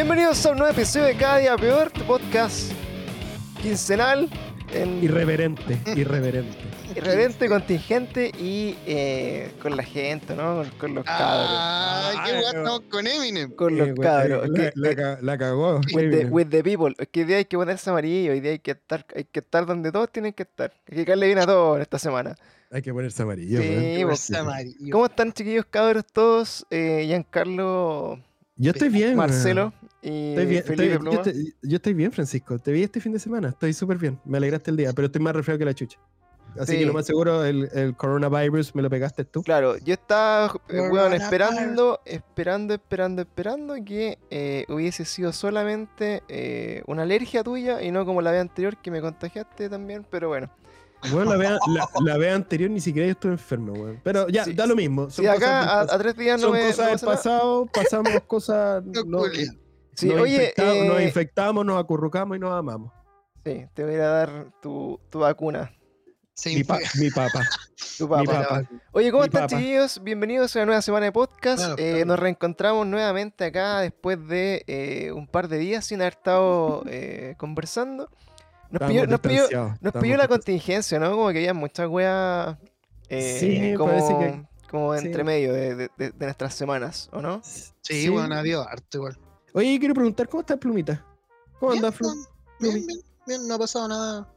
Bienvenidos a un nuevo episodio de Cada Día Peor, tu podcast quincenal, en Irreverente, irreverente. irreverente, contingente y eh, con la gente, ¿no? Con, con los cabros. Ah, qué Ah, estamos con Eminem. Con Eh, los cabros. eh, La, la ca- la cagó. with, the, bien. with the people. Es que hoy día hay que ponerse amarillo, hoy día hay que estar, hay que estar donde todos tienen que estar. Hay que caerle bien a todos en esta semana. Hay que ponerse amarillo. Sí, pues, Fuerza amarillo. ¿Cómo están chiquillos cabros todos? Eh, Giancarlo, Yo estoy bien. Marcelo. Y Estoy bien, Felipe estoy- Pluma. yo, estoy, yo estoy bien, Francisco. Te vi este fin de semana. Estoy súper bien. Me alegraste el día, pero estoy más resfriado que la chucha. Así Sí. que lo más seguro, el, el coronavirus me lo pegaste tú. Claro, yo estaba eh, weón, esperando, esperando, esperando, esperando que eh, hubiese sido solamente eh, una alergia tuya y no como la vez anterior que me contagiaste también, pero bueno. Bueno, la vez la, la vez anterior ni siquiera yo estuve enfermo, güey. Pero ya, Sí, da lo mismo. Si Son acá cosas del a, tres días no son me, no cosas del pasa nada. pasado, pasamos cosas. No, no-. Sí, nos, oye, infectamos, nos eh, infectamos, nos acurrucamos y nos amamos. sí, te voy a ir a dar tu, tu vacuna, Se Mi, pa- mi papá. tu Mi papa. papá. Oye, ¿cómo Mi están papa. chiquillos? Bienvenidos a una nueva semana de podcast. Claro, Eh, claro. nos reencontramos nuevamente acá después de eh, un par de días sin haber estado eh, conversando. Nos pilló, nos pilló- distanciados, Nos estamos pilló la contingencia, ¿no? Como que había muchas weas eh, Sí, como, parece que- como sí. entre medio de, de- de- de nuestras semanas, ¿o no? Sí, bueno, había harto igual. Oye, quiero preguntar, ¿cómo está Plumita? ¿Cómo Bien, anda, Flu? Bien, bien, bien, no ha pasado nada,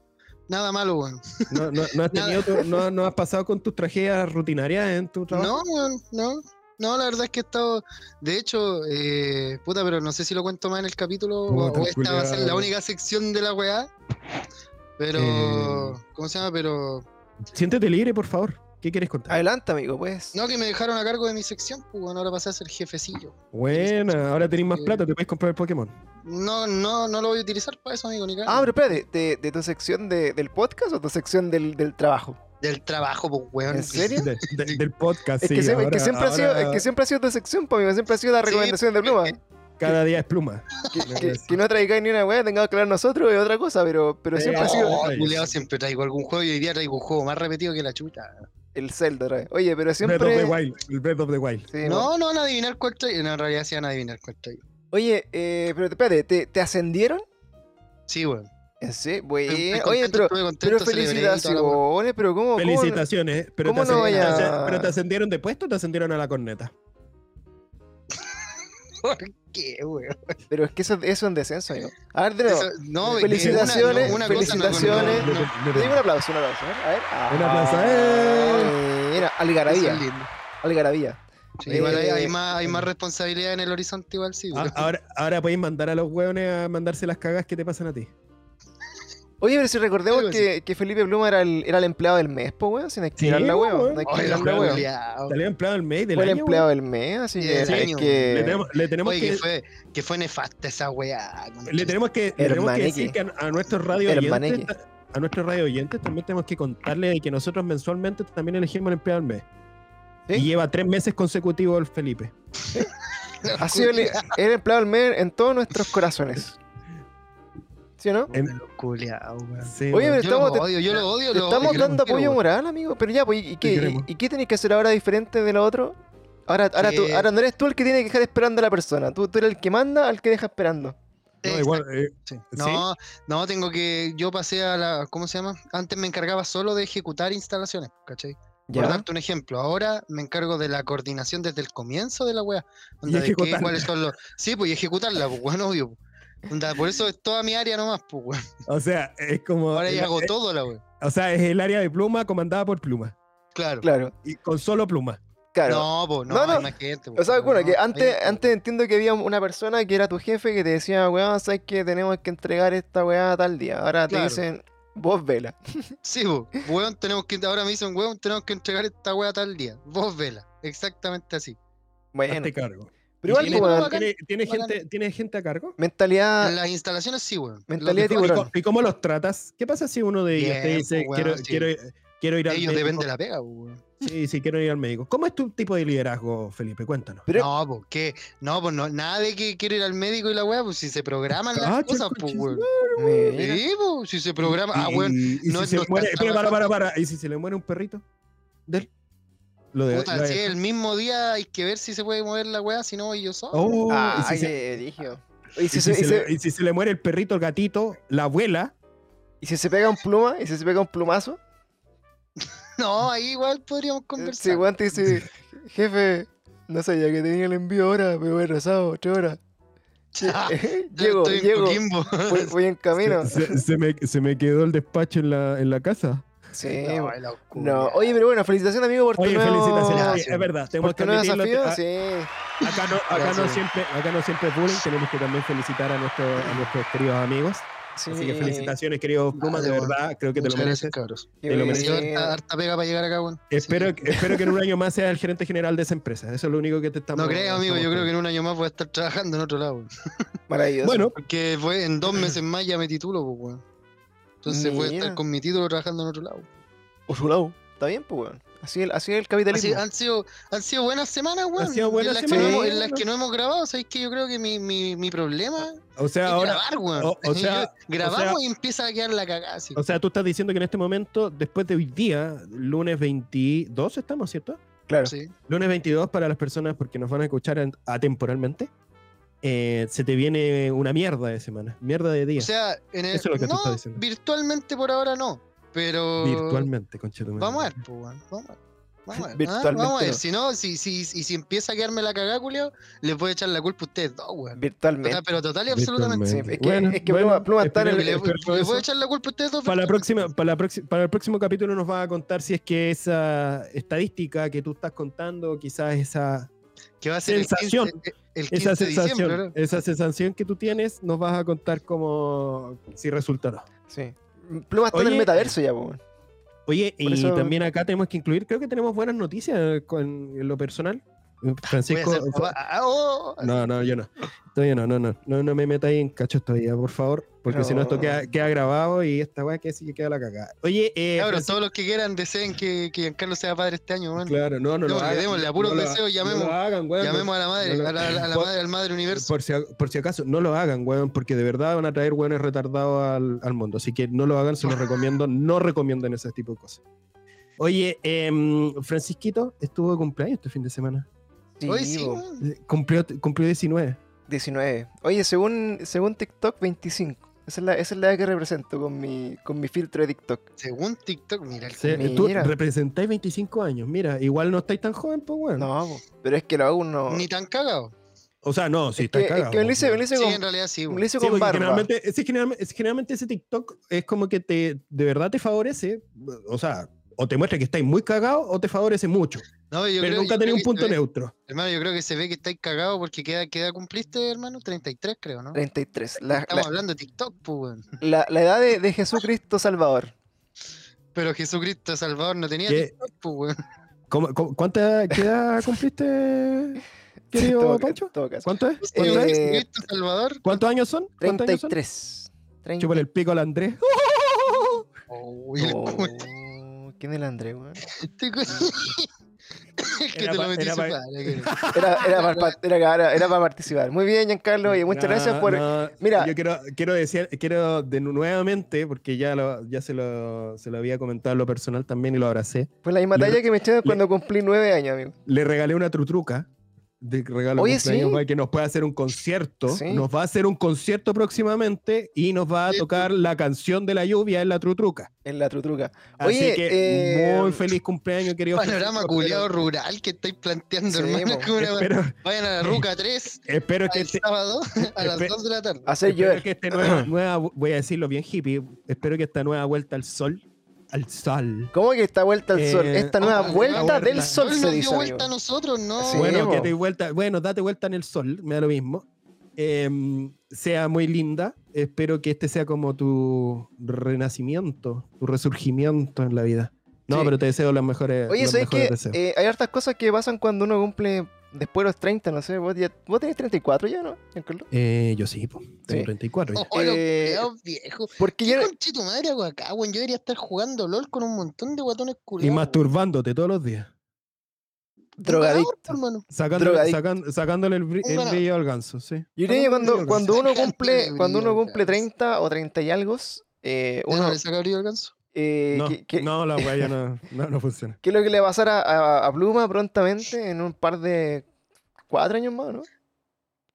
nada malo, weón. ¿No, no, no has tenido tu- no, no has pasado con tus tragedias rutinarias en tu trabajo? No, weón, no. No, la verdad es que he estado. De hecho, eh, puta, pero no sé si lo cuento más en el capítulo o, Puta, o esta va a ser la única sección de la weá. Pero. Eh. ¿Cómo se llama? Pero. Siéntete libre, por favor. ¿Qué quieres contar? Adelante, amigo, pues. No, que me dejaron a cargo de mi sección, pues bueno, ahora pasé a ser jefecillo. Buena, ahora tenés más Eh, plata, te puedes comprar el Pokémon. No, no, no lo voy a utilizar para eso, amigo, ni Ah, pero espérate, ¿de, de tu sección de- del podcast o tu sección del, del trabajo? Del trabajo, pues weón. ¿En serio? De- de- del podcast, Es, sí. que, siempre, es que ahora- siempre ha sido, es que siempre ha sido tu sección, pues, amigo, siempre ha sido la Sí, recomendación de Pluma. Cada día es pluma. Que, que- que no traigáis ni una weá, tengamos que hablar nosotros es otra cosa, pero, pero siempre ha Eh, sido Oh, siempre traigo algún juego y hoy día traigo un juego más repetido que la chuta. El Zelda otra vez. Oye, pero Breath of siempre. the Wild. El Breath of the Wild. Sí, No, no van a adivinar cuál traigo. No, en realidad sí van a adivinar cuál traigo. Oye, eh, pero espérate, ¿te, te ascendieron? Sí, weón. Sí, estoy Oye, pero, pero felicitaciones, pero ¿cómo? cómo- Felicitaciones. Pero, cómo te no ascendieron, vaya- pero te ascendieron de puesto o te ascendieron a la corneta. ¿Por qué, weón? Pero es que eso, eso es un descenso, amigo. A ver, de nuevo. Eso- no, Felicitaciones, una- no, una cosa no- felicitaciones. no- no- Te digo un aplauso, un aplauso. A ver, a ver. Ah, Un aplauso, ¡eh! Mira, eso algarabía. Algarabía. Sí, igual hay, Eh, hay más, hay más responsabilidad en el horizonte, igual sí. A- weón. ahora, ahora podéis mandar a los hueones a mandarse las cagas que te pasan a ti. Oye, pero si recordemos que, que Felipe Pluma era el, era el empleado del mes, pues, weón, sin estirar Sí, la weón. Salió empleado el mes del Fue el año, empleado weón. del mes, así Sí, que del año. que. Le tenemos, le tenemos Oye, que, que fue, que fue nefasta esa weá. le tenemos que, le tenemos que Hermaneque. decir que a, a nuestros radio oyentes, a nuestros radio oyentes también tenemos que contarle de que nosotros mensualmente también elegimos el empleado del mes. ¿Sí? Y lleva tres meses consecutivos el Felipe. Ha sido el, el empleado del mes en todos nuestros corazones. ¿Sí o no? En- weón. Sí, Oye, pero Yo estamos- lo odio, yo lo odio. Te lo estamos odio, dando quiero, apoyo moral, amigo. Pero ya, pues, ¿y qué, y, qué tenés que hacer ahora diferente de lo otro? Ahora, ahora, tú, ahora no eres tú el que tiene que dejar esperando a la persona. Tú, tú eres el que manda al que deja esperando. No, igual, eh, Sí. ¿Sí? No, no, tengo que. Yo pasé a la. ¿Cómo se llama? Antes me encargaba solo de ejecutar instalaciones, ¿cachai? Por darte un ejemplo, ahora me encargo de la coordinación desde el comienzo de la wea. Y Onda, de qué, ejecutarla. cuáles son los. Sí, pues y ejecutarla, pues weón, obvio. Onda, por eso es toda mi área nomás, pues weón. o sea, es como. Ahora ya hago todo la wea. O sea, es el área de pluma comandada por pluma. Claro. Claro, Y con solo pluma. claro. No, pues no, No, no. hay más gente. po, O sea, bueno, no, que antes, antes entiendo que había una persona que era tu jefe que te decía, weón, sabes que tenemos que entregar esta weá tal día. Ahora te dicen, vos vela. Sí, po, weón, tenemos que. Ahora me dicen, weón, tenemos que entregar esta wea tal día. Vos vela. Exactamente así. Bueno, Hazte cargo. Pero igual, tiene pues, todo weón, bacán, ¿Tiene, tiene bacán. gente, ¿Tiene gente a cargo? mentalidad. En las instalaciones sí, weón. Mentalidad Los ¿Y tiburón. cómo, y cómo los tratas? ¿Qué pasa si uno de ellos te dice, pues, quiero, sí. quiero, quiero ir al Ellos médico? dependen de la pega, po, weón. Sí, sí, quiero ir al médico. ¿Cómo es tu tipo de liderazgo, Felipe? Cuéntanos. Pero- No, pues que, no, pues no, nada de que quiero ir al médico y la weá, pues si se programan las Ah, cosas, pues weón. Sí, pues, si se programa, ah, weón. y, y no- si se no muere, para, para, para. ¿Y si se le muere un perrito? ¿De él? Lo de, Puta, lo si de- el mismo día hay que ver si se puede mover la weá, si no voy yo solo. Oh, Ah, y si ay, se. Y Y si, si, se, le, y si se le muere el perrito, el gatito, la abuela, y si se pega un pluma, y si se pega un plumazo, No, ahí igual podríamos si conversar. weón te dice, jefe, no sabía que tenía el envío ahora, me voy retrasado, tres horas. Ya llego, estoy en llego, Coquimbo. voy, voy en camino. se, se- se me, se me quedó el despacho en la, en la casa. Sí, No, No, oye, pero bueno, felicitaciones amigo por tu Oye, nuevo... felicitaciones. Es verdad, tenemos Por que admitirlo. desafío, a- sí. Acá no, acá, no siempre, acá no siempre es bullying, tenemos que también felicitar a, nuestro, a nuestros queridos amigos. sí. Así que felicitaciones, queridos Plumas, de verdad, creo que te lo Muchas mereces. gracias, cabros. Te lo Me mereces. bien. harta, pega para llegar acá, weón. Espero, Sí. espero que en un año más sea el gerente general de esa empresa. Eso es lo único que te estamos No creo, amigo. Yo creo que en un año más voy a estar trabajando en otro lado. Maravilloso. Bueno, Porque fue en dos meses más ya me titulo, pues, weón. Entonces voy a Mira. estar con mi título trabajando en otro lado. O su lado. Está bien, pues, weón. Así, el- así es el capitalismo. Así, han, sido, han sido buenas semanas, weón. sido buenas en las, semanas, que no hemos, en las que no hemos grabado, ¿sabéis que yo creo que mi, mi, mi problema o sea, es ahora, grabar, weón. o- o sea- grabamos o sea- y empieza a quedar la cagada, así. o sea, tú estás diciendo que en este momento, después de hoy día, lunes 22, estamos, ¿cierto? Claro. Sí. Lunes 22 para las personas porque nos van a escuchar en- atemporalmente. Eh, se te viene una mierda de semana, mierda de día. O sea, en el, Eso es lo que tú no, estás diciendo. virtualmente por ahora no. Pero. virtualmente, conchetumare. Vamos a ver, pues, weón. Vamos a ver. Vamos a ver. Virtualmente Ah, vamos a ver. no. Si no, si, si, y si empieza a quedarme la cagada, culiao, les voy a echar la culpa a ustedes dos, weón. Virtualmente. Pero total y absolutamente. Sí, es que, Bueno, es que bueno, Pluma, Pluma está en espero el. Le, que- le espero voy a echar la culpa a ustedes dos. Para, la próxima, para, la próxima, para el próximo capítulo nos vas a contar si es que esa estadística que tú estás contando, quizás esa, Que va a ser sensación. el 15, el 15 esa de diciembre, sensación, esa sensación que tú tienes, nos vas a contar como si resulta o no. Sí. Pluma está en el metaverso ya. Oye, Por y eso- también acá tenemos que incluir, creo que tenemos buenas noticias con en lo personal. Francisco. Ah. No, no, yo no. Todavía no, no, no. No, no me metáis en cachos todavía, por favor. Porque si no, esto queda, queda grabado y esta weá que sí que queda la cagada. Oye, eh. Francisco- todos los que quieran deseen que, que Giancarlo sea padre este año, weón. Claro, no, no lo Démosle, a puros no deseos, llamemos- No lo hagan, weón. Llamemos a la madre, lo- a la, a la por- madre, al madre universo. Por si, por si acaso, no lo hagan, weón, porque de verdad van a traer weones retardados al, al mundo. Así que no lo hagan, se los recomiendo. No recomienden ese tipo de cosas. Oye, em, Francisquito estuvo de cumpleaños este fin de semana. Sí, Hoy sí, po. weón. Eh, Cumplió, cumplió 19. 19. Oye, según, según TikTok, 25. Esa es, la, esa es la edad que represento con mi, con mi filtro de TikTok. Según TikTok, mira el Sí, cumpleaños. tú representáis 25 años. Mira, igual no estáis tan joven, pues, weón. No, pero es que lo hago uno. Ni tan cagado. O sea, no, sí, es, está que, es cagado. que me lo hice, me lo hice Sí, con, en realidad sí, me lo hice Sí, con barba. generalmente, ese- generalmente ese TikTok es como que te de verdad te favorece, o sea, o te muestra que estáis muy cagados o te favorece mucho, No, yo pero creo- nunca creo un punto ve- neutro. Hermano, yo creo que se ve que estáis cagados porque queda, queda cumpliste, hermano, 33 creo, ¿no? 33. La, Estamos la, hablando de TikTok, pues, weón. la- la edad de, de Jesucristo Salvador. Pero Jesucristo Salvador no tenía ¿Qué? TikTok, pues, weón. ¿Cómo- cómo- ¿Cuánta qué edad cumpliste, querido todo, Pancho? en todo caso. ¿Cuánto es? Eh, ¿Cuánto es? Jesucristo Salvador. ¿Cuántos años son? ¿Cuántos años son? 33. 30. Chúpale el pico al Andrés. Oh, Oh, ¿Quién es el André, weón? que Era te lo metí para, par- era, era para participar. Muy bien, Giancarlo, y muchas No, gracias por. no, Mira. Yo quiero, quiero decir, quiero de nuevamente, porque ya, lo, ya se, lo, se lo había comentado en lo personal también y lo abracé. Fue la misma talla que me eché cuando cumplí nueve años, amigo. Le regalé una trutruca de regalo de Oye, cumpleaños sí. para que nos pueda hacer un concierto. Sí. Nos va a hacer un concierto próximamente y nos va a tocar la canción de la lluvia en la trutruca. En la trutruca. Así Oye, que eh, muy feliz cumpleaños, querido. Panorama Francisco. culiado rural que estáis planteando, Sí, hermano. Espero, Vayan a la Ruca 3 espero que el este, sábado a las espe- 2 de la tarde. Hacer espero llover. que este nueva, nueva, voy a decirlo bien hippie, espero que esta nueva vuelta al sol, al sol. ¿Cómo que esta vuelta al Eh, sol? Esta nueva oh, vuelta vuelta. del sol Sol se dice, dio vuelta a nosotros, ¿no? Sí, bueno, que te vuelta, bueno, date vuelta en el sol, me da lo mismo. Em, sea muy linda. Espero que este sea como tu renacimiento, tu resurgimiento en la vida. No, Sí. pero te deseo los mejores, Oye, los ¿sabes mejores que deseos. eh, hay hartas cosas que pasan cuando uno cumple después de los 30, no sé, vos, ya, vos tenés 34 ya, ¿no? Eh, yo sí, po, tengo Sí. 34. ya. Oh, los Eh, culiados viejos. Porque ¿Qué yo, conche tu madre hago acá, weón? Yo debería estar jugando LOL con un montón de guatones Y culiados. masturbándote todos los días. drogadicto. hermano. Sacándole, Drogadicto. sacan- sacándole el, Bueno. brillo al ganso, sí. Yo creo que cuando, cuando uno cumple, cuando uno cumple cabros. 30 o 30 y algo, eh, ¿Ya uno, no le saca brillo al ganso? Eh, No, que, que- no, la weá ya no, no, no funciona. que es lo que le va a pasar a, a- a Pluma prontamente en un par de cuatro años más, ¿no?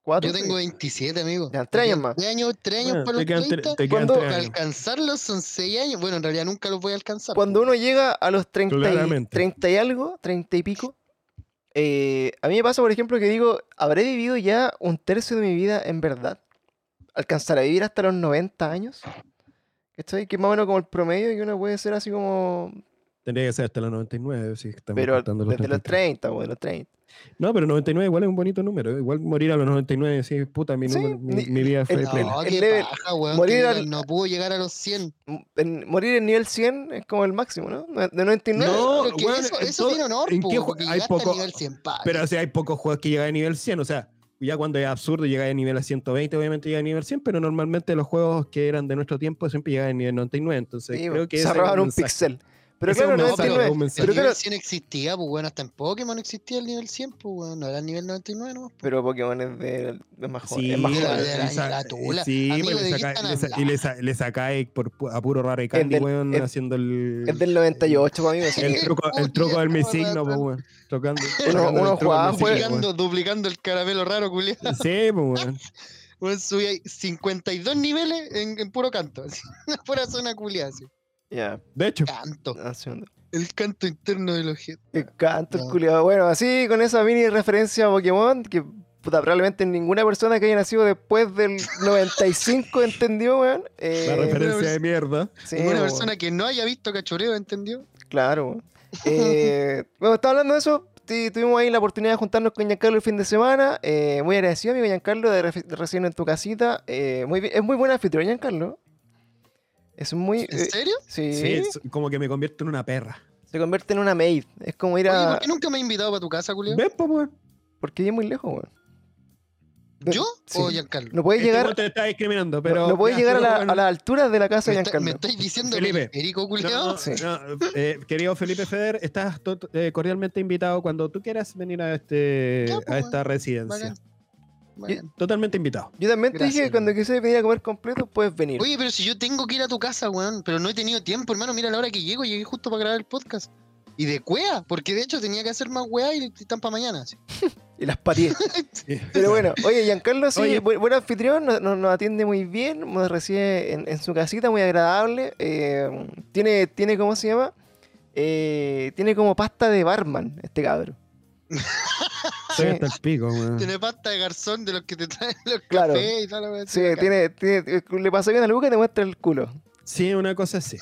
cuatro. Yo tengo 27, amigo. Ya, tres años más. Tres años, tres años Bueno, para te los quedan tre- 30. te quedan ¿Cuándo- tres Para años. alcanzarlos son 6 años. Bueno, en realidad nunca los voy a alcanzar. Cuando uno llega a los 30 y, Claramente. 30 y algo, 30 y pico, eh, a mí me pasa, por ejemplo, que digo, ¿habré vivido ya un tercio de mi vida en verdad? ¿Alcanzar a vivir hasta los 90 años? ¿Cachai? Que es más o menos como el promedio y uno puede ser así como... Tendría que ser hasta los 99, si estamos Pero contando los desde los 33. 30, pues, de los 30. No, pero 99 igual es un bonito número. Igual morir a los 99, sí, puta, mi, Sí, número- mi, ni- mi vida fue el- plena. No, El qué level- paja, weón. morir que al- no pudo llegar a los 100. M- en- morir en nivel 100 es como el máximo, ¿no? De 99. No, Pero que weón, eso, eso todo- tiene honor, ¿en po, qué hay poco- nivel 100, pa, Pero o sea, hay pocos juegos que llegan a nivel 100, o sea, ya cuando es absurdo llegar a nivel a 120, obviamente llega a nivel 100, pero normalmente los juegos que eran de nuestro tiempo siempre llegaban a nivel 99, entonces Sí, creo que se robaron un mensaje. pixel. Pero claro, un mensaje, 99. un mensaje. El Pero nivel claro, 100 existía, pues bueno, hasta en Pokémon existía el nivel 100, pues bueno, no era el nivel 99, ¿no? pero Pokémon es, de, es más joven. Sí, es más Mira, joven. de la- le sa- la tula. sí, Amigo, pues, ¿de le saca- están le sa- y le, sa- le sacáis por a puro raro y candy, weón, haciendo el, Es del 98 para mí. el que- truco, el truco del mi signo, pues, weón. Tocando, el uno truco jugaba. Duplicando, duplicando el caramelo raro, culiado. Sí, pues, weón. Bueno, subí ahí 52 niveles en, en puro canto, así, pura zona culiada, así. Ya, De hecho, Canto, haciendo. el canto interno del objeto. El No. culiado. Bueno, así con esa mini referencia a Pokémon, que puta, probablemente ninguna persona que haya nacido después del 95 entendió, weón. Eh, la referencia pues, de mierda. sí, Una weón, persona que no haya visto cachoreo, ¿entendió? Claro, weón. Eh, bueno, estaba hablando de eso. sí, tuvimos ahí la oportunidad de juntarnos con Giancarlo el fin de semana. Eh, muy agradecido, amigo Giancarlo, de, ref- de recibirnos en tu casita. Eh, muy bien- es muy buen anfitrión, Giancarlo. Es muy. ¿En eh, serio? sí, Sí, es como que me convierto en una perra. se convierte en una maid. Es como ir Oye, a. ¿por qué nunca me has invitado para tu casa, culiado? ¿Ves, po, weón? Porque es muy lejos, weón. ¿Yo sí. o Giancarlo? No puedes Este llegar. te está discriminando, pero. no puedes llegar a, la, bueno. a las alturas de la casa de ¿Me, está- Giancarlo. me estáis diciendo Felipe. Erico culiado? No, Sí. no, eh, querido Felipe Feder, estás eh, cordialmente invitado cuando tú quieras venir a este Ya, pues, a esta residencia. Bacán. Totalmente invitado. Yo también te dije que cuando quisieras venir a comer completo, puedes venir. Oye, pero si yo tengo que ir a tu casa, weón, pero no he tenido tiempo, hermano. Mira la hora que llego, llegué justo para grabar el podcast. Y de cuea, porque de hecho tenía que hacer más weá y están para mañana. así. Y las pateé. Pero bueno, oye, Giancarlo, sí, Oye. bu- buen anfitrión, nos, atiende muy bien, nos recibe en, en su casita, muy agradable. eh, tiene, tiene, ¿cómo se llama? Eh, tiene como pasta de barman, este cabro. Soy Sí. hasta el pico. Tiene pasta de garzón de los que te traen los Claro. cafés y tal. Sí, tiene, tiene- le pasó bien a Luca y te muestra el culo. Sí, una cosa así.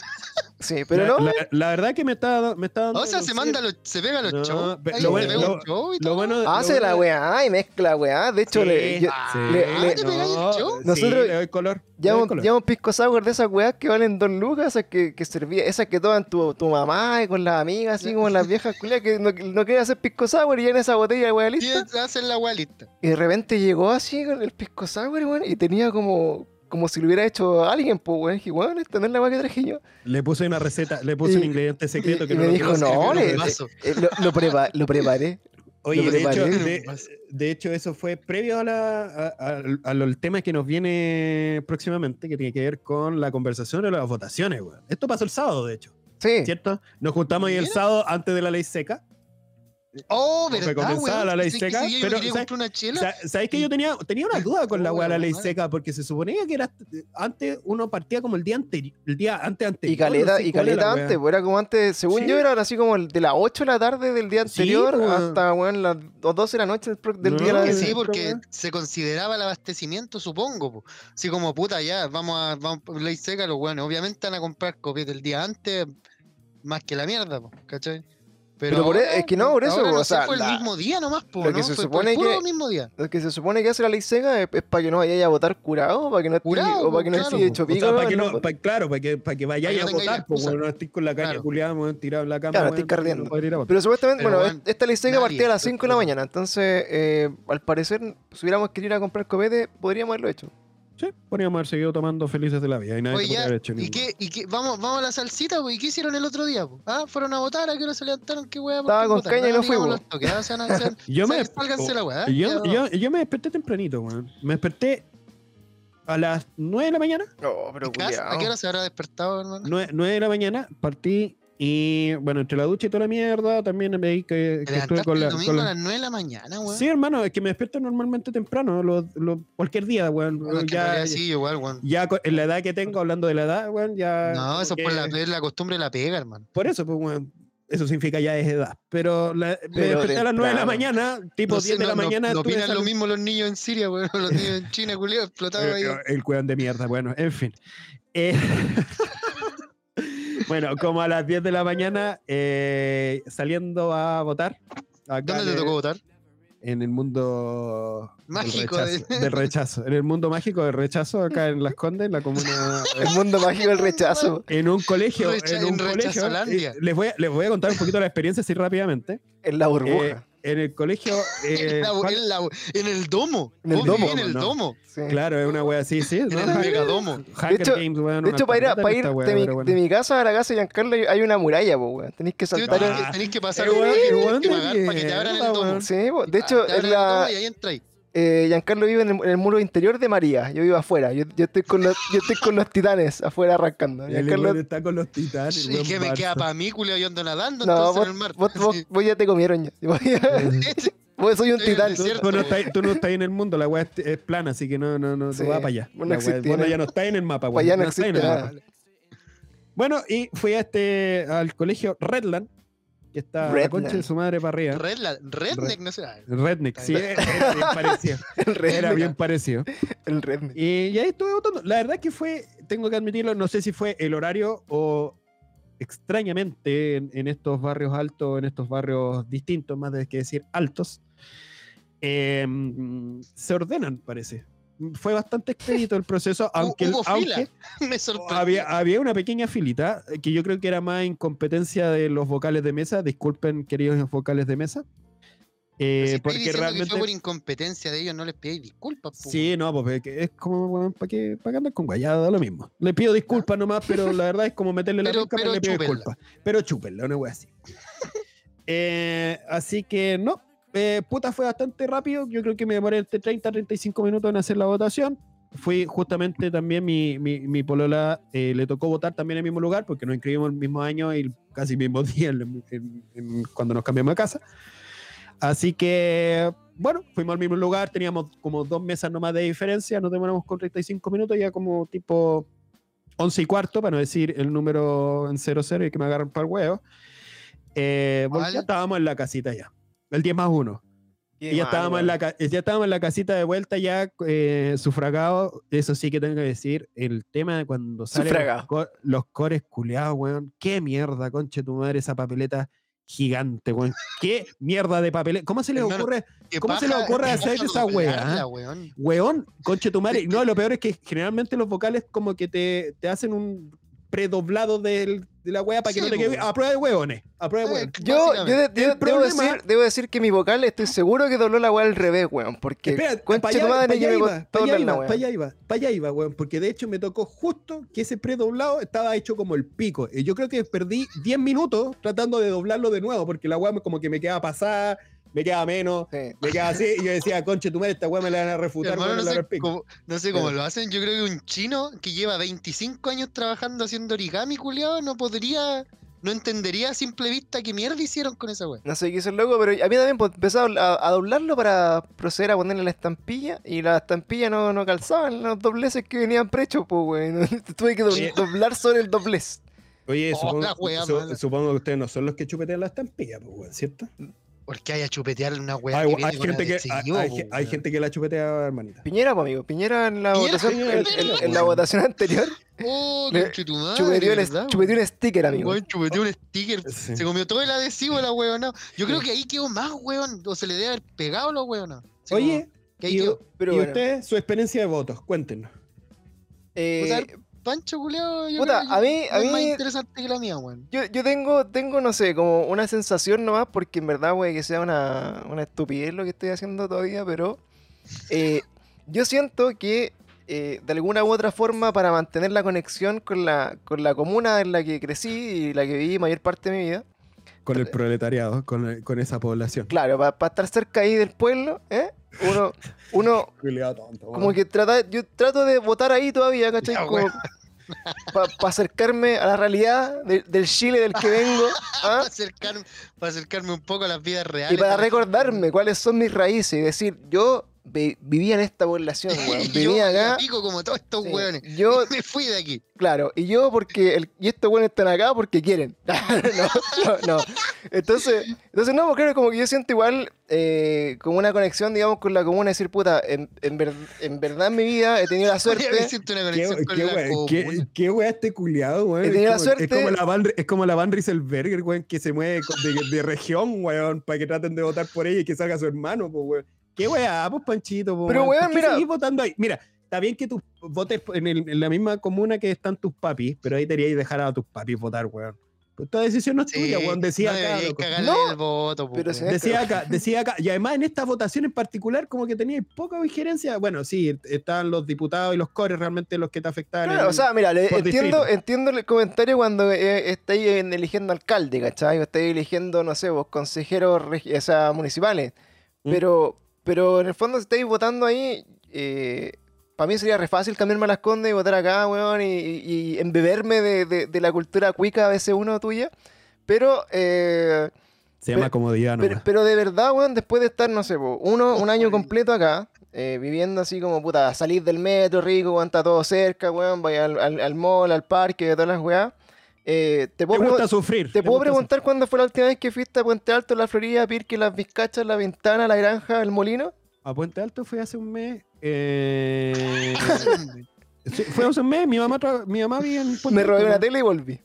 Sí, pero la, no. la, la verdad que me está, me está dando. O sea, se manda los, se pega los No, shows. lo se bueno- pega lo- un show y Lo bueno Hace lo la bueno weá y mezcla weá. De hecho, le, yo- sí. le- Ah, le- ¿te pegáis el show? Nosotros le doy color. le doy Llevamos, color. llevamos pisco sour de esas weas que valen dos lucas, esas que, que servía, esas que toman tu, tu mamá y con las amigas, así como las viejas culias que no, no quieren hacer pisco sour y llenan esa botella de wea Sí, lista. hacen la weá lista. Y de repente llegó así con el pisco sour, weón, y tenía como, como si lo hubiera hecho alguien, pues weón. Dije, weón, esta no es la wea que traje yo. Le puse una receta, le puse Y- un ingrediente secreto y- que y no me lo dijo, no, le-. Eh, lo, lo, prepa- lo preparé. Oye, de hecho, preparé. de, de hecho, eso fue previo a la, a- a- al- al tema que nos viene próximamente, que tiene que ver con la conversación de las votaciones, weón. Esto pasó el sábado, de hecho, Sí, ¿cierto? Nos juntamos ahí el sábado antes de la ley seca. Oh, ¿verdad, la ley que seca, yo pero, ¿sabes? una chela. Sa- ¿Sabéis que yo tenía, tenía una duda con la weá de la ley madre. seca? Porque se suponía que era antes uno partía como el día anterior, el día antes anterior. y caleta, no sé y caleta antes, pues era como antes, según Sí. yo era así como de las 8 de la tarde del día anterior hasta, weón, las 12 de la noche del, pro- del No, día de la Que sí, porque se consideraba el abastecimiento, supongo. po. Así como, puta, ya, vamos a, vamos ley seca, los buenos. Obviamente van a comprar copias del día antes, más que la mierda, po, ¿cachai? Pero por e- es que no, por eso, no o sea, fue la- el mismo día nomás, po, lo que ¿no? se Fue supone el puro que- mismo día. Lo que se supone que hace la ley seca es, es para que no vayáis a votar curado, para que no estéis- Curado, o para que no claro, po. hecho O sea, pico. para que no, claro, para que, para que vayáis a votar, weón, no estéis con la caña Claro. culiada, tirado en la cama. Claro, votar. Pero supuestamente, Pero, bueno, weón, esta ley seca partía a las 5 de la mañana. Entonces, eh, al parecer, si hubiéramos querido ir a comprar copete, podríamos haberlo hecho. Sí, podríamos haber seguido tomando felices de la vida y nadie Oye, ya, haber hecho ¿y qué, y qué, vamos, vamos a la salsita, po, ¿y qué hicieron el otro día? po? ¿Ah? ¿Fueron a votar? ¿A qué hora se levantaron? ¿Qué weá? por Estaba con caña y no Ah, digamos fui, los toques, ah, Yo me, desperté tempranito, weón. Me desperté a las 9 de la mañana. Oh, pero ¿A qué hora- ¿A qué hora se habrá despertado, hermano? 9, de la mañana, partí Y bueno, entre la ducha y toda la mierda, también me di que, que estuve con el la. domingo con a la- las 9 de la mañana, weón. Sí, hermano, es que me despierto normalmente temprano, lo- lo- cualquier día, weón. Bueno, ya, sí, igual, weón. ya en la edad que tengo, hablando de la edad, weón, ya. No, eso es por la, la costumbre de la pega, hermano. Por eso, pues, weón, eso significa ya es edad. Pero la- me Pero desperté a las 9 de la mañana, tipo No 10 sé, de la no- no- mañana. No opinan lo mismo los niños en Siria, weón. Los niños en China, culiao, explotados ahí. Eh, El cueón de mierda, bueno, en fin. Eh, bueno, como a las 10 de la mañana, eh, saliendo a votar. acá ¿Dónde te en- tocó votar? En el mundo del Mágico de- del rechazo. En el mundo mágico del rechazo, acá en Las Condes, en la comuna. El mundo mágico del rechazo. En un colegio. Recha- en un en colegio. Eh, les, voy a, les voy a contar un poquito la experiencia así rápidamente. En la Eh, burbuja. En el colegio. eh, en, la- Juan- en la- en el domo. En el Vos domo, vivís En el no. domo. sí. claro, es una wea así, sí. En ¿no? el megadomo. Hunger hecho- Games, weón, De hecho, para ir, para ir esta wea, de, mi, bueno. de mi casa a la casa de Giancarlo hay- hay una muralla, po, weón. Tenéis que saltar. tenés, el- que, pasar Eh, que pagar para que te abran el domo. Sí, po. de Ah, hecho, en la, y ahí entráis. Eh, Giancarlo vive en el, en el muro interior de María. Yo vivo afuera. Yo, yo estoy, con los, yo estoy con los titanes afuera arrancando. El Giancarlo, está con los titanes. ¿Y weón, qué me queda para mí, culiao? Yo ando nadando no, entonces vos, en el mar. vos, vos- Sí. vos ya te comieron ya. Vos, soy un titán. Tú no, estás, tú no estás en el mundo, la weá es, plana, así que no, no, no, Sí, tú vas para allá. no weá- existe bueno, ya no está en el mapa, Pa' weón, allá no está en existe el nada. mapa. Bueno, y fui a este, al colegio Redland, que está la concha de su madre para arriba. Redla- Redneck, no sé. ah, Redneck, sí, era bien parecido. El Era bien parecido. El redneck. Y, y ahí estuve votando. La verdad que fue, tengo que admitirlo, no sé si fue el horario o extrañamente en, en estos barrios altos, en estos barrios distintos, más de que decir altos, em, se ordenan, parece. Fue bastante expedito el proceso, aunque, hubo fila. Me había, había una pequeña filita eh, que yo creo que era más incompetencia de los vocales de mesa. Disculpen, queridos vocales de mesa. Pero eh, si porque realmente. que por incompetencia de ellos, no les pidáis disculpas. po. Sí, no, pues es como para que para anden con guayada, da lo mismo. Le pido disculpas nomás, pero la verdad es como meterle la Pero- boca, pero le pido disculpas. Pero chúpenla, una wea así. Eh, así que no, eh, puta fue bastante rápido. Yo creo que me demoré entre 30 a 35 minutos en hacer la votación. Fui justamente también mi, mi, mi polola, eh, le tocó votar también en el mismo lugar porque nos inscribimos el mismo año y casi el mismo día en- en- en- cuando nos cambiamos de casa. Así que, bueno, fuimos al mismo lugar, teníamos como dos mesas nomás de diferencia, nos demoramos con 35 minutos, ya como tipo 11 y cuarto, para no decir el número en 00 y que me agarran para el huevo. Eh, Vale. ya estábamos en la casita ya, el 10 más 1. Qué Y ya estábamos, en la, ya estábamos en la casita de vuelta ya eh, sufragado. Eso sí que tengo que decir, el tema de cuando salen los, Sufragado. co- los cores culeados, weón. Qué mierda, conche tu madre, esa papeleta gigante, weón. Qué mierda de papeleta. ¿Cómo se les Hermano, ocurre? ¿Cómo se le ocurre hacer esa weá, ah? weón. Weón, conche tu madre. No, lo peor es que generalmente los vocales como que te, te hacen un predoblado del- de la weá para que Sí, no te quede. A prueba de huevones. A prueba de Eh, huevones. Yo, de- debo, decir, debo decir que mi vocal estoy seguro que dobló la weá al revés, weón. Porque Espera, concha para allá, pa' allá iba, pa' allá iba, pa' allá iba, pa' allá iba, weón, porque de hecho me tocó justo que ese predoblado estaba hecho como el pico. Y yo creo que perdí 10 minutos tratando de doblarlo de nuevo, porque la weá como que me quedaba pasada, me quedaba menos, Sí. me quedaba así, y yo decía, conche tu madre, esta weá me la van a refutar, Hermano, no, la sé cómo, no sé cómo Pero- lo hacen. Yo creo que un chino que lleva 25 años trabajando haciendo origami, culiado, no podría, no entendería a simple vista qué mierda hicieron con esa wea. No sé qué hizo el loco, pero a mí también pues, empezó a, a doblarlo para proceder a ponerle la estampilla y la estampilla no, no calzaba en los dobleces que venían prechos, pues, weón. Tuve que do- doblar sobre el doblez. Oye, Oh, weá su- supongo que ustedes no son los que chupetean la estampilla, pues, weón, ¿cierto? Porque haya chupetear una wea Hay, que viene hay gente que, hay, adhesivo, hay- po, hay weón. gente que la chupetea, hermanita. Piñera, pues, amigo. Piñera en la Piñera, votación, Piñera, en, en- Piñera, en la weón. votación anterior, Oh, Le- chupeteó el, ¿verdad, chupeteó weón? un sticker, amigo. Weón, chupeteó un sticker. Sí. Se comió todo el adhesivo la weona. Yo creo que ahí quedó más, weón. O se le debe haber pegado a la weona. Así Oye, como que ahí y, quedó. Pero y bueno, usted, su experiencia de votos, cuéntenos. eh, Pancho culeado, yo puta, a mí- a es más mí- interesante que la mía, weón. yo, yo tengo, tengo, no sé, como una sensación nomás, porque en verdad, güey, que sea una, una estupidez lo que estoy haciendo todavía, pero eh, yo siento que eh, de alguna u otra forma, para mantener la conexión con la, con la comuna en la que crecí y la que viví mayor parte de mi vida, Con el proletariado, con, el- con esa población. claro, para estar cerca ahí del pueblo, ¿eh? Uno, uno como que trata, yo trato de votar ahí todavía, ¿cachai? Como, para acercarme a la realidad de- del Chile del que vengo. ¿ah? Para acercarme, para acercarme un poco a las vidas reales. Y para recordarme cuáles son mis raíces y decir, yo vivía en esta población, weón. Yo Vivía valía acá. pico como todos estos sí, hueones. Yo, Me fui de aquí. claro, y yo porque, el, y estos weones están acá porque quieren. no, no, no. Entonces, entonces no, porque como que yo siento igual eh, como una conexión, digamos, con la comuna, decir, puta, en, en, ver- en verdad en mi vida he tenido la suerte. ¿Qué, la wea este culiado, weón? He Es tenido la como, suerte- es como la Van, es como la Van Rieselberger, weón, que se mueve de, de región, weón, para que traten de votar por ella y que salga su hermano, pues, weón. ¿Qué weá, pues, Panchito, po, Pero, ¿Por weón, mira- seguís votando ahí? Mira, está bien que tú votes en, el- en la misma comuna que están tus papis, pero ahí deberías dejar a tus papis votar, weón. Pues Esta decisión no es Sí, tuya, weón, decía no acá. deberíais loco. cagarle No, el voto, po, pero weón. si- Decía acá, decía acá, y además en esta votación en particular, como que tenía poca vigencia. Bueno, sí, estaban los diputados y los cores realmente los que te afectaban. Claro, en- o sea, mira, entiendo, distrito. entiendo el comentario cuando eh, estáis en- eligiendo alcalde, ¿cachai? O estáis eligiendo, no sé, vos, consejeros o sea, municipales. Mm. Pero, pero en el fondo, si estáis votando ahí, para mí sería re fácil cambiarme a las condes y votar acá, weón, y, y- embeberme de, de- de la cultura cuica BC1 tuya. Pero, eh, Se llama pero- comodidad, pero, nomás. pero de verdad, weón, después de estar, no sé, po, uno, un año completo acá, eh, viviendo así como, puta, salir del metro rico, weón, está todo cerca, weón, vaya al, al, al mall, al parque, todas las weas. Eh, te Te puedo, gusta pregun- sufrir. te puedo gusta preguntar cuándo fue la última vez que fuiste a Puente Alto, la Florida, Pirque, las Vizcachas, la Ventana, la Granja, el Molino? A Puente Alto fue hace un mes. eh, sí, fue hace un mes. Mi mamá, tra- mi mamá vive en Puente Me robé Alto, una tele y volví.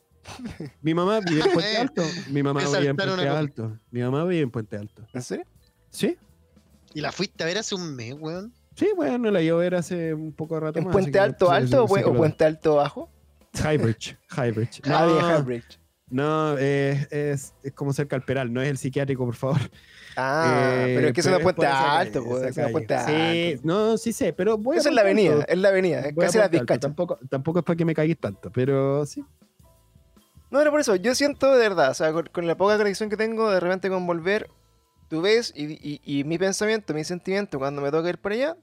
Mi mamá vive en Puente Alto. Mi mamá vive en Puente Alto. Mi mamá vive en Puente Alto. ¿En serio? ¿Sí? Y la fuiste a ver hace un mes, weón. Sí, bueno, la llevo a ver hace un poco de rato ¿En más, Puente Alto sí, alto o, sí, pue- sí o Puente Alto bajo? Highbridge. Highbridge. Bien, No, Highbridge. no es, es, es como cerca al Peral, no es el psiquiátrico, por favor. Ah, Eh, pero es que eso es Puente esa Alto, pues, eso es. Alto. Sí, no, sí sé, pero voy a Esa es la avenida, es la avenida, es casi Alto, Vizcachas. Tampoco, tampoco es para que me cagues tanto, pero sí. No, pero por eso, yo siento de verdad, o sea, con, con la poca conexión que tengo, de repente con volver, tú ves, y, y- y mi pensamiento, mi sentimiento cuando me toca ir para allá,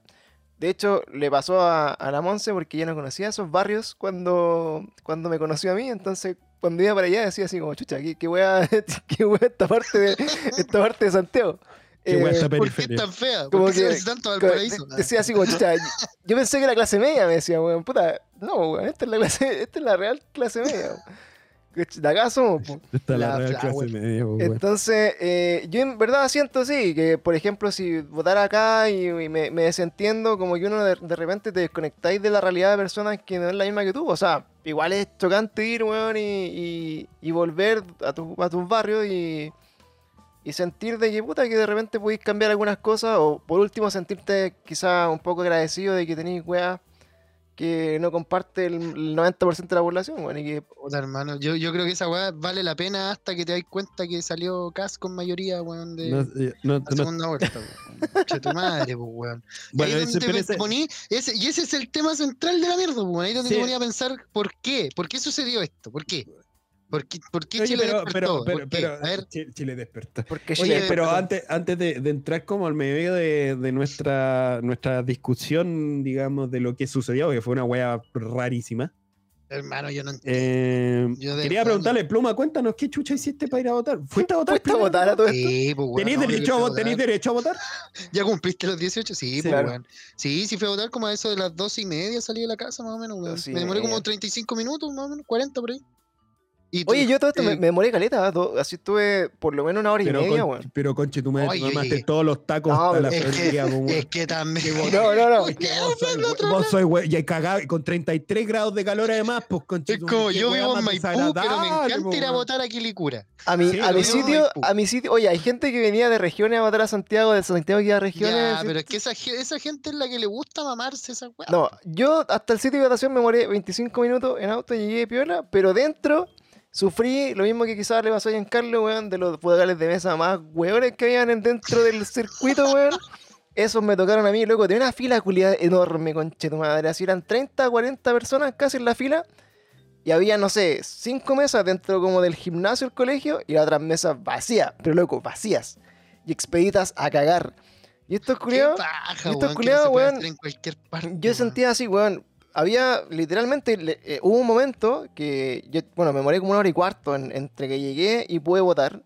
de hecho, le pasó a, a la Monse porque ella no conocía esos barrios cuando, cuando me conoció a mí, entonces cuando iba para allá decía así como, chucha, qué, qué wea, qué wea esta parte de, esta parte de Santiago. Qué Eh, esta ¿Por qué es tan fea? Como ¿Por qué se que- parece tanto al paraíso? de- Decía así como, chucha, yo pensé que era clase media, me decía, weón, puta, no, weón, esta es la clase, esta es la real clase media. Weón. Que De acá somos, po. Esta es la, La real clase media, po. Entonces, eh, yo en verdad siento sí, que por ejemplo, si votara acá y, y me, me desentiendo, como que uno de, de repente te desconectáis de la realidad de personas que no es la misma que tú. O sea, igual es chocante ir, weón, y, y- y volver a, tu, a tus barrios y, y sentir de que puta que de repente podéis cambiar algunas cosas, o por último sentirte quizá un poco agradecido de que tenéis weas que no comparte el, el 90% de la población, weón, y que Puta, hermano, yo, yo creo que esa weá vale la pena hasta que te das cuenta que salió Cas con mayoría, weón, de No, eh, no- la no- segunda vuelta, weón. Che, tu madre, pues, weón. bueno, ahí ese- donde te ese- poní- ese- y ese es el tema central de la mierda, pues, weón. Ahí donde Sí. te ponía a pensar, ¿por qué? ¿Por qué sucedió esto? ¿Por qué? ¿Por qué, por qué Oye, Chile pero, despertó? pero, ¿Por pero, qué? pero, a ver, Chile, Chile despertó. porque Oye, Chile- pero antes, antes de, de entrar como al medio de, de nuestra, nuestra discusión, digamos, de lo que sucedió, que fue una wea rarísima, hermano, yo no entiendo. eh, Yo de quería preguntarle, Pluma, cuéntanos, ¿qué chucha hiciste para ir a votar? ¿Fuiste a votar? ¿Fuiste a votar a todo esto? Sí, pues, weón, ¿Tenís no, yo derecho, a, fui vo- ¿Tenís votar. derecho a votar? ¿Ya cumpliste los 18? Sí, Sí, pues, claro. weón. Sí, sí fui a votar como a eso de las dos y media salí de la casa, más o menos, weón. Me demoré como media. 35 minutos, más o menos, 40 por ahí. Y tú- Oye, yo todo esto me, eh, me demoré caleta, ¿ah? Así estuve por lo menos una hora y Pero, media, weón. pero conche Oye, tú mamaste oye. todos los tacos No, hasta la es que- weón. Es que también. No, no, no. Vos sois, we- vos sois, we- y cagado, y con 33 grados de calor además, pues conche Es como yo vivo en Maipú, pero me encanta ir a weón. votar a Quilicura. A mi, Sí, a mi sitio, a mi sitio, oye, hay gente que venía de regiones a votar a Santiago, de Santiago que iba a regiones. Ya, pero es que esa, ge- esa gente es la que le gusta mamarse esa weá. No, yo hasta el sitio de votación me demoré 25 minutos en auto, llegué de piola, pero dentro sufrí lo mismo que quizás le pasó a Giancarlo, weón, de los vocales de mesa más weones que habían en- dentro del circuito, weón. Esos me tocaron a mí, loco, tenía una fila culiada enorme, conche tu madre. Así eran 30, 40 personas casi en la fila. Y había, no sé, cinco mesas dentro como del gimnasio del colegio y las otras mesas vacías, pero loco, vacías. Y expeditas a cagar. Y estos culiados, estos culiados, weón, en cualquier parte. yo sentía así, weón. Había literalmente, eh, hubo un momento que yo, bueno, me moré como una hora y cuarto en- entre que llegué y pude votar.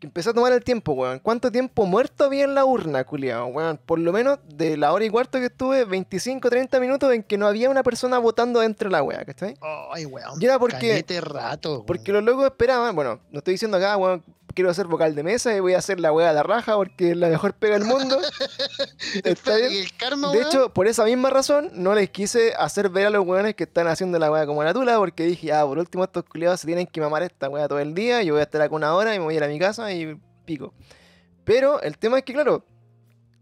Que empecé a tomar el tiempo, weón. ¿Cuánto tiempo muerto había en la urna, culiao, weón? Por lo menos de la hora y cuarto que estuve, 25, 30 minutos en que no había una persona votando dentro de la wea, ¿cachai? Ay, weón. Y era porque- rato. weón. Porque los locos esperaban, bueno, no estoy diciendo acá, weón, quiero hacer vocal de mesa y voy a hacer la wea a la raja porque es la mejor pega del mundo. Está bien. Y el karma, De hecho, por esa misma razón, no les quise hacer ver a los weones que están haciendo la weá como la tula, porque dije, ah, por último, estos culiados se tienen que mamar esta weá todo el día, yo voy a estar acá una hora y me voy a ir a mi casa y pico. Pero el tema es que, claro,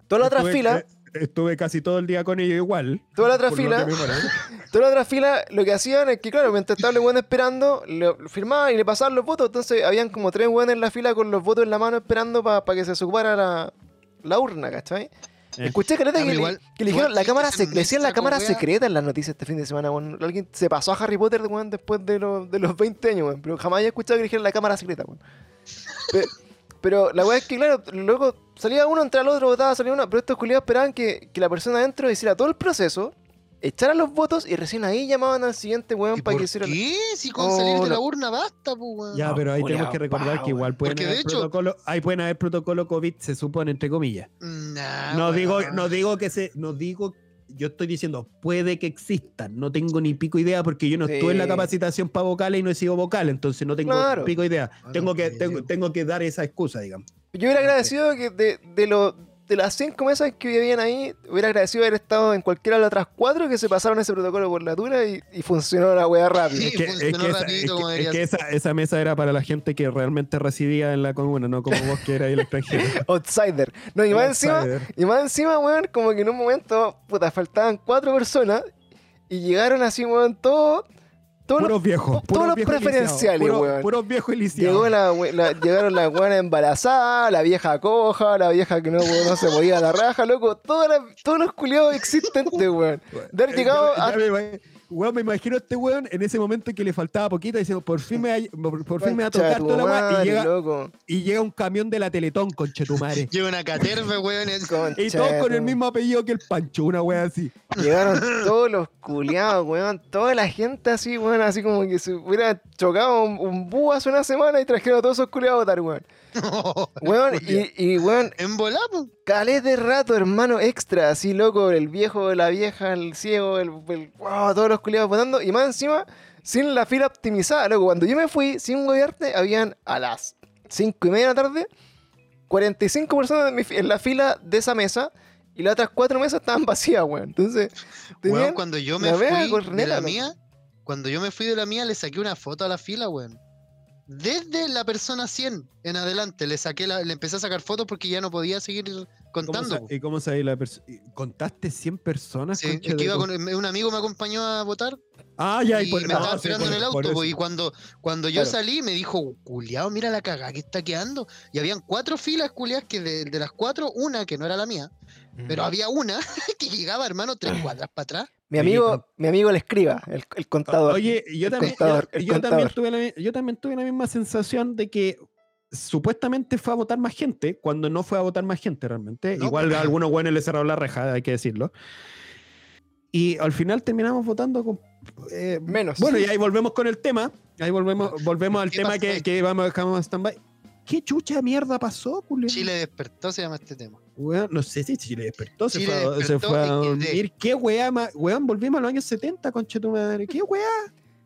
toda la otra fila, eh, Estuve casi todo el día con ellos igual. toda la otra lo fila, que toda la otra fila, lo que hacían es que, claro, mientras estaban los weones esperando, lo lo firmaban y le pasaban los votos. Entonces, habían como tres weones en la fila con los votos en la mano esperando para que se ocupara la, la urna, ¿cachai? Eh. Escuché que, pero le- igual- que le dijeron la que cámara sec- le decían la cámara wea. secreta en las noticias este fin de semana, weón. Alguien se pasó a Harry Potter, weón, después de, los- de los 20 años, weón. Pero jamás había escuchado que dijeran la cámara secreta, weón. Pe- Pero, la weá es que, claro, luego salía uno, entraba el otro, votaba, salía uno. Pero estos culiados esperaban que, que la persona adentro hiciera todo el proceso, echara los votos y recién ahí llamaban al siguiente weón ¿Y para que hiciera. qué? Si con Oh, salir de la urna basta, pues, weón. Ya, pero ahí tenemos que recordar pa, que igual pueden haber hecho- protocolo, ahí pueden haber protocolo COVID, se supone, entre comillas. Nah, No digo, no digo que se, no digo, yo estoy diciendo, puede que existan, no tengo ni pico idea porque yo no estuve en la Sí. capacitación para vocales y no he sido vocal, entonces no tengo Claro. pico idea. Ah, Tengo que, tengo, tengo que dar esa excusa, digamos. Yo hubiera agradecido que de, de, lo- de las cinco mesas que habían ahí, hubiera agradecido haber estado en cualquiera de las otras cuatro que se pasaron ese protocolo por la tula y, y funcionó la weá rápido. Sí, Es que, es funcionó esa, es que- como es debería que esa, esa mesa era para la gente que realmente residía en la comuna, no como vos que eras el extranjero. Outsider. No, y más encima, y más encima, weón, como que en un momento, puta, faltaban cuatro personas y llegaron así, weón, todos. Todos los- Puros viejos. todos puros los viejos preferenciales, puros, viejos. Llegó la, la- llegaron las weonas embarazadas, la vieja coja, la vieja que no, no se podía a la raja, loco. Todas las- todos los culiados existentes, weón. De haber Eh, llegado a- weón, me imagino a este weón en ese momento que le faltaba poquito diciendo, por fin me, por, por fin me va a tocar toda la weá", y llega, loco. y llega un camión de la Teletón, conchetumare. Lleva una caterva, weón. es- Concha y todos con el mismo apellido que el Pancho, una wea así. Llegaron todos los culiados, weón. Toda la gente así, weón, así como que se hubiera chocado un, un búho hace una semana y trajeron a todos esos culiados a votar, weón. Weón, y, y weón, po. calés de rato, hermano, extra, así loco, el viejo, la vieja, el ciego, el, el- wow, todos los culiados votando, y más encima, sin la fila optimizada, loco. Cuando yo me fui, sin gobierno, habían a las 5 y media de la tarde, 45 personas en, mi en la fila de esa mesa, y las otras cuatro mesas estaban vacías, weón. Entonces, Weón, cuando yo me fui de la loco. mía, cuando yo me fui de la mía, le saqué una foto a la fila, weón. Desde la persona 100 en adelante, le saqué la, le empecé a sacar fotos porque ya no podía seguir ¿Cómo contando. ¿Y cómo sabéis la persona? ¿Contaste 100 personas? Sí, es que iba con, un amigo me acompañó a votar Ah, ya, y por- me no, estaba sí, esperando por- en el auto, po, eso. y cuando, cuando yo Claro. salí me dijo, culiao, mira la cagada que está quedando. Y habían cuatro filas, culiadas, que de, de las cuatro, una que no era la mía, pero había una que llegaba, hermano, tres cuadras para atrás. Mi amigo, mi amigo le escriba, el, el contador. Oye, yo El también, contador, yo, el yo también contador. tuve la, yo también tuve la misma sensación de que supuestamente fue a votar más gente, cuando no fue a votar más gente realmente. No, Igual pues. a algunos buenos le cerraron la reja, hay que decirlo. Y al final terminamos votando con... eh, Menos. Bueno, y ahí volvemos con el tema. Ahí volvemos, volvemos al ¿Qué tema que, vamos dejamos en stand-by. ¿Qué chucha mierda pasó, Julio? Chile despertó, se llama este tema. Weón, no sé si Chile despertó, se fue, a- se despertó fue a dormir. ¿Qué weá? Weón, volvimos a los años 70, conche tu madre. ¿Qué weá?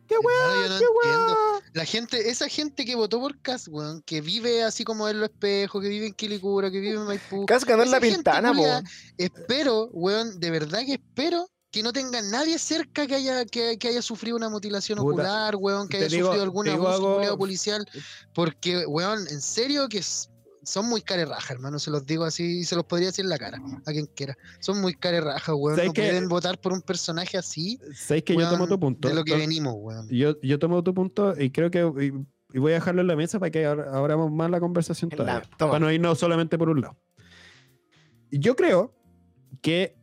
¿Qué weá? No ¿Qué entiendo. weá? La gente, esa gente que votó por Cas, weón, que vive así como en Los Espejos, que vive en Quilicura, que vive en Maipú. Casi ganó en la pintana, culiá, Espero, weón, de verdad que espero que no tenga nadie cerca que haya, que, que haya sufrido una mutilación Puta, ocular, weón, que haya digo- sufrido algún abuso policial. Porque, weón, en serio que s- son muy carerraja, hermano, se los digo así y se los podría decir en la cara a quien quiera. Son muy carerraja, weón. ¿Sabes No pueden votar por un personaje así. ¿Sabes que yo tomo weón, tu punto? De lo que venimos, weón. Yo, yo tomo tu punto y creo que y, y voy a dejarlo en la mesa para que abra- abramos más la conversación la- todavía. toma. Para no irnos solamente por un lado. Yo creo que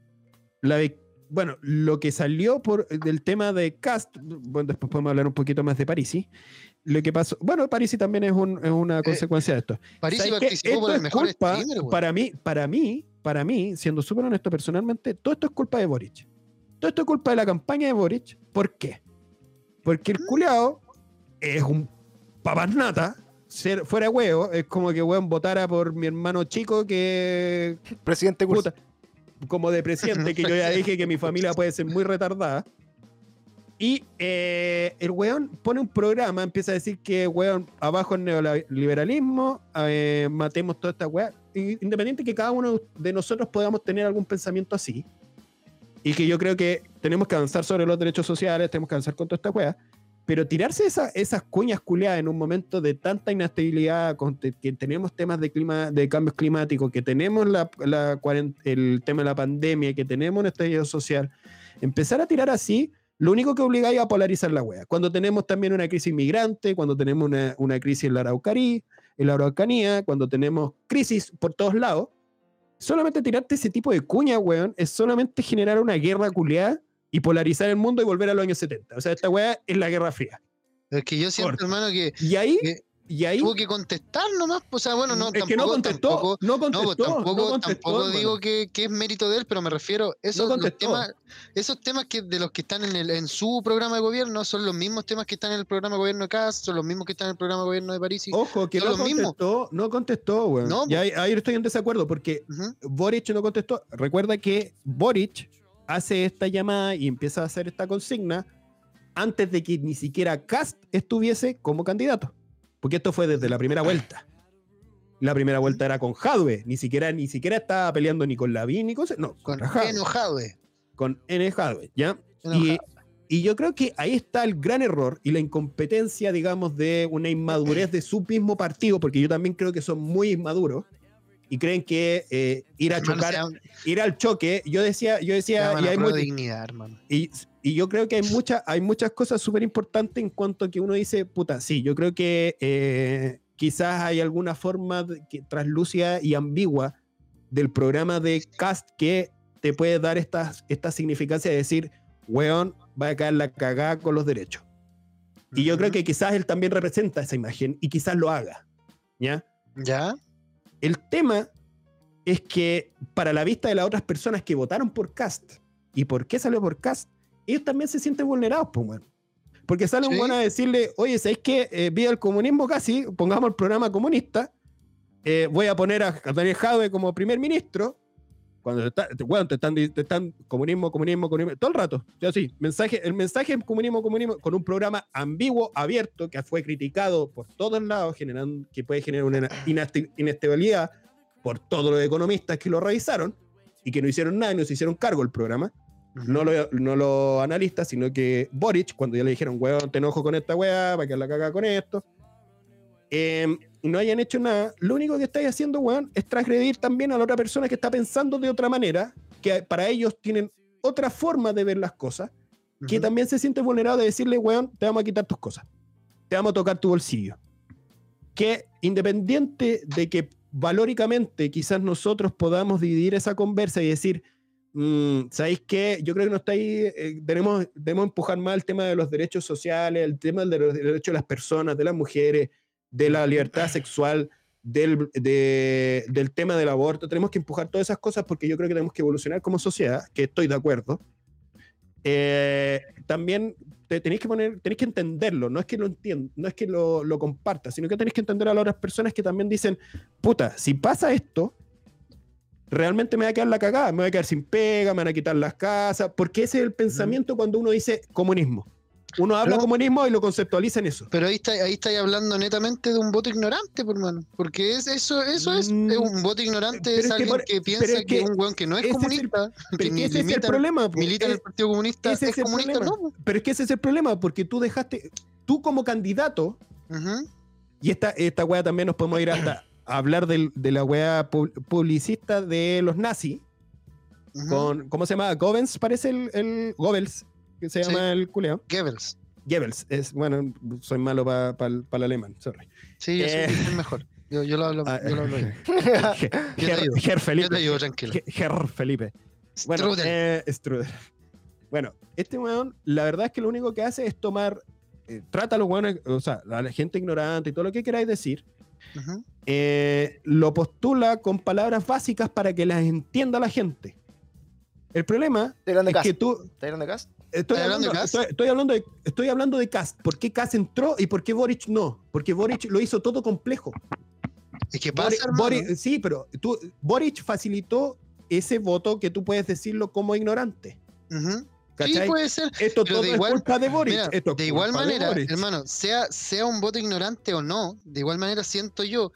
la bueno, lo que salió por del tema de Cast, bueno, después podemos hablar un poquito más de Parisi. Lo que pasó, bueno, Parisi también es, un- es una consecuencia de esto. París participó por Esto el es mejor culpa, streamer, para mí, para mí, para mí, siendo súper honesto personalmente, todo esto es culpa de Boric. todo esto es culpa de la campaña de Boric. ¿Por qué? Porque el culiao es un papasnata, ser, fuera de huevo, es como que weón votara por mi hermano chico que Presidente Curso. puta, como de presidente, que yo ya dije que mi familia puede ser muy retardada. Y eh, el weón pone un programa, empieza a decir que weón, abajo el neoliberalismo, eh, matemos toda esta weá. Independiente que cada uno de nosotros podamos tener algún pensamiento así. Y que yo creo que tenemos que avanzar sobre los derechos sociales, tenemos que avanzar con toda esta weá. Pero tirarse esa- esas cuñas culiadas en un momento de tanta inestabilidad, con te- que tenemos temas de, clima, de cambios climáticos, que tenemos la, la el tema de la pandemia, que tenemos un estallido social, empezar a tirar así, lo único que obliga es a polarizar la wea. Cuando tenemos también una crisis migrante, cuando tenemos una, una crisis en la Araucarí, en la Araucanía, cuando tenemos crisis por todos lados, solamente tirarte ese tipo de cuña, weón, es solamente generar una guerra culiada y polarizar el mundo y volver a los años 70. O sea, esta weá es la Guerra Fría. Es que yo siento, Corta. hermano, que Y ahí, que y ahí, tuvo que contestar nomás. O sea, bueno, no, es que no tampoco- contestó, tampoco- no No, pues contestó, tampoco, no contestó, tampoco hermano. digo que, que es mérito de él, pero me refiero, esos, los temas, esos temas que de los que están en, el, en su programa de gobierno son los mismos temas que están en el programa de gobierno de Kass, son los mismos que están en el programa de gobierno de París. Ojo, que no mismos. contestó, no contestó, weón. No, y ahí, ahí estoy en desacuerdo porque Ujú. Boric no contestó. Recuerda que Boric hace esta llamada y empieza a hacer esta consigna antes de que ni siquiera Cast estuviese como candidato. Porque esto fue desde la primera vuelta. La primera vuelta era con Jadwe, ni siquiera, ni siquiera estaba peleando ni con Lavín ni con... No, Con Jadwe, eh, con N. Jadwe, ¿ya? Y, y yo creo que ahí está el gran error y la incompetencia, digamos, de una inmadurez de su mismo partido, porque yo también creo que son muy inmaduros y creen que eh, ir a chocar, ir al choque, yo decía, yo decía, y hay, prueba mu- de dignidad, hermano. y, y yo creo que hay, muchas hay muchas cosas súper importantes en cuanto a que uno dice, puta, sí, yo creo que eh, quizás hay alguna forma que, translúcida y ambigua del programa de cast que te puede dar esta, esta significancia de decir, weón, va a caer la cagada con los derechos. Y yo creo que quizás él también representa esa imagen y quizás lo haga, ¿ya? ¿Ya? El tema es que para la vista de las otras personas que votaron por Cast, ¿y por qué salió por Cast? Ellos también se sienten vulnerados, pues, bueno. Porque sale un Sí. a decirle, oye, ¿sabéis qué? Eh, viva el comunismo casi, pongamos el programa comunista, eh, voy a poner a Daniel Jadwe como primer ministro, cuando te, está- weón, te están, te están comunismo, comunismo, comunismo, todo el rato, sí, mensaje, el mensaje es comunismo, comunismo, con un programa ambiguo, abierto, que fue criticado por todos lados, generando, que puede generar una inestabilidad por todos los economistas que lo revisaron y que no hicieron nada y no se hicieron cargo del programa. No los no los analistas, sino que Boric, cuando ya le dijeron, weón, te enojo con esta weá, va a quedar la caga con esto, eh, no hayan hecho nada, lo único que estáis haciendo, weón, es transgredir también a la otra persona que está pensando de otra manera, que para ellos tienen otra forma de ver las cosas, que también se siente vulnerado de decirle, weón, te vamos a quitar tus cosas, te vamos a tocar tu bolsillo. Que independiente de que valóricamente quizás nosotros podamos dividir esa conversa y decir, mm, ¿sabéis qué? Yo creo que no está ahí, eh, tenemos, debemos empujar más el tema de los derechos sociales, el tema de los derechos de las personas, de las mujeres, de la libertad sexual, del, de- del tema del aborto. Tenemos que empujar todas esas cosas porque yo creo que tenemos que evolucionar como sociedad, que estoy de acuerdo. Eh, también te, tenéis que poner, tenéis que entenderlo, no es que lo entiendas, no es que lo, lo compartas, sino que tenéis que entender a las otras personas que también dicen, puta, si pasa esto, realmente me va a quedar la cagada, me voy a quedar sin pega, me van a quitar las casas, porque ese es el pensamiento cuando uno dice comunismo. Uno habla No. comunismo y lo conceptualiza en eso. Pero ahí está, ahí estáis hablando netamente de un voto ignorante, por mano. Porque es, eso, eso es, Mm, es un voto ignorante, pero es es que alguien por- que piensa es que, un weón que no es el- comunista, que ni ese es el problema. milita en el Partido Comunista, es, el comunista. Pero es que ese es el problema, porque tú dejaste, tú como candidato, y esta, esta weá también nos podemos ir hasta a hablar del- de la weá pu- publicista de los nazis, con, ¿cómo se llama? Goebbels, parece el, el Goebbels, que se Sí. llama el culeo. Goebbels. Goebbels, es, bueno, soy malo para el alemán, sorry. Sí, yo soy Eh. el mejor. Yo, yo lo hablo, Ah, yo lo hablo bien. Ger, te. Ger Yo Felipe. te ayudo, tranquilo. Ger- Felipe. Bueno, Strudel. eh, Strudel. Bueno, este weón, la verdad es que lo único que hace es tomar, eh, trata a los weones, o sea, a la gente ignorante y todo lo que queráis decir, Ujú. eh, lo postula con palabras básicas para que las entienda la gente. El problema es que Cast. tú. ¿Estás hablando de Cast? Estoy ¿Estás hablando estoy, estoy hablando de, estoy hablando de. ¿Por qué Cast entró y por qué Boric no? Porque Boric lo hizo todo complejo. Es que pasa, Boric- hermano. Boric- sí, pero tú, Boric facilitó ese voto que tú puedes decirlo como ignorante. Sí, puede ser. Esto todo de es igual- culpa de Boric. Mira, Esto es de igual manera, hermano, sea, sea un voto ignorante o no, de igual manera siento yo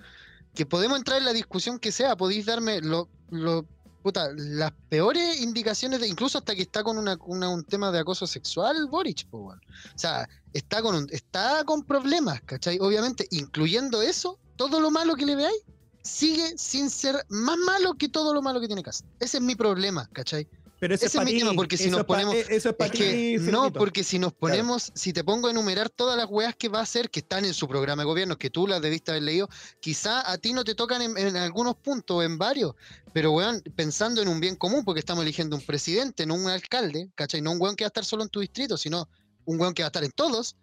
que podemos entrar en la discusión que sea, podéis darme lo, lo- puta, las peores indicaciones, de, incluso hasta que está con un tema de acoso sexual, Boric, weón. o sea, está con, un- está con problemas, ¿cachai? Obviamente, incluyendo eso, todo lo malo que le veáis, sigue sin ser más malo que todo lo malo que tiene Cast. Ese es mi problema, ¿cachai? Pero ese, ese es mi tema, porque si eso nos ponemos- Eso es para Es que no, porque si nos ponemos, si te pongo a enumerar todas las weas que va a hacer, que están en su programa de gobierno, que tú las debiste haber leído, quizá a ti no te tocan en, en algunos puntos o en varios, pero weón, pensando en un bien común, porque estamos eligiendo un presidente, no un alcalde, ¿cachai? No un weón que va a estar solo en tu distrito, sino un weón que va a estar en todos.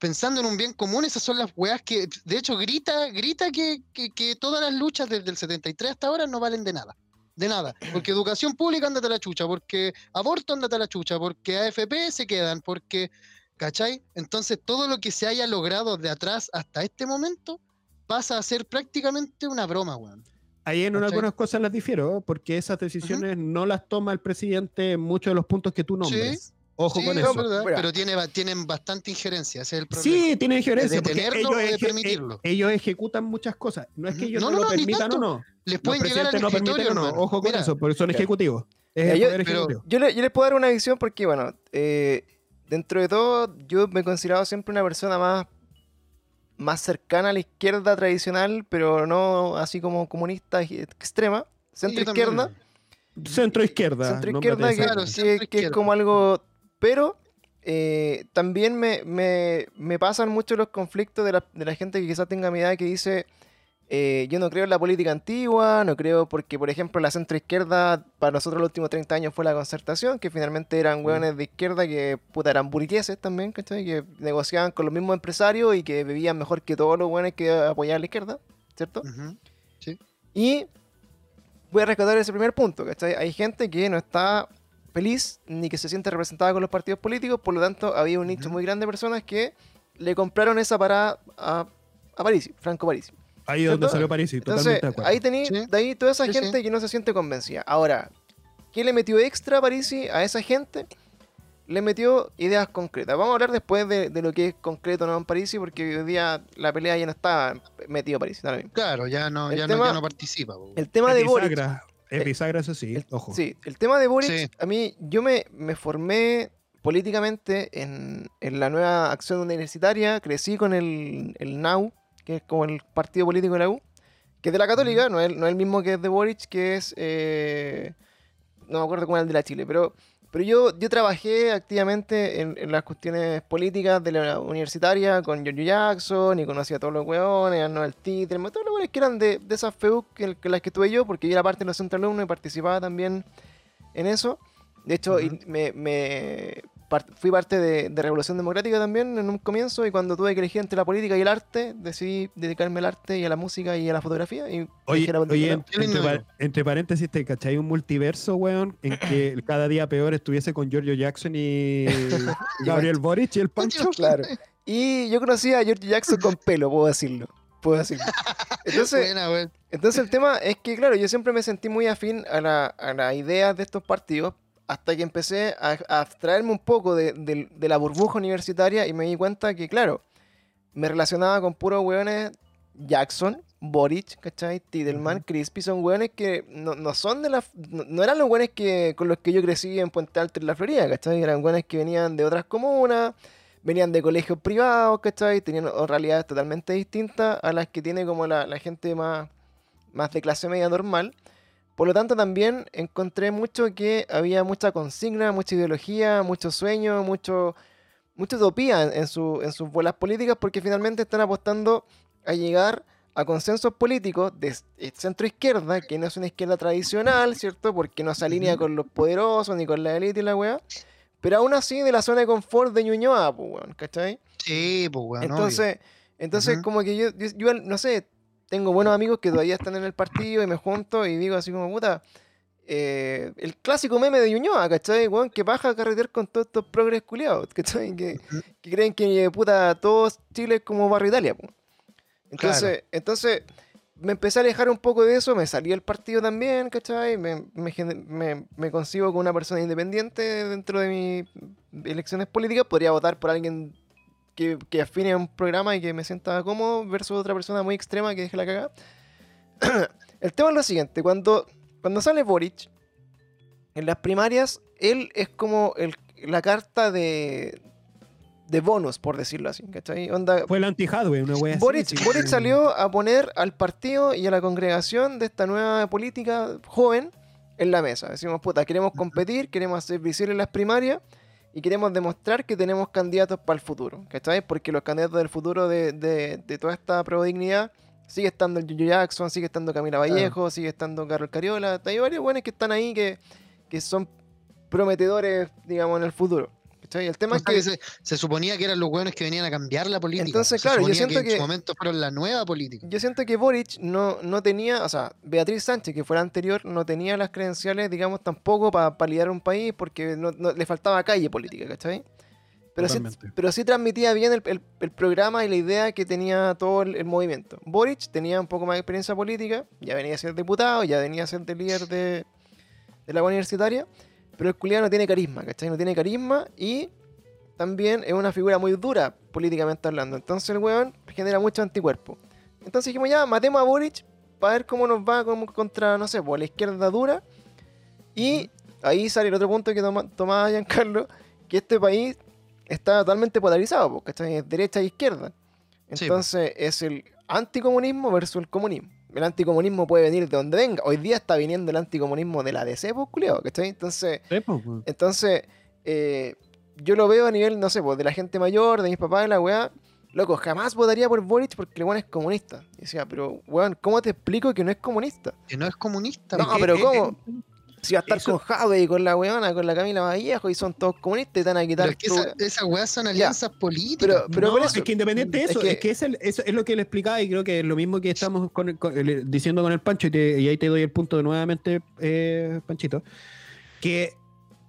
Pensando en un bien común, esas son las weas que, de hecho, grita, grita que, que, que todas las luchas desde el 73 hasta ahora no valen de nada. De nada. Porque educación pública ándate a la chucha, porque aborto ándate a la chucha, porque AFP se quedan, porque. ¿Cachai? Entonces todo lo que se haya logrado de atrás hasta este momento pasa a ser prácticamente una broma, weón. Ahí en ¿Cachai? algunas cosas las difiero, porque esas decisiones no las toma el presidente en muchos de los puntos que tú nombres. Ojo Sí, con no, eso. ¿verdad? Pero tiene, tienen bastante injerencia, ese es el problema. Sí, tiene injerencia. ¿De porque detenerlo ellos, o de eje- permitirlo? eh, ellos ejecutan muchas cosas. No es que ellos No, no, no, lo permitan o no. Les Los pueden llegar al presidentes no permiten escritorio, o no. hermano. Ojo con Mira, eso, porque son Claro. ejecutivos. Es el yo- poder pero- ejecutivo. Yo le, yo les puedo dar una visión porque, bueno, eh, dentro de todo, yo me he considerado siempre una persona más, más cercana a la izquierda tradicional, pero no así como comunista extrema, centro izquierda. Centro izquierda. centro izquierda que, Claro, que- centro que es como algo pero eh, también me, me- me pasan mucho los conflictos de la, de la gente que quizás tenga mi edad que dice eh, yo no creo en la política antigua, no creo porque por ejemplo la centro izquierda para nosotros los últimos 30 años fue la concertación, que finalmente eran hueones de izquierda que puta eran burgueses también, ¿cachai? que negociaban con los mismos empresarios y que vivían mejor que todos los hueones que apoyaban a la izquierda, ¿cierto? Ujú. Y voy a rescatar ese primer punto, ¿cachai? Hay gente que no está feliz ni que se siente representada con los partidos políticos, por lo tanto había un nicho muy grande de personas que le compraron esa parada a, a Parisi, Franco Parisi. Ahí es donde salió París, Entonces, totalmente de acuerdo. ahí tení, Sí. de ahí toda esa Sí, sí. gente que no se siente convencida. Ahora, ¿qué le metió extra a Parisi a esa gente? Le metió ideas concretas. Vamos a hablar después de, de lo que es concreto no en Parisi, porque hoy día la pelea ya no está metido Parisi. Claro, ya no, ya, no, tema- ya no participa. El tema de Boric. Es Eh, bisagra, eso sí, El- ojo. Sí, el tema de Boric, Sí. a mí, yo me, me formé políticamente en, en la nueva acción universitaria, crecí con el, el NAU, que es como el partido político de la U, que es de la católica, no, es, no es el mismo que es de Boric, que es, eh, no me acuerdo cómo es el de la Chile, pero, pero yo, yo trabajé activamente en, en las cuestiones políticas de la universitaria con Giorgio Jackson y conocí a todos los hueones, a Noel Titre, todos los hueones que eran de, de esas FEUC que, que las que tuve yo, porque yo era parte de los centros alumnos y participaba también en eso. De hecho, me, me fui parte de, de Revolución Democrática también en un comienzo y cuando tuve que elegir entre la política y el arte, decidí dedicarme al arte y a la música y a la fotografía. Y Oye, la oye, entre, paréntesis, ¿te cachai un multiverso, weón? En que cada día peor estuviese con Giorgio Jackson y Gabriel Boric y el Pancho. Claro. Y yo conocí a George Jackson con pelo, puedo decirlo. Puedo decirlo. Entonces, Buena, weón. Entonces el tema es que, claro, yo siempre me sentí muy afín a la, a la idea de estos partidos hasta que empecé a, a abstraerme un poco de, de- de la burbuja universitaria y me di cuenta que, claro, me relacionaba con puros hueones Jackson, Boric, ¿cachai? Tidelman. Crispy, son hueones que no, no son de la... No, no eran los hueones que, con los que yo crecí en Puente Alto en la Florida, ¿cachai? Eran hueones que venían de otras comunas, venían de colegios privados, ¿cachai? Tenían realidades totalmente distintas a las que tiene como la, la gente más, más de clase media normal. Por lo tanto, también encontré mucho que había mucha consigna, mucha ideología, mucho sueño, mucho, mucha utopía en, su- en sus bolas políticas, porque finalmente están apostando a llegar a consensos políticos de eh, centro izquierda, que no es una izquierda tradicional, ¿cierto? Porque no se alinea con los poderosos ni con la élite y la weá. Pero aún así de la zona de confort de Ñuñoa, pues, weón, ¿cachai? Sí, pues, weón. obvio. Entonces, entonces como que yo, yo, yo, no sé, tengo buenos amigos que todavía están en el partido y me junto y digo así como, puta, eh, el clásico meme de Ñuñoa, ¿cachai? Weón, que baja a carretear con todos estos progres culiados, ¿cachai? Que, creen que, puta, todos Chile es como Barrio Italia, po. Entonces, entonces, me empecé a alejar un poco de eso, me salí del partido también, ¿cachai? Me, me, me- me consigo con una persona independiente dentro de mis elecciones políticas, podría votar por alguien que, que afine a un programa y que me sienta cómodo versus otra persona muy extrema que deje la cagada. El tema es lo siguiente, cuando, cuando sale Boric, en las primarias, él es como el- la carta de, de bonus, por decirlo así, ¿cachai? Onda, Fue el anti-Hadwe, una wea así, Boric, sí. Boric salió a poner al partido y a la congregación de esta nueva política joven en la mesa. Decimos, puta, queremos competir, queremos hacer visibles las primarias y queremos demostrar que tenemos candidatos para el futuro. ¿Cachai? Porque los candidatos del futuro de, de- de toda esta prodignidad sigue estando el Yuyu Jackson, sigue estando Camila Vallejo, sigue estando Carol Cariola. Hay varios buenos que están ahí que, que son prometedores, digamos, en el futuro. ¿Cachai? El tema O es sea, que que se, se suponía que eran los buenos que venían a cambiar la política. Entonces, Se claro, yo siento en que- su momento fueron la nueva política. Yo siento que Boric no, no tenía, o sea, Beatriz Sánchez, que fue la anterior, no tenía las credenciales, digamos, tampoco para liderar un país porque no, no- le faltaba calle política, ¿cachai? Pero sí, pero sí transmitía bien el, el- el programa y la idea que tenía todo el, el movimiento. Boric tenía un poco más de experiencia política, ya venía a ser diputado, ya venía a ser de líder de, de la universitaria, pero el culiado no tiene carisma, ¿cachai? No tiene carisma y también es una figura muy dura políticamente hablando. Entonces el weón genera mucho anticuerpo. Entonces dijimos ya, matemos a Boric para ver cómo nos va como contra, no sé, por la izquierda dura. Y ahí sale el otro punto que toma, tomaba Giancarlo, que este país está totalmente polarizado, porque está en derecha e izquierda. Sí, Entonces es el anticomunismo versus el comunismo. El anticomunismo puede venir de donde venga. Hoy día está viniendo el anticomunismo de la DC, pues, culiao, ¿cachai? Entonces, Sí, weón. entonces, eh, yo lo veo a nivel, no sé, pues, de la gente mayor, de mis papás, de la weá. Loco, jamás votaría por Boric porque el weón es comunista. Y decía, pero weón, ¿cómo te explico que no es comunista? Que no es comunista. No, pero es- ¿cómo? Si va a estar Eso- con Jave y con la weona, con la Camila Vallejo y son todos comunistas y van a quitar Pero es que esas weas son alianzas políticas. pero- pero no, por eso- es que independiente de es eso, que- es que, es, eso es lo que le explicaba y creo que es lo mismo que estamos con con diciendo con el Pancho y, te- y ahí te doy el punto nuevamente, eh, Panchito, que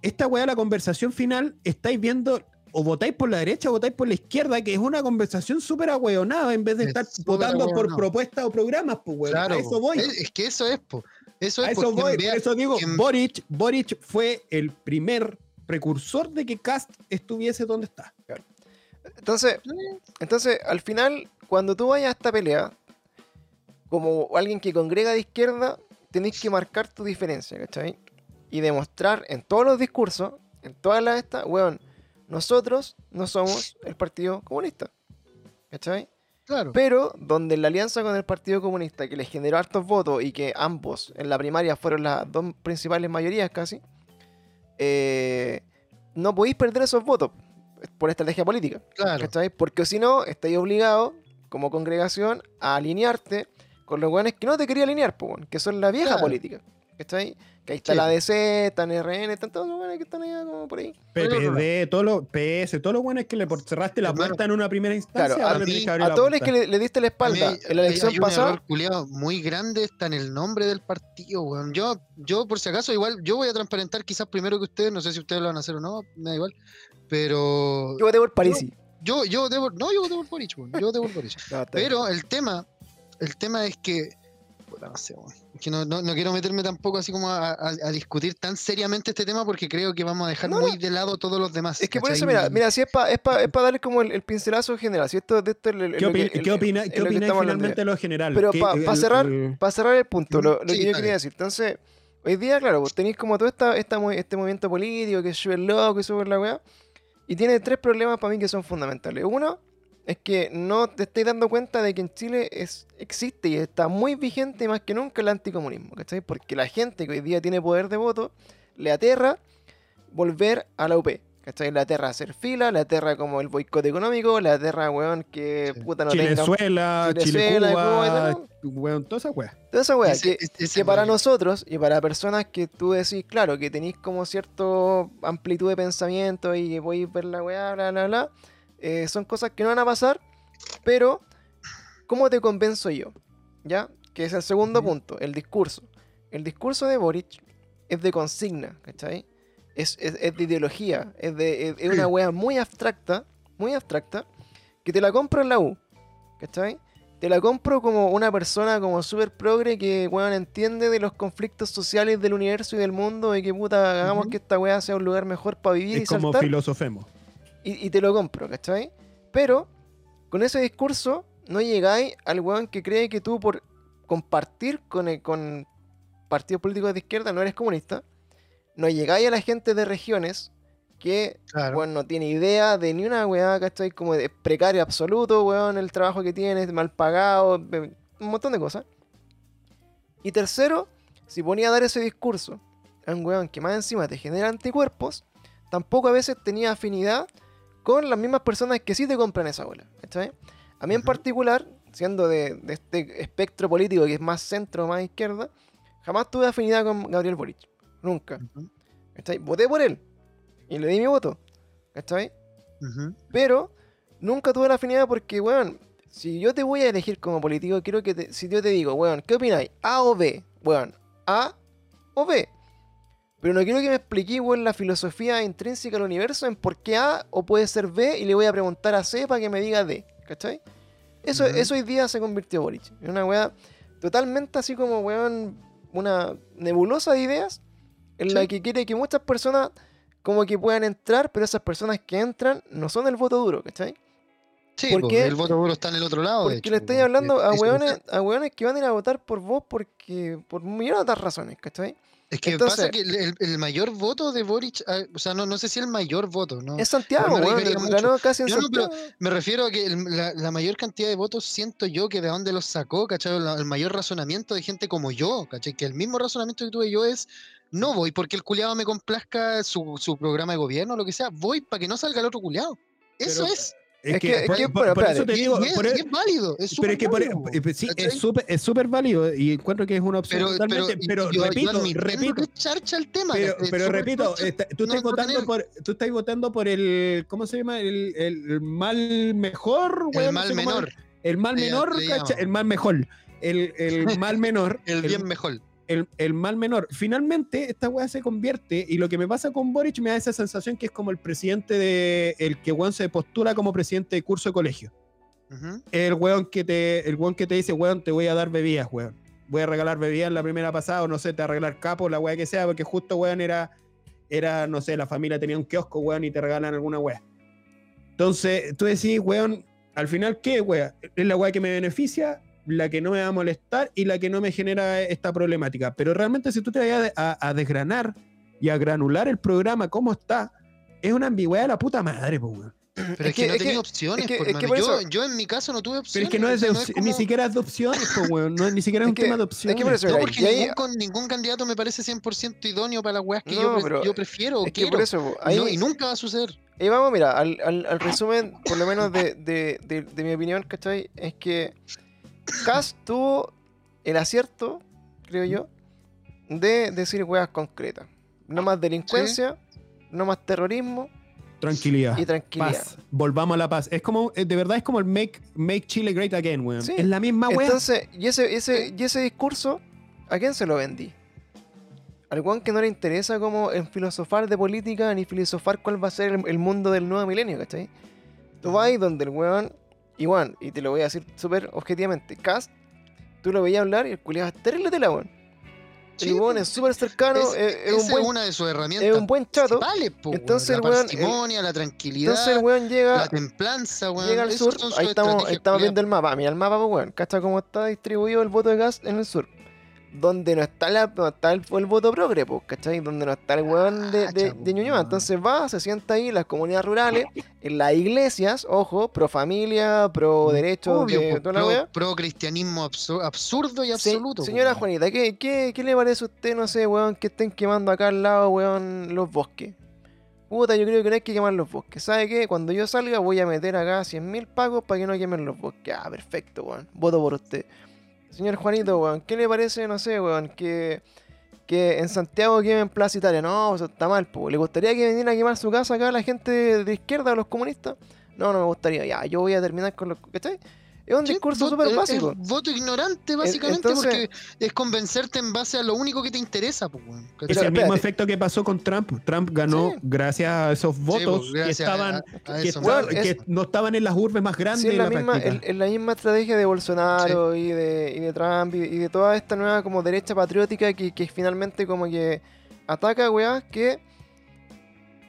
esta weá, la conversación final, estáis viendo o votáis por la derecha o votáis por la izquierda, que es una conversación súper agüeonada en vez de Es estar votando por propuestas o programas, pues weón. Claro, a eso voy. Es, es que eso es, po. Eso es A eso voy, por eso digo, en- Boric, Boric fue el primer precursor de que Cast estuviese donde está. Entonces, entonces, al final, cuando tú vayas a esta pelea, como alguien que congrega de izquierda, tenés que marcar tu diferencia, ¿cachai? Y demostrar en todos los discursos, en todas las estas, weón, nosotros no somos el Partido Comunista, ¿cachai? Claro. Pero donde la alianza con el Partido Comunista, que les generó hartos votos y que ambos en la primaria fueron las dos principales mayorías casi, eh, no podéis perder esos votos por estrategia política. Claro. ¿cachai? Porque si no, estáis obligado, como congregación, a alinearte con los buenos que no te quería alinear, po, que son la vieja Claro. política. ¿Cachai? Que ahí está Sí, la. DC, están RN, están todos los buenos que están allá como por ahí. PPD, todo lo, PS, todo lo bueno es que le cerraste la puerta en una primera instancia. claro, a mí- todos los que le, le diste la espalda mí en la elección hay un pasada, error culiao muy grande está en el nombre del partido, weón. Yo, yo, por si acaso, igual, yo voy a transparentar quizás primero que ustedes, no sé si ustedes lo van a hacer o no, me da igual. Pero yo voté por Parisi. yo, yo voté por, no, yo voté por Boric, weón. Yo voté por Boric. No, bien. Pero el tema, el tema es que, puta, no sé, weón. Es que no, no, no quiero meterme tampoco así como a, a- a discutir tan seriamente este tema porque creo que vamos a dejar No, muy de lado todos los demás. Es que por eso, mira, mira, si es para es pa, es pa darle como el, el pincelazo general, si esto, de esto es lo- ¿Qué, opina- el- ¿qué opina- opináis finalmente de lo general? Pero ¿Qué- pa- pa el- cerrar- el- Para cerrar el punto, lo, lo Sí, que yo quería decir. Entonces, hoy día, claro, vos tenéis como todo esta, esta, este movimiento político que es súper loco y súper la weá. Y tiene tres problemas para mí que son fundamentales. Uno es que no te estáis dando cuenta de que en Chile es, existe y está muy vigente más que nunca el anticomunismo, ¿cachai? Porque la gente que hoy día tiene poder de voto le aterra volver a la UP. ¿Cachai? Le aterra hacer fila, le aterra como el boicot económico, le aterra, weón, que Sí. puta no tenga Chilezuela, Chilezuela, Chile-Cuba, Cuba y todo. weón, toda esa weá. Toda esa weá, que, ese- ese que para nosotros y para personas que tú decís, claro, que tenéis como cierto amplitud de pensamiento y que podéis ver la weá, bla, bla, bla, eh, son cosas que no van a pasar, pero ¿cómo te convenzo yo? ¿Ya? Que es el segundo punto, el discurso. El discurso de Boric es de consigna, ¿cachai? Es, es- es de ideología, es, de, es, es una wea muy abstracta, muy abstracta, que te la compro en la U, ¿cachai? Te la compro como una persona como súper progre que, weón, entiende de los conflictos sociales del universo y del mundo y que puta, hagamos que esta weá sea un lugar mejor para vivir y como saltar filosofemos. Y, y te lo compro, ¿cachai? Pero con ese discurso no llegáis al weón que cree que tú por compartir con, el- con partidos políticos de izquierda no eres comunista. No llegáis a la gente de regiones que Claro. weón, no tiene idea de ni una weá, ¿cachai? Como de precario absoluto, weón, el trabajo que tienes, mal pagado, un montón de cosas. Y tercero, si ponía a dar ese discurso a un weón que más encima te genera anticuerpos, tampoco a veces tenía afinidad con las mismas personas que sí te compran esa bola. ¿cachai? A mí en particular, siendo de, de este espectro político que es más centro, más izquierda, jamás tuve afinidad con Gabriel Boric. Nunca. Ujú, ¿cachai? Voté por él. Y le di mi voto. ¿Cachai? ujú. Pero nunca tuve la afinidad porque, weón, si yo te voy a elegir como político, quiero que te- si yo te digo, weón, ¿qué opináis? ¿A o B? Weón, ¿A o B? Pero no quiero que me expliquéis, weón, la filosofía intrínseca del universo en por qué A o puede ser B y le voy a preguntar a C para que me diga D, ¿cachai? Eso, Ujú. eso hoy día se convirtió Boric. En una weá totalmente así como, weón, una nebulosa de ideas en la que quiere que muchas personas como que puedan entrar, pero esas personas que entran no son el voto duro, ¿cachai? Sí, ¿Por po, qué? el voto duro está en el otro lado. de Porque hecho, le po, estáis hablando a eso hueones, a hueones que van a ir a votar por vos porque por millones de otras razones, ¿cachai? Es que Entonces- pasa que el, el- el mayor voto de Boric, ah, o sea, no, no sé si el mayor voto, ¿no? Es Santiago, weón, refería mucho. ganó casi en No, no, pero- Santiago. Me refiero a que el- la, la mayor cantidad de votos siento yo que de dónde los sacó, ¿cachai? La- el mayor razonamiento de gente como yo, ¿cachai? Que el mismo razonamiento que tuve yo es, no voy porque el culiado me complazca su, su programa de gobierno o lo que sea, voy para que no salga el otro culiado. Eso Pero- es. Es que- por, por- por eso te digo, es, por válido. Es pero es que por, superválido, eh, sí, es súper es súper válido y encuentro que es una opción pero, pero, totalmente, y- pero, yo- yo repito, admitiendo repito, charcha el tema. pero, pero súper repito, está- tú no- estás votando tener por, tú estás votando por el, ¿cómo se llama? El, el- el mal mejor, el weón, no mal sé cómo- menor, el mal menor, llaman. el mal mejor, el, el mal menor, el bien mejor. El, el mal menor. Finalmente, esta weá se convierte, y lo que me pasa con Boric me da esa sensación que es como el presidente de. el que weón se postula como presidente de curso de colegio. Ujú. El weón que te, el weón que te dice, weón, te voy a dar bebidas, weón. Voy a regalar bebidas en la primera pasada, o no sé, te voy a regalar capo, la weá que sea, porque justo, weón, era, era, no sé, la familia tenía un kiosco, weón, y te regalan alguna weá. Entonces, tú decís, weón, al final, ¿qué, weón? Es la weá que me beneficia, la que no me va a molestar y la que no me genera esta problemática. Pero realmente, si tú te vayas a, a desgranar y a granular el programa, cómo está, es una ambigüedad de la puta madre, pues, weón. Pero Es es que, que- no es tenía que- opciones, es que- por es que mano. por yo, eso- yo en mi caso no tuve Pero opciones. es que no es, de o sea, opci- como- ni siquiera es de opciones, pues, weón. No, ni siquiera es Es un que- tema de es opciones. que por eso- No, porque y ahí- ningún, con- ningún candidato me parece 100% idóneo para las weas que No, yo, pre- pero yo prefiero o Es que quiero. por eso, po, Y ahí, no- y nunca va a suceder. ahí vamos, mira, al, al- al resumen, por lo menos de, de- de- de mi opinión, ¿cachai? Es que Cass tuvo el acierto, creo yo, de decir weas concretas. No más delincuencia, no más terrorismo Tranquilidad. y tranquilidad. Paz. Volvamos a la paz. Es como, eh, de verdad, es como el make, make Chile great again, weón. Sí. Es la misma weá. Entonces, y ese, ese, y ese discurso, ¿a quién se lo vendí? Al weón que no le interesa como en filosofar de política ni filosofar cuál va a ser el, el mundo del nuevo milenio, ¿cachai? Tú vas ahí donde el weón, y weón, y te lo voy a decir súper objetivamente, Cast, tú lo veías hablar y el culiado es terrible tela, weón. Sí, el weón es súper cercano, Es- es, es un buen, una de sus herramientas. es un buen chato. principales, po. Entonces, la el weón, el- parsimonia, la tranquilidad, Entonces el weón llega, la templanza, weón. llega al sur, ahí estamos, ahí estamos viendo el mapa. Mira el mapa, pues, weón. ¿Cacha cómo está distribuido el voto de gas en el sur? Donde no está, la, no está el, el voto progre, pues, ¿cachai? Donde no está el weón de, de, de Ñuñoa. Entonces va, se sienta ahí en las comunidades rurales, en las iglesias, ojo, pro familia, pro derechos Obvio, de pro, pro cristianismo absu- absurdo y absoluto. señora. Juanita, ¿qué, qué, qué le parece a usted, no sé, weón, que estén quemando acá al lado, weón, los bosques? Puta, yo creo que no hay que quemar los bosques. ¿Sabe qué? Cuando yo salga voy a meter acá 100.000 pagos para que no quemen los bosques. Ah, perfecto, weón. Voto por usted. Señor Juanito, weón, ¿qué le parece, no sé, weón, que, que en Santiago quemen Plaza Italia? No, está mal, po. ¿Le gustaría que viniera a quemar su casa acá la gente de izquierda o los comunistas? No, no me gustaría. Ya, yo voy a terminar con los... ¿Cachai? Es un Sí, discurso súper es- básico. Es voto ignorante, básicamente, entonces- porque es convencerte en base a lo único que te interesa, pues, weón. Es el mismo efecto que pasó con Trump. Trump ganó Sí. gracias a esos Sí, votos pues, que a- estaban a que, eso, estaban- weón, que es- no estaban en las urbes más grandes Sí, es la, la, misma, la estrategia de Bolsonaro y, de, y de Trump y, y de toda esta nueva como derecha patriótica que, que finalmente como que ataca weas que,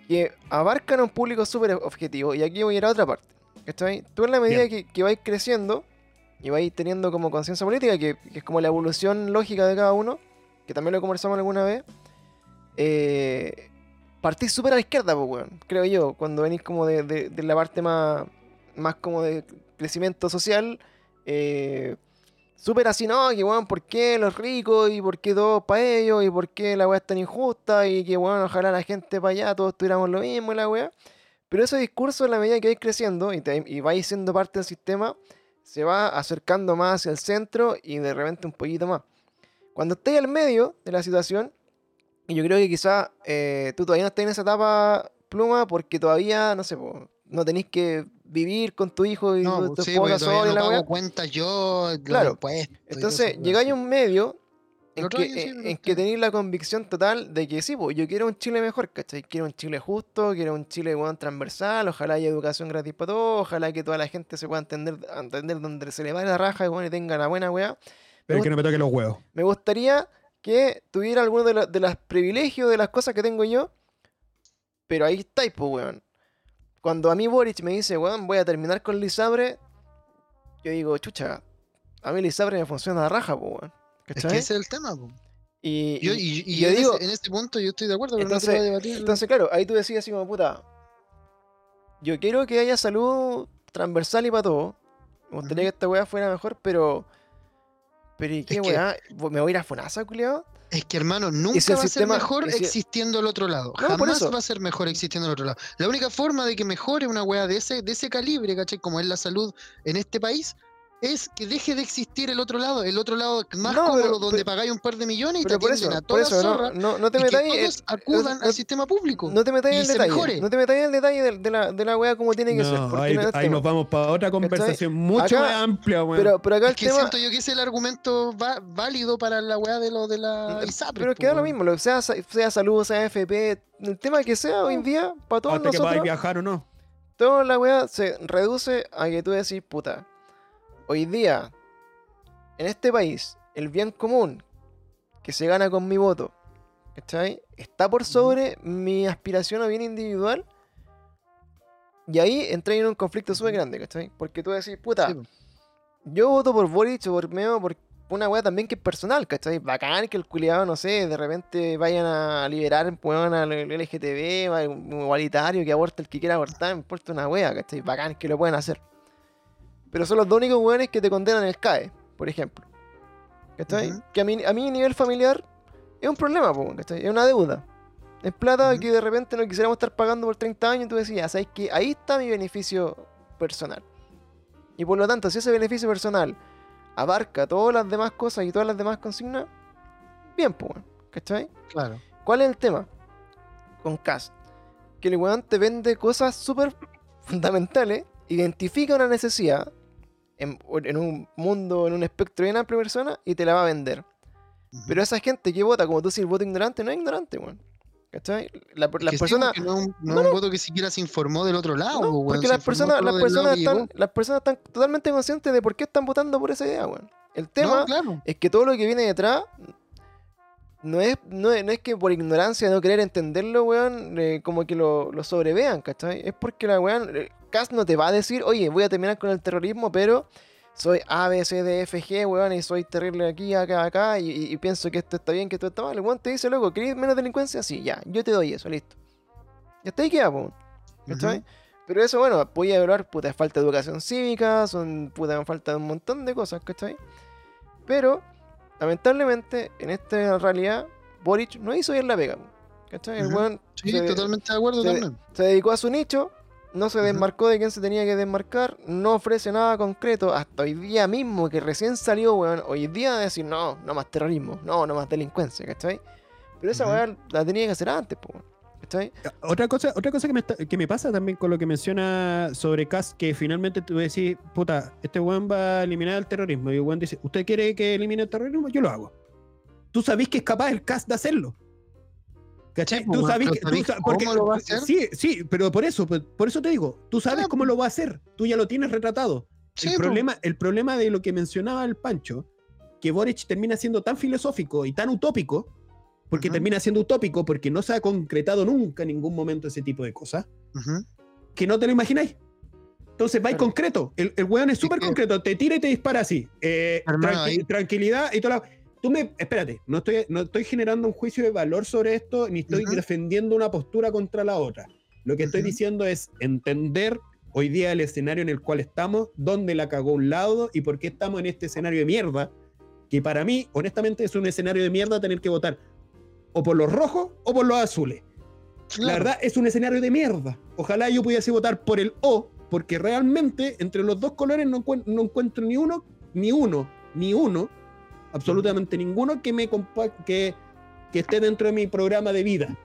que abarcan a un público súper objetivo. Y aquí voy a ir a otra parte. ¿Cachai? Tú en la medida Bien. que, que vais creciendo y vais teniendo como conciencia política, que, que es como la evolución lógica de cada uno, que también lo conversamos alguna vez, eh, partís súper a la izquierda, pues, weón, creo yo, cuando venís como de, de- de la parte más, más como de crecimiento social, eh, súper así, no, que weón, ¿por qué los ricos? ¿Y por qué todos para ellos? ¿Y por qué la weá es tan injusta? Y que weón, ojalá la gente para allá, todos tuviéramos lo mismo y la weá. Pero ese discurso, en la medida que vais creciendo y, te- y vais siendo parte del sistema, se va acercando más hacia el centro y de repente un poquito más. Cuando estés al medio de la situación, y yo creo que quizá eh, tú todavía no estás en esa etapa pluma porque todavía, no sé, po, no tenéis que vivir con tu hijo y No, tu, sí, esposa sola no pago cuentas yo, Claro. Entonces, llegáis a un medio en que, sí, en- está que tenéis la convicción total de que sí, yo quiero un Chile mejor, ¿cachai? Quiero un Chile justo, quiero un Chile weón, transversal, ojalá haya educación gratis para todos, ojalá que toda la gente se pueda entender, entender donde se le va la raja y, bueno, y tenga la buena weá. Pero que no me toque los huevos. Me gustaría que tuviera alguno de, los- privilegios de las cosas que tengo yo. Pero ahí estáis, pues, weón. Cuando a mí Boric me dice, weón, voy a terminar con Lisabre, yo digo, chucha, a mí Lisabre me funciona a raja, pues, weón. Es que ese es el tema, po. Y, Yo, y- y, y y yo en, digo, ese, en ese punto yo estoy de acuerdo, pero entonces, no debatir. entonces, claro, ahí tú decías así como, puta, yo quiero que haya salud transversal y para todo. Me gustaría que esta weá fuera mejor, pero... Pero ¿y qué Es que- weá? ¿Me voy a ir a Fonasa, culiao? Es que, hermano, nunca si va a ser mejor si- existiendo el otro lado. No, Jamás va a ser mejor existiendo el otro lado. La única forma de que mejore una weá de ese, de ese calibre, ¿cachai? Como es la salud en este país, es que deje de existir el otro lado. El otro lado más No, cómodo, pero- donde pero- pagáis un par de millones y te atienden eso, a por toda eso, zorra. no, no, no te y que metáis todos acudan no- al sistema público. No te metáis en el detalle. mejore. No te metáis en el detalle de, de la, de la weá como tiene que ser. Ahí, nos vamos para otra conversación mucho acá- más amplia, weón. pero, pero acá el Es que tema. siento yo que ese es el argumento va- válido para la weá de lo de la ISAPRE. Pero es que da lo mismo, lo que sea, sea salud, sea FP, el tema que sea hoy en día, para todos Hasta que nosotros, viajar o no. toda la weá se reduce a que tú decís, puta, hoy día, en este país, el bien común que se gana con mi voto, ¿cachai? Está por sobre mi aspiración a bien individual. Y ahí entra en un conflicto súper grande, ¿cachai? Porque tú decís, puta, Sí, yo voto por Boric o por Meo por una weá también que es personal, ¿cachai? Bacán que el culiado, no sé, de repente vayan a liberar weón, al LGTB, igualitario, que aborte el que quiera abortar, me importa una weá, ¿cachai? Bacán que lo pueden hacer. Pero son los dos únicos weones que te condenan el CAE, por ejemplo. ¿Cachai? Ujú. Que a mí, a a nivel familiar es un problema, ¿cachai? Es una deuda. Es plata que de repente no quisiéramos estar pagando por 30 años y tú decías, ¿sabes que Ahí está mi beneficio personal. Y por lo tanto, si ese beneficio personal abarca todas las demás cosas y todas las demás consignas, bien, pues, ¿cachai? Claro. ¿Cuál es el tema? Con Cast. Que el weón te vende cosas súper fundamentales, identifica una necesidad en, en un mundo, en un espectro bien amplio de personas y te la va a vender. Pero esa gente que vota, como tú decís, voto ignorante, no es ignorante, weón. ¿Cachai? La- las que personas. no, es un- no No, es no. un voto que siquiera se informó del otro lado, No, weón, porque las personas, las personas están, las personas están totalmente conscientes de por qué están votando por esa idea, weón. El tema claro. es que todo lo que viene detrás no es, no es, no es que por ignorancia, no querer entenderlo, weón, eh, como que lo, lo sobrevean, ¿cachai? Es porque la weón, eh, Cas no te va a decir, oye, voy a terminar con el terrorismo, pero soy A, B, C, D, F, G, weón, y soy terrible aquí, acá, acá, y, y- y pienso que esto está bien, que esto está mal. El weón te dice, loco, ¿querés menos delincuencia? Sí, ya, yo te doy eso, listo. Y hasta ahí queda, po, ¿cachai? Pero eso, bueno, voy a evaluar, puta, falta de educación cívica, son, puta, falta de un montón de cosas, ¿cachai? Pero, lamentablemente, en esta realidad, Boric no hizo bien la pega, ¿cachai? El Ujú. weón Sí, se, totalmente de acuerdo se- también. se dedicó a su nicho, no se desmarcó de quien se tenía que desmarcar, no ofrece nada concreto, hasta hoy día mismo, que recién salió, weón, hoy día de decir, no, no más terrorismo, no, no más delincuencia, ¿cachai? Pero esa Ujú. weá la tenía que hacer antes, po, ¿Cachai? Otra cosa, otra cosa que, me está- que me pasa también con lo que menciona sobre Cast, que finalmente tú decís, puta, este weón va a eliminar el terrorismo. Y el weón dice, ¿usted quiere que elimine el terrorismo? Yo lo hago. Tú sabés que es capaz el Cast de hacerlo. ¿Cachai? Sí, tú pues, sabés pero que. tú ¿sabéis sa- cómo lo va a hacer? Sí, sí, pero por eso, por, por eso te digo, tú sabes Claro. cómo lo va a hacer. Tú ya lo tienes retratado. Sí, el, problema, el problema de lo que mencionaba el Pancho, que Boric termina siendo tan filosófico y tan utópico, porque Ujú. termina siendo utópico porque no se ha concretado nunca en ningún momento ese tipo de cosas, Ujú. que no te lo imagináis. Entonces va y Claro. concreto. El, el weón es súper concreto, te tira y te dispara así. Eh, tranqui- Tranquilidad y toda la... Tú me... Espérate, no estoy, no estoy generando un juicio de valor sobre esto, ni estoy Ujú. defendiendo una postura contra la otra. Lo que estoy diciendo es entender hoy día el escenario en el cual estamos, dónde la cagó un lado y por qué estamos en este escenario de mierda, que para mí, honestamente, es un escenario de mierda tener que votar o por los rojos o por los azules. La verdad es un escenario de mierda. Ojalá yo pudiese votar por el O, porque realmente entre los dos colores no, encuent- no encuentro ni uno, ni uno, ni uno, absolutamente ninguno que me que, que esté dentro de mi programa de vida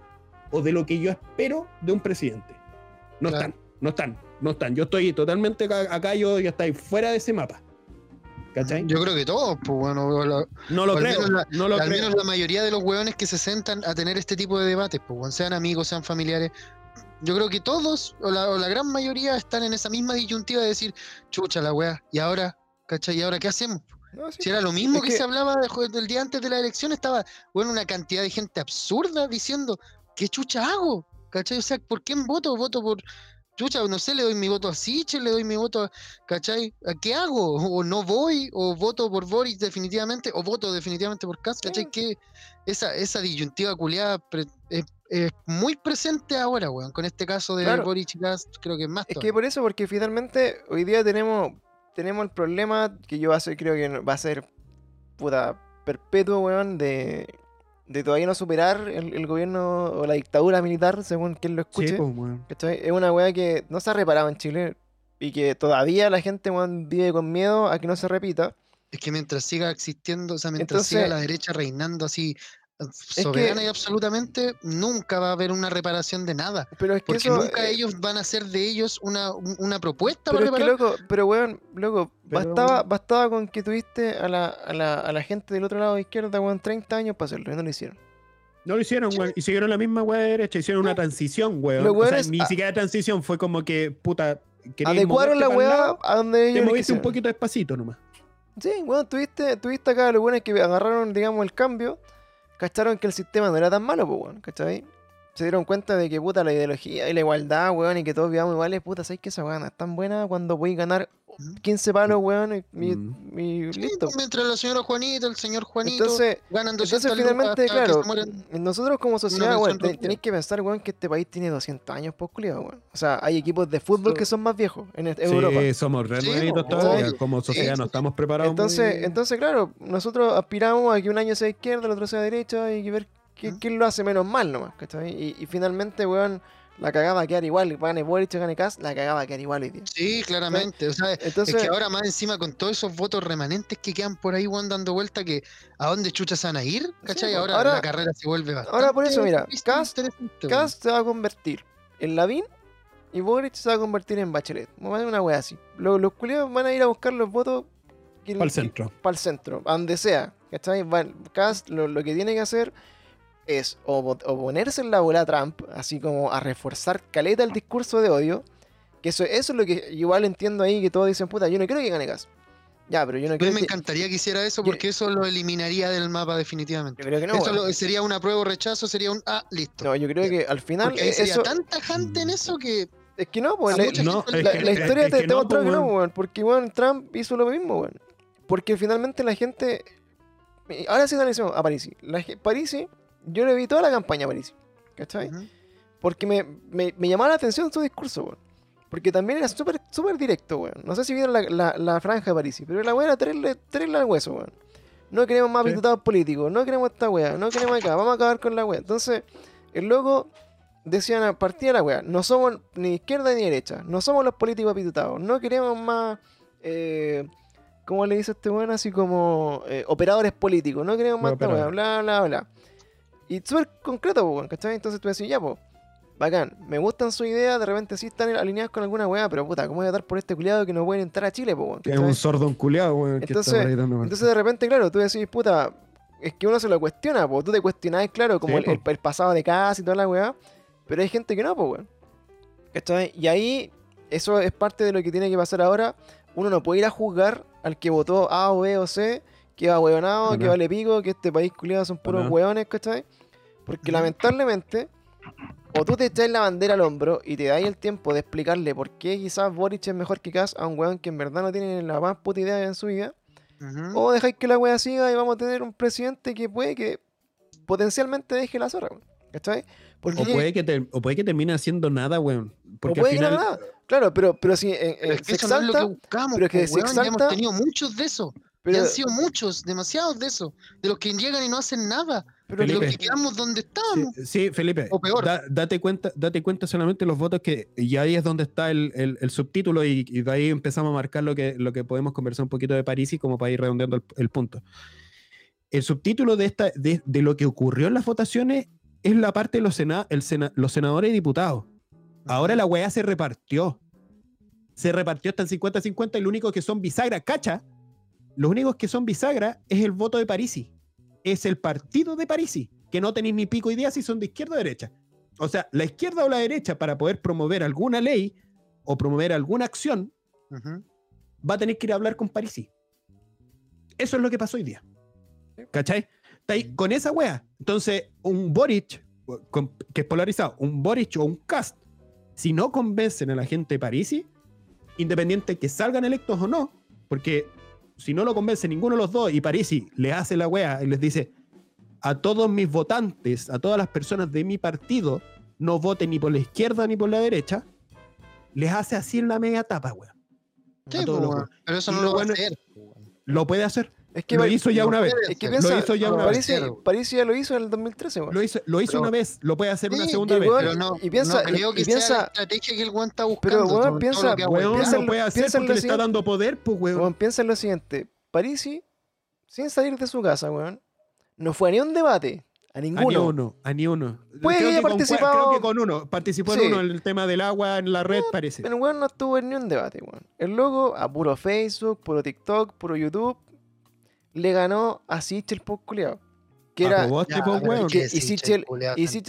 o de lo que yo espero de un presidente. No Claro. están, no están, no están. Yo estoy totalmente acá, acá yo ya estoy fuera de ese mapa. ¿Cachai? Yo creo que todos, pues bueno, la- no lo al creo, menos la- no lo al creo. menos la mayoría de los hueones que se sentan a tener este tipo de debates, pues weón, sean amigos, sean familiares, yo creo que todos, o la, o la gran mayoría, están en esa misma disyuntiva de decir, chucha la weá, y ahora, ¿cachai? ¿Y ahora qué hacemos? No, sí. Si era lo mismo Es que, que- se hablaba de- del día antes de la elección, estaba, bueno, una cantidad de gente absurda diciendo, ¿qué chucha hago? ¿Cachai? O sea, ¿por quién voto? Voto por, chucha, no sé, le doy mi voto a Sichel, le doy mi voto a, ¿cachai? ¿A qué hago? O no voy, o voto por Boris definitivamente, o voto definitivamente por Kass, ¿cachai? Que esa, esa disyuntiva culiada es, es muy presente ahora, weón, con este caso de Claro. Boris y Kass, creo que es más Es que por eso, porque finalmente hoy día tenemos, tenemos el problema que yo creo que va a ser puta perpetuo, weón, de, de todavía no superar el, el gobierno o la dictadura militar, según quien lo escuche. Sí, pues. Es una weá que no se ha reparado en Chile y que todavía la gente weón, vive con miedo a que no se repita. Es que mientras siga existiendo, o sea, mientras siga la derecha reinando así eh, que- soberana y absolutamente, nunca va a haber una reparación de nada. Pero es que Porque eso. nunca eh, ellos van a hacer de ellos una, un- una propuesta Pero para es que reparar. loco, pero weón, loco, Pero- bastaba, bastaba con que tuviste a la, a, la, a la gente del otro lado de izquierda, weón, 30 años para hacerlo, y no lo hicieron. No lo hicieron, Sí. weón. Y siguieron la misma weá de derecha. Hicieron una transición, weón. O sea, ni a- siquiera transición. Fue como que, puta. Adecuaron la weá lado, a donde Te ellos moviste un poquito despacito nomás. Sí, weón, tuviste, tuviste acá los weones que agarraron, digamos, el cambio, cacharon que el sistema no era tan malo, pues, weón, ¿cachai? Se dieron cuenta de que, puta, la ideología y la igualdad, weón, y que todos vivamos iguales, puta, ¿sabes que esa weá no es tan buena cuando voy a ganar Ujú. 15 palos, weón, y, y- Mm. y Sí, listo? pues, mientras la señora Juanita, el señor Juanito Entonces, ganan 200 Entonces, finalmente, hasta que claro, nosotros como sociedad, weón, tenéis que pensar, weón, que este país tiene 200 años, pues, culiado, weón. O sea, hay equipos de fútbol que son más viejos en e- Europa. Sí, somos re Sí, po, todavía. Como sociedad no estamos preparados. Entonces, muy- entonces, claro, nosotros aspiramos a que un año sea izquierda, el otro sea derecha y que ver quién lo hace menos mal nomás, ¿cachai? Y, y finalmente, weón, la cagaba a quedar igual. Gane Boric, gane Kass, la cagaba a quedar igual día. Sí, claramente. O sea, Entonces, es que ahora más encima con todos esos votos remanentes que quedan por ahí, weón, dando vuelta, que a dónde chuchas van a ir, ¿cachai? po. ahora, Ahora- la carrera se vuelve bastante. ahora por eso, mira. Kass se va a convertir en Lavín y Boric se va a convertir en Bachelet. Vamos a hacer una wea así. Los, los culiados van a ir a buscar los votos Para el centro. para el centro, a donde sea. ¿Cachai? Kast lo, lo que tiene que hacer es o, vo- o ponerse en la bola a Trump, así como a reforzar caleta el discurso de odio. Que eso, eso es lo que igual entiendo ahí, que todos dicen, puta, yo no creo que gane Kast. Ya, pero yo no creo me que... encantaría que hiciera eso Yo- porque eso lo eliminaría del mapa definitivamente. Yo creo que no, eso weón. lo- sería un apruebo o rechazo, sería un ah, listo. No, yo creo que al final Porque ahí eh, sería eso... tan tajante en eso que Es que no, pues la, no, gente que- historia te, te mostró pues, que no, weón. weón, porque weón, Trump hizo lo mismo, weón. Porque finalmente la gente. y Ahora sí analicemos a Parisi. La, Parisi, yo le vi toda la campaña a Parisi. ¿Cachai? Porque me, me, me llamaba la atención su discurso, weón. Porque también era súper súper directo, weón. No sé si vieron la, la, la franja de Parisi, pero la weá era tres, al hueso, weón. No queremos más Sí. diputados políticos, no queremos esta weá, no queremos acá, vamos a acabar con la weá. Entonces, el loco decían a partir de la weá, no somos ni izquierda ni derecha, no somos los políticos apitutados, no queremos más, eh, ¿cómo le dice este weón? Así como eh, operadores políticos, no queremos más esta weá, bla, bla, bla. Y súper concreto, po, weón, ¿cachai? Entonces tú decís, ya, pues, bacán, me gustan sus ideas, de repente sí están alineadas con alguna weá, pero puta, ¿cómo voy a dar por este culiado que no pueden entrar a Chile, po, weón? Que es un sordo un culiado, weón. que Entonces- está ahí dando Entonces de repente, claro, tú decís, puta, es que uno se lo cuestiona, po. tú te cuestionás, claro, como Sí, el, el- el pasado de casa y toda la weá, pero hay gente que no, pues, weón. ¿Cachai? Y ahí, eso es parte de lo que tiene que pasar ahora. Uno no puede ir a juzgar al que votó A o B o C, que va hueonado, que vale pico, que este país culiado son puros hueones, ¿cachai? Porque lamentablemente, o tú te echas la bandera al hombro y te dais el tiempo de explicarle por qué quizás Boric es mejor que Kass a un weón que en verdad no tiene la más puta idea en su vida, o dejáis que la wea siga y vamos a tener un presidente que puede que potencialmente deje la zorra, weón. ¿Cachai? Porque O puede, que te- o puede que termine haciendo nada, weón. Porque puede al que no final. haga nada. Claro, pero, pero si eh, Pero es que se eso no es lo que buscamos, pero es que po, se weón, ya exalta- hemos tenido muchos de esos. Pero, Y han sido muchos, demasiados de esos. De los que llegan y no hacen nada. pero De los que quedamos donde estábamos. Sí, sí, Felipe. O peor. da- date cuenta, date cuenta solamente los votos que. Y ahí es donde está el, el- el subtítulo, y, y de ahí empezamos a marcar lo que, lo que podemos conversar un poquito de París y como para ir redondeando el, el punto. El subtítulo de, esta, de, de lo que ocurrió en las votaciones es la parte de los, sena- el sena- los senadores y diputados. Ahora la weá se repartió. Se repartió hasta en 50-50 y lo único que son bisagra, cacha. Los únicos que son bisagra es el voto de Parisi. Es el partido de Parisi, que no tenéis ni pico idea si son de izquierda o derecha. O sea, la izquierda o la derecha para poder promover alguna ley o promover alguna acción va a tener que ir a hablar con Parisi. Eso es lo que pasó hoy día. ¿Cachai? Está ahí con esa wea. Entonces, un Boric, con- que es polarizado, un Boric o un Cast, si no convencen a la gente de Parisi, independiente que salgan electos o no, porque si no lo convence ninguno de los dos y Parisi le hace la wea y les dice a todos mis votantes, a todas las personas de mi partido, no voten ni por la izquierda ni por la derecha, les hace así en la media tapa, wea. Sí, weón. Pero eso Y no lo lo bueno- hacer. weón. Lo puede hacer. Es que Lo hizo ya una vez. es que piensa, Lo hizo ya no una lo vez. París, weón. Ya lo hizo en el 2013, weón. Lo hizo, lo hizo Pero- una vez, lo puede hacer una Sí, segunda y vez. weón, Pero no, y piensa- no creo que y sea piensa- la estrategia que el weón está buscando. weón, todo- todo piensa- lo Weón, weón. piensa- no puede hacer piensa en porque lo le está siguiente. dando poder, pues, weón. Weón, piensa en lo siguiente. Parisi, sin salir de su casa, weón, no fue a ni un debate, a A ni ninguno. uno, a ni uno. Puede que haya con participado- creo que con uno. Participó Sí. en uno en el tema del agua en la red, parece. El weón no estuvo en ni un debate, weón. El loco, a puro Facebook, puro TikTok, puro YouTube, le ganó a Sichel por culiao. Que era. Y Sichel, y se.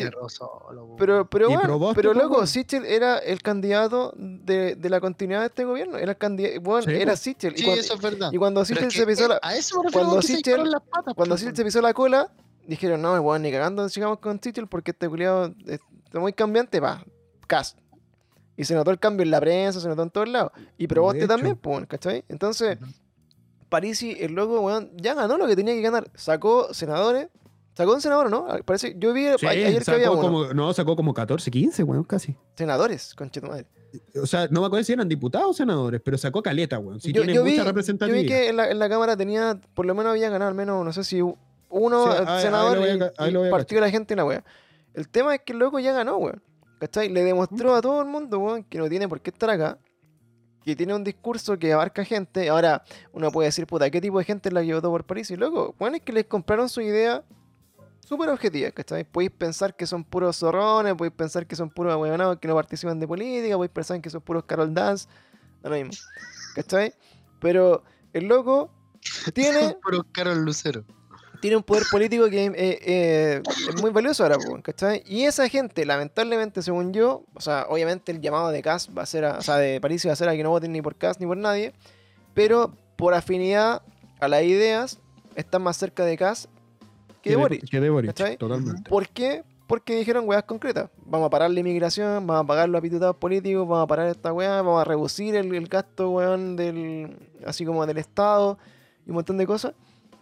Pero, pero, Y Proboste, pero loco. Sichel era el candidato de, de la continuidad de este gobierno. Era el candidato. Bueno, Sí, era. Sichel. Y Sí, cuando, eso es verdad. y cuando Sichel se pisó eh, la. A eso me cuando se Sichel- las patas, Cuando Sichel se pisó la cola, dijeron, no, weón, ni cagando sigamos con Sichel porque este culiado está muy cambiante, va, cast. Y se notó el cambio en la prensa, se notó en todos lados. Y Proboste hecho. también, pues, bueno, ¿cachai? Entonces, Ujú. Parisi, el loco, weón, ya ganó lo que tenía que ganar. Sacó senadores. Sacó un senador, ¿no? Parece, yo vi Sí, ayer que había uno. como, no, sacó como 14, 15, weón, casi. Senadores, conchetumadre. O sea, no me acuerdo si eran diputados o senadores, pero sacó caleta, weón. Si yo, tiene yo mucha vi, yo representatividad. vi que en la, en la Cámara tenía, por lo menos había ganado al menos, no sé si uno Sí, eh, ahí- senador a y- y a partió la gente la wea. El tema es que el loco ya ganó, weón. ¿Cachai? Le demostró a todo el mundo, weón, que no tiene por qué estar acá. Que tiene un discurso que abarca gente. Ahora, uno puede decir, puta, ¿qué tipo de gente es la que votó por París? Y loco, weón, es que les compraron su idea súper objetiva, ¿cachai? Podéis pensar que son puros zorrones, podéis pensar que son puros ahueonados que no participan de política, podéis pensar que son puros Carol Dance, da lo mismo, ¿cachai? Pero el loco tiene, Pero Carol Lucero. Tiene un poder político que eh, eh, es muy valioso ahora, ¿cachai? Y esa gente, lamentablemente, según yo, o sea, obviamente el llamado de Cas va a ser, a- o sea, de París va a ser a que no voten ni por Cas ni por nadie, pero por afinidad a las ideas, están más cerca de Cas que de Boric. Que de ¿cachai? totalmente. ¿Por qué? Porque dijeron weas concretas. Vamos a parar la inmigración, vamos a pagar los apitutados políticos, vamos a parar esta weá, vamos a reducir el, el gasto, weón, del, así como del Estado y un montón de cosas.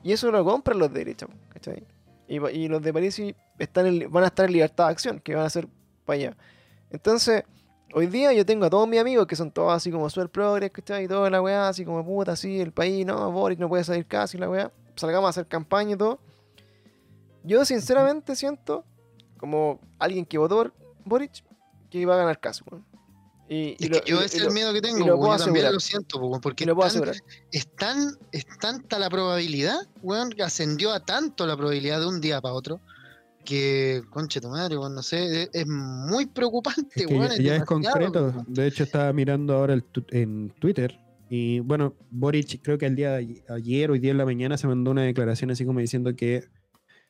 Y eso lo compran los de derecha, ¿cachai? Y, los de París están van a estar en libertad de acción, que van a ser para allá. Entonces, hoy día yo tengo a todos mis amigos que son todos así como super progres, ¿cachai? Y toda la weá, así como puta, así, el país, no, Boris no puede salir casi, la weá. Salgamos a hacer campaña y todo. Yo sinceramente siento, como alguien que votó por Boric, que iba a ganar caso, weón. Y, y Es lo- que yo y lo- ese y es el lo- miedo que tengo, lo po, puedo yo también asegurar. lo siento, po, porque lo puedo es tan- asegurar. es, tan, es tanta la probabilidad, weón, que ascendió a tanto la probabilidad de un día para otro, que, conche tu madre, weón, no sé, es, es muy preocupante, Es que weón. ya, es ya es demasiado, concreto. weón. De hecho, estaba mirando ahora el tu- en Twitter. Y bueno, Boric, creo que el día de ayer- hoy día en la mañana se mandó una declaración así como diciendo que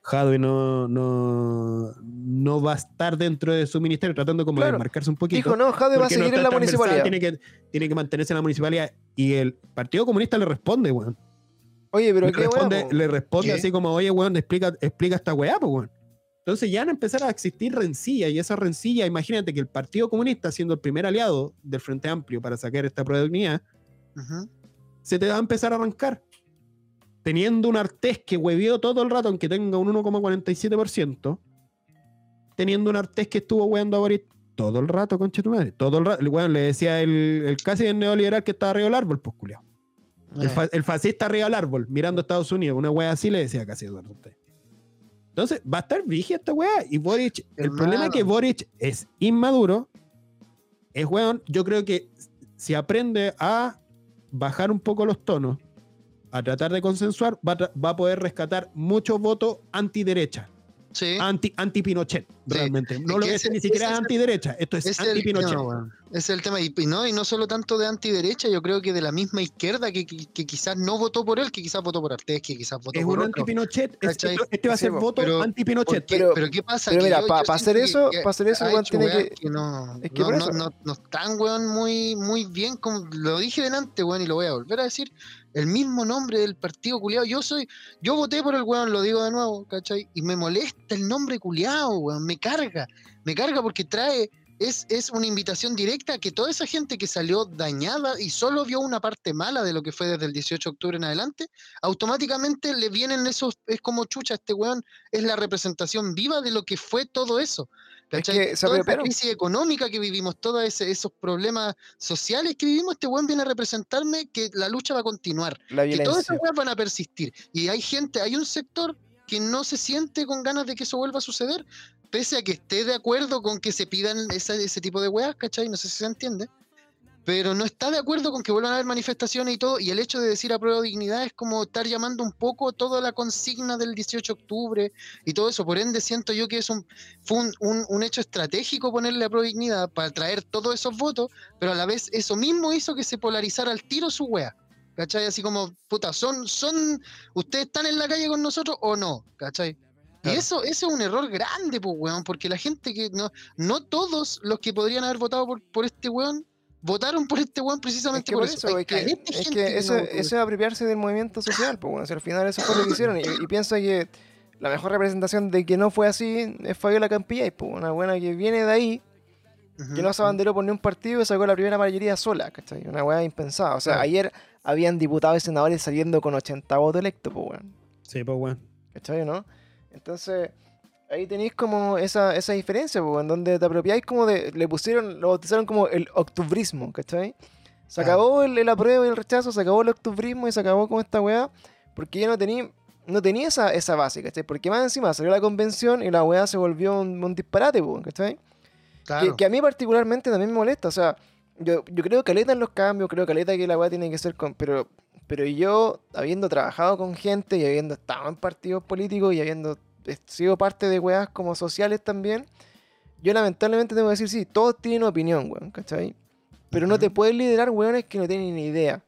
Jadwe no, no, no va a estar dentro de su ministerio, tratando como Claro. de marcarse un poquito. Dijo, no, Jade va a porque no seguir en la municipalidad. Tiene que, tiene que mantenerse en la municipalidad. Y el Partido Comunista le responde, weón. Oye, pero le, qué responde, po. le responde ¿Qué? así como, oye, weón, explica, explica esta weá, pues, weón. Entonces ya van a empezar a existir rencillas y esa rencilla, imagínate que el Partido Comunista, siendo el primer aliado del Frente Amplio para sacar esta prueba de se te va a empezar a arrancar. Teniendo un Artés que huevió todo el rato, aunque tenga un 1,47%, teniendo un Artés que estuvo hueando a Boris todo el rato, concha tu madre. Todo el rato. Weón le decía el, el casi el neoliberal que estaba arriba del árbol, pues culiao. El, Eh, fa- el fascista arriba del árbol, mirando a Estados Unidos, una wea así le decía casi Eduardo. Entonces, va a estar vigía esta wea. Y Boric, el Hermano. problema es que Boric es inmaduro. Es weón, yo creo que si aprende a bajar un poco los tonos, a tratar de consensuar, va va a poder rescatar muchos votos antiderecha, sí. anti, anti-Pinochet, realmente. No Es lo que decir ni siquiera es antiderecha, esto es, es el anti-Pinochet. tema, weón. Ese es el tema. Y, y no, y no solo tanto de antiderecha, yo creo que de la misma izquierda que, que- que quizás no votó por él, que quizás votó por Artés, que quizás votó Es por un otro. anti-Pinochet, es- esto- este va a Sí, ser po, voto pero- anti-Pinochet. Pero- pero ¿qué pasa? pero mira, yo- pa- yo pa hacer eso- que pa hacer eso, igual tiene que- no, es que no, no- no- no están, weón, muy, muy bien, como lo dije delante, weón, y lo voy a volver a decir, el mismo nombre del partido culiado. Yo soy, yo voté por el weón, lo digo de nuevo, ¿cachai? Y me molesta el nombre culiado, weón, me carga, me carga porque trae, es, es una invitación directa a que toda esa gente que salió dañada y solo vio una parte mala de lo que fue desde el 18 de octubre en adelante, automáticamente le vienen esos, es como chucha, este weón es la representación viva de lo que fue todo eso. Es ¿cachai? que se Toda esa crisis económica que vivimos, todos esos problemas sociales que vivimos, este weón viene a representarme que la lucha va a continuar, que todas esas weas van a persistir. Y hay gente, hay un sector que no se siente con ganas de que eso vuelva a suceder, pese a que esté de acuerdo con que se pidan esa- ese tipo de weas, ¿cachai? No sé si se entiende. Pero no está de acuerdo con que vuelvan a haber manifestaciones y todo, y el hecho de decir a prueba dignidad es como estar llamando un poco toda la consigna del 18 de octubre y todo eso. Por ende, siento yo que es un, fue un, un- un hecho estratégico ponerle a prueba dignidad para traer todos esos votos, pero a la vez eso mismo hizo que se polarizara al tiro su wea. ¿Cachai? Así como, puta, son, son, ustedes están en la calle con nosotros o no, ¿cachai? Y eso, ese es un error grande, pues, weón, porque la gente que no, no todos los que podrían haber votado por, por este weón, votaron por este weón Es precisamente que por eso. eso, es que, es eso, no eso es apropiarse del movimiento social, pues bueno, si al final eso fue lo que hicieron. Y, y pienso que la mejor representación de que no fue así es Fabiola Campillay, pues una buena que viene de ahí, que no se abanderó por ni un partido y sacó la primera mayoría sola, ¿cachai? Una weá impensada. O sea, ayer habían diputados y senadores saliendo con 80 votos electos, pues bueno. Sí, pues weón. ¿Cachai, no? Entonces, ahí tenéis como esa, esa diferencia, pues, en donde te apropiáis como de. Le pusieron, lo bautizaron como el octubrismo, ¿cachai? Se Claro. acabó el, el apruebo y el rechazo, se acabó el octubrismo y se acabó con esta weá, porque ya no tenía. No tenía esa, esa base, ¿cachai? Porque más encima salió la convención y la weá se volvió un, un disparate, ¿cachai? Que, Claro. que a mí particularmente también me molesta. O sea, yo, yo creo que aleta en los cambios, creo que aleta que la weá tiene que ser con. Pero, pero yo, habiendo trabajado con gente y habiendo estado en partidos políticos y habiendo eh, sido parte de weas como sociales también, yo lamentablemente tengo que decir, sí, todos tienen opinión, weón, ¿cachai? Pero no te Ujú. pueden liderar weones que no tienen ni idea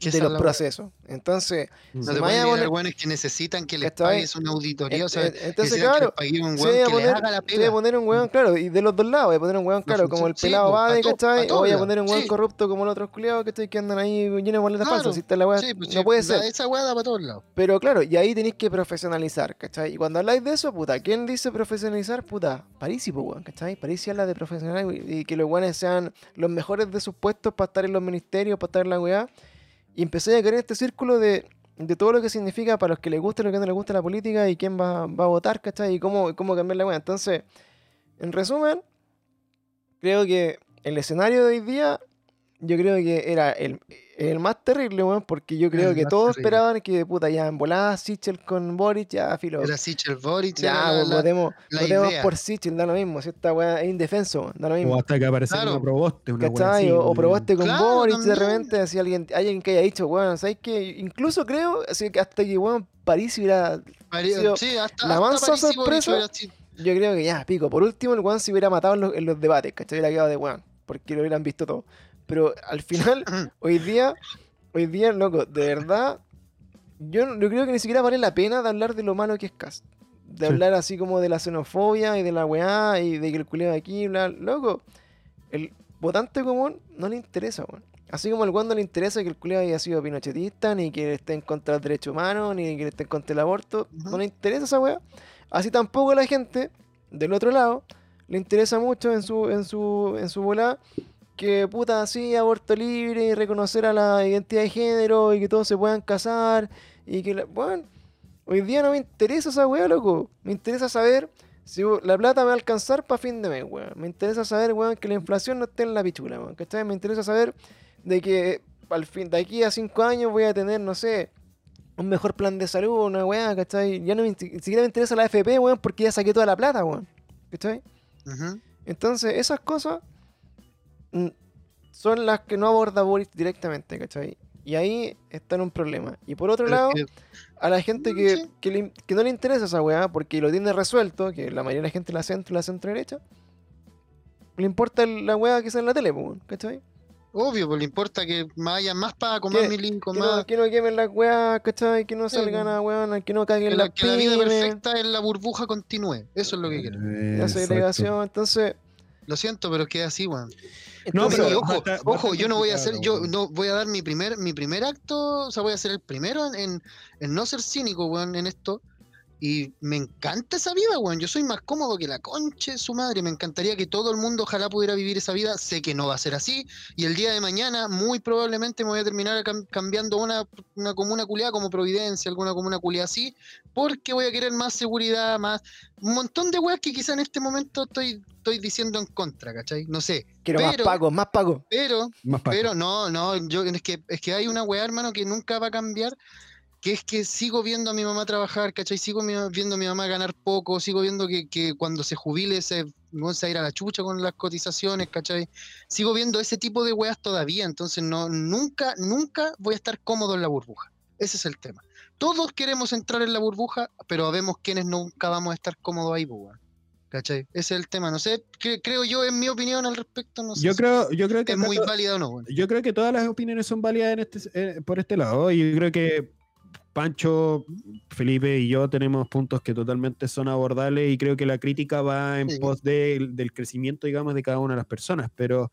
de los procesos. Entonces, No Si te me pueden vaya a poner- que necesitan que les pagues una auditoría, o sea, entonces que claro, un que les poner, un weón, claro, y de los dos lados, voy a poner un No claro, como el pelado Bade, ¿cachai? O voy a poner un sí. corrupto como los otros culiados, ¿cachai? Que andan ahí llenos de boletas falsas, si está la Sí, pues, no puede ser. Esa weá da para todos lados. Pero claro, y ahí tenéis que profesionalizar, ¿cachai? Y cuando habláis de eso, puta, ¿quién dice profesionalizar? Puta, Parisi, pues, weón, ¿cachai? Parisi habla de profesionalizar y que los weones sean los mejores de sus puestos para estar en los ministerios, para estar en la weá. Y empecé a en este círculo de, de todo lo que significa para los que les gusta y los que no les gusta la política y quién va, va a votar, ¿cachai? Y cómo, cómo cambiar la weá. Entonces, en resumen, creo que el escenario de hoy día yo creo que era el, el más terrible, weón, porque yo creo El que todos terrible. esperaban que, puta, ya en volada Sichel con Boric, ya, filo. Era Sichel Boric, Ya, era la- votemos, la votemos idea. por Sichel, da lo mismo. Si esta weá es indefenso, da lo O mismo. hasta que aparece Claro. una proboste, una ¿Cachai? o, o weón. probaste con Claro, Boric de repente, si alguien, alguien que haya dicho, weón, ¿sabes qué? Incluso creo así que hasta que, weón, París hubiera. Sido sí, hasta, la mansa París sorpresa. Yo creo que ya, pico. Por último, el weón se hubiera matado en los, en los debates, ¿cachai? Hubiera quedado de weón, porque lo hubieran visto todo. Pero al final, hoy día, hoy día, loco, de verdad, yo, no- yo creo que ni siquiera vale la pena de hablar de lo malo que es Cast. De Sí. hablar así como de la xenofobia y de la weá y de que el culeo de aquí, bla, loco. El votante común no le interesa, weón. Así como al no le interesa que el culeo haya sido pinochetista, ni que esté en contra del derecho humano, ni que esté en contra del aborto. No le interesa esa weá. Así tampoco a la gente del otro lado le interesa mucho en su, en su, en su volada que puta así, aborto libre y reconocer a la identidad de género y que todos se puedan casar y que, la- bueno, hoy día no me interesa esa weá, loco. Me interesa saber si la plata me va a alcanzar para fin de mes, weón. Me interesa saber, weón, que la inflación no esté en la pichula, weón. ¿Cachai? Me interesa saber de que al fin, de aquí a cinco años voy a tener, no sé, un mejor plan de salud, una weá, ¿cachai? Ya no me, ni siquiera me interesa la FP, weón, porque ya saqué toda la plata, weón. ¿Cachai? Ujú. Entonces, esas cosas son las que no aborda Boris directamente, ¿cachai? Y ahí está en un problema. Y por otro Pero lado, que- a la gente que, sí. que, le- que no le interesa esa weá porque lo tiene resuelto, que la mayoría de la gente la centro y la centro derecha, le importa la weá que sale en la tele, weón, ¿cachai? Obvio, pues le importa que haya más Paco, más Que- Milinco, Que más. no, que no quemen las weas, ¿cachai? Que no salgan po. a weón, que no caguen Que las la, que la vida perfecta en la burbuja continúe. Eso es lo que quiero. la segregación. Entonces, Lo siento, pero es que es así, weón. No, pero- y ojo, ojo, yo no voy a hacer, yo no voy a dar mi primer, mi primer acto, o sea, voy a ser el primero en, en, en no ser cínico, weón, en esto. Y me encanta esa vida, weón. Yo soy más cómodo que la concha de su madre. Me encantaría que todo el mundo ojalá pudiera vivir esa vida. Sé que no va a ser así. Y el día de mañana, muy probablemente me voy a terminar cam- cambiando una, una comuna culiada como Providencia, alguna comuna culiada así, porque voy a querer más seguridad, más. Un montón de weas que quizá en este momento estoy, estoy diciendo en contra, ¿cachai? No sé. quiero más pagos, más pagos. Pero Más Paco. pero no, no, yo es que es que hay una weá, hermano, que nunca va a cambiar, que es que sigo viendo a mi mamá trabajar, ¿cachai? Sigo mi- viendo a mi mamá ganar poco, sigo viendo que, que cuando se jubile se, va a ir a la chucha con las cotizaciones, ¿cachai? Sigo viendo ese tipo de weas todavía, entonces no, nunca, nunca voy a estar cómodo en la burbuja. Ese es el tema. Todos queremos entrar en la burbuja, pero vemos quienes nunca vamos a estar cómodos ahí, pues, weón. ¿Cachai? Ese es el tema. No sé, cre- creo yo, en mi opinión al respecto, no sé Yo si creo, yo creo que es muy válida o no, weón. yo creo que todas las opiniones son válidas en este, eh, por este lado. Y yo creo que Pancho, Felipe y yo tenemos puntos que totalmente son abordables y creo que la crítica va en Sí. pos de- del crecimiento, digamos, de cada una de las personas. Pero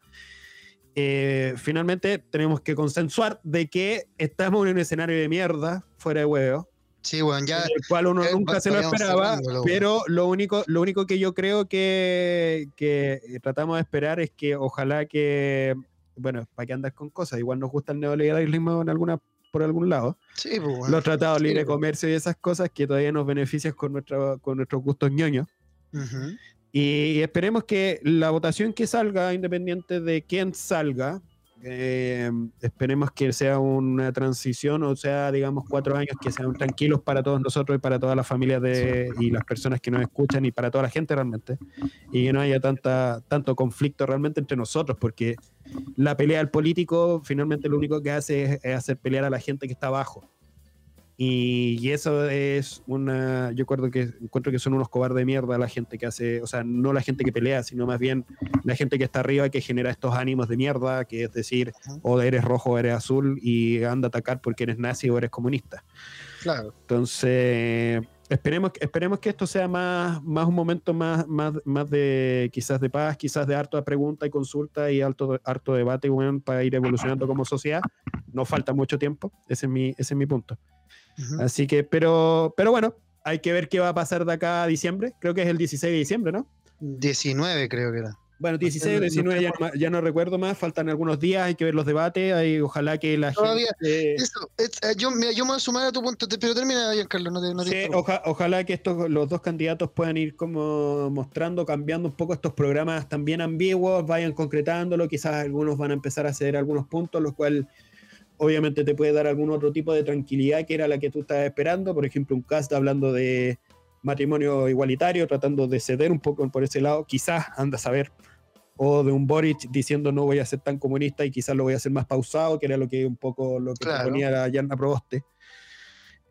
eh, finalmente tenemos que consensuar de que estamos en un escenario de mierda, fuera de huevo, Sí, weón, ya. el cual uno eh, nunca se lo esperaba, pero lo único, lo único que yo creo que, que tratamos de esperar es que ojalá que, bueno, para que andas con cosas, igual nos gusta el neoliberalismo en alguna, por algún lado, Sí, pues, weón. los tratados sí, de libre pues. comercio y esas cosas que todavía nos benefician con, nuestra, con nuestros gustos ñoños. Ujú. Y esperemos que la votación que salga, independiente de quién salga, eh, esperemos que sea una transición, o sea, digamos, cuatro años que sean tranquilos para todos nosotros y para todas las familias de, y las personas que nos escuchan y para toda la gente realmente. Y que no haya tanta, tanto conflicto realmente entre nosotros, porque la pelea del político finalmente lo único que hace es, es hacer pelear a la gente que está abajo. Y, y eso es una. Yo acuerdo que encuentro que son unos cobardes de mierda la gente que hace. O sea, no la gente que pelea, sino más bien la gente que está arriba que genera estos ánimos de mierda, que es decir, o eres rojo o eres azul y anda a atacar porque eres nazi o eres comunista. Claro. Entonces, esperemos, esperemos que esto sea más, más un momento más, más, más de quizás de paz, quizás de harto de pregunta y consulta y alto, harto debate weón, para ir evolucionando como sociedad. No falta mucho tiempo, ese es mi, ese es mi punto. Así que, pero, pero bueno, hay que ver qué va a pasar de acá a diciembre. Creo que es el 16 de diciembre, ¿no? 19 creo que era. Bueno, 16 o 19 ya no, ya no recuerdo más, faltan algunos días, hay que ver los debates, hay, ojalá que la Todavía, gente... Eso, es- eh, yo, mira, yo me voy a sumar a tu punto, pero termina, Giancarlo, no te, no te Sí, oja- ojalá que estos, los dos candidatos puedan ir como mostrando, cambiando un poco estos programas también ambiguos, vayan concretándolo, quizás algunos van a empezar a ceder algunos puntos, lo cual obviamente te puede dar algún otro tipo de tranquilidad que era la que tú estabas esperando, por ejemplo un cast hablando de matrimonio igualitario, tratando de ceder un poco por ese lado, quizás, anda a saber, o de un Boric diciendo no voy a ser tan comunista y quizás lo voy a hacer más pausado, que era lo que un poco lo que Claro. proponía la Yanna Proboste.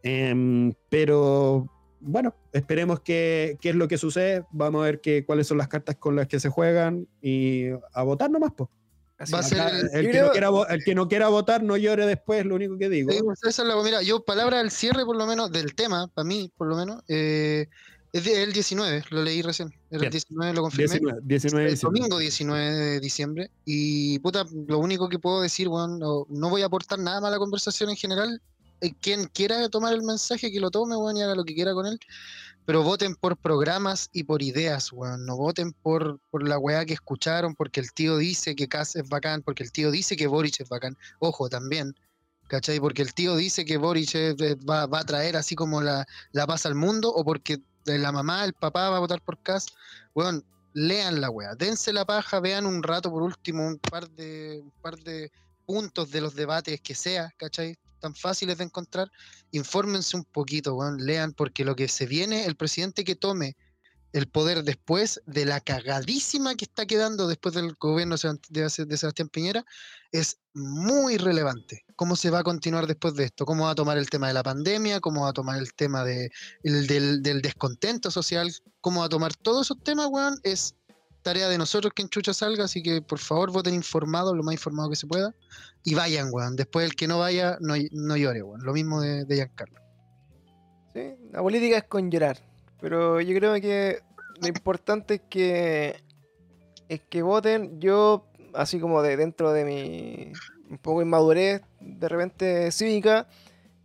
Em, pero bueno, esperemos que- qué es lo que sucede. Vamos a ver que, cuáles son las cartas con las que se juegan y a votar nomás. Po. Va a ser el- el, que no quiera, el que no quiera votar no llore después, lo único que digo. Pues, esa es la- mira, yo palabra al cierre por lo menos del tema, para mí por lo menos, eh, es de- el 19, lo leí recién, era Bien. el 19, lo confirmé. 19, 19 de el domingo 19 de diciembre. Y puta, lo único que puedo decir, weón, no, no voy a aportar nada más a la conversación en general. Eh, Quien quiera tomar el mensaje, que lo tome, weón, y haga lo que quiera con él. Pero voten por programas y por ideas, weón. No voten por, por la weá que escucharon, porque el tío dice que Kass es bacán, porque el tío dice que Boric es bacán. Ojo, también. ¿Cachai? Porque el tío dice que Boric va, va a traer así como la, la paz al mundo, o porque la mamá, el papá va a votar por Kass. Weón, lean la wea, dense la paja, vean un rato por último un par de, un par de puntos de los debates que sea, ¿cachai? Tan fáciles de encontrar, infórmense un poquito, weón, lean, porque lo que se viene, el presidente que tome el poder después de la cagadísima que está quedando después del gobierno de Sebastián Piñera, es muy relevante. ¿Cómo se va a continuar después de esto? ¿Cómo va a tomar el tema de la pandemia? ¿Cómo va a tomar el tema de, el del, del descontento social? ¿Cómo va a tomar todos esos temas, weón? Es tarea de nosotros que en Chucha salga, así que por favor voten informados, lo más informado que se pueda, y vayan, weón. Después el que no vaya, no, no llore, weón. Lo mismo de, de Giancarlo. Sí, la política es con llorar. Pero yo creo que lo importante es que es que voten. Yo, así como de dentro de mi un poco inmadurez, de repente cívica,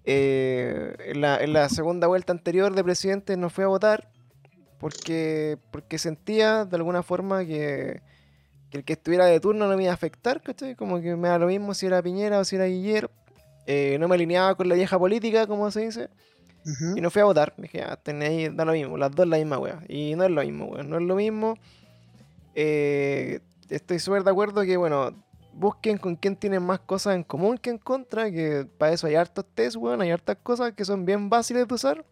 eh, la, en la segunda vuelta anterior de presidente no fui a votar porque, porque sentía de alguna forma que, que el que estuviera de turno no me iba a afectar, ¿cachai? Como que me da lo mismo si era Piñera o si era Guillermo. Eh, no me alineaba con la vieja política, como se dice. Y no fui a votar. Dije, ah, tenéis, da lo mismo, las dos la misma wea. Y no es lo mismo, weón. No es lo mismo. Eh, estoy súper de acuerdo que, bueno, busquen con quién tienen más cosas en común que en contra. Que para eso hay hartos test, weón. Hay hartas cosas que son bien fáciles de usar.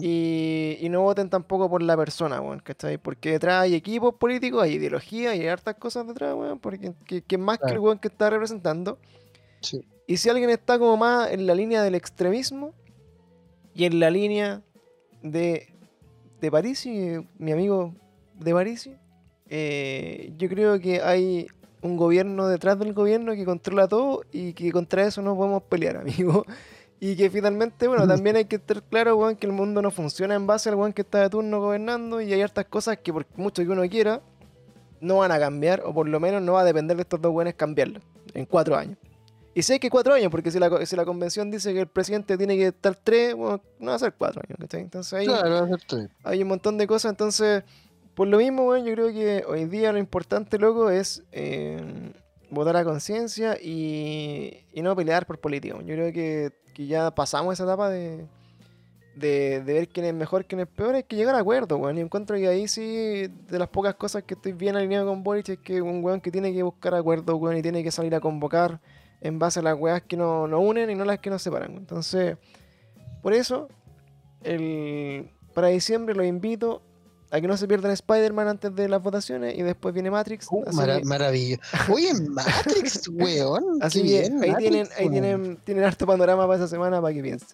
Y, y no voten tampoco por la persona, weón, ¿cachai? Porque detrás hay equipos políticos, hay ideología y hay hartas cosas detrás, weón. Porque que, que más que el weón que está representando. Sí. Y si alguien está como más en la línea del extremismo y en la línea de, de Parisi, mi amigo de Parisi, eh, yo creo que hay un gobierno detrás del gobierno que controla todo y que contra eso no podemos pelear, amigo. Y que finalmente, bueno, también hay que estar claro, weón, que el mundo no funciona en base al weón que está de turno gobernando y hay hartas cosas que por mucho que uno quiera, no van a cambiar, o por lo menos no va a depender de estos dos weones cambiarlo en cuatro años. Y sé que cuatro años, porque si la, si la convención dice que el presidente tiene que estar tres, bueno, no va a ser cuatro años, ¿cachai? Entonces ahí Claro, hay un montón de cosas, entonces, por lo mismo, bueno, yo creo que hoy día lo importante, loco, es eh, votar a conciencia y, y no pelear por política. Yo creo que, que ya pasamos esa etapa de, de, de ver quién es mejor, quién es peor, hay que llegar a acuerdo, weón. Y encuentro que ahí sí, de las pocas cosas que estoy bien alineado con Boric, es que un weón que tiene que buscar acuerdo, weón, y tiene que salir a convocar en base a las weas que nos no unen y no las que nos separan. Entonces, por eso, el, para diciembre los invito a que no se pierdan Spider-Man antes de las votaciones y después viene Matrix. Uh, así mara- que- maravilloso. Oye, Matrix, weón. Así que bien, ahí, Matrix, tienen, ahí tienen, tienen harto panorama para esa semana para que piensen.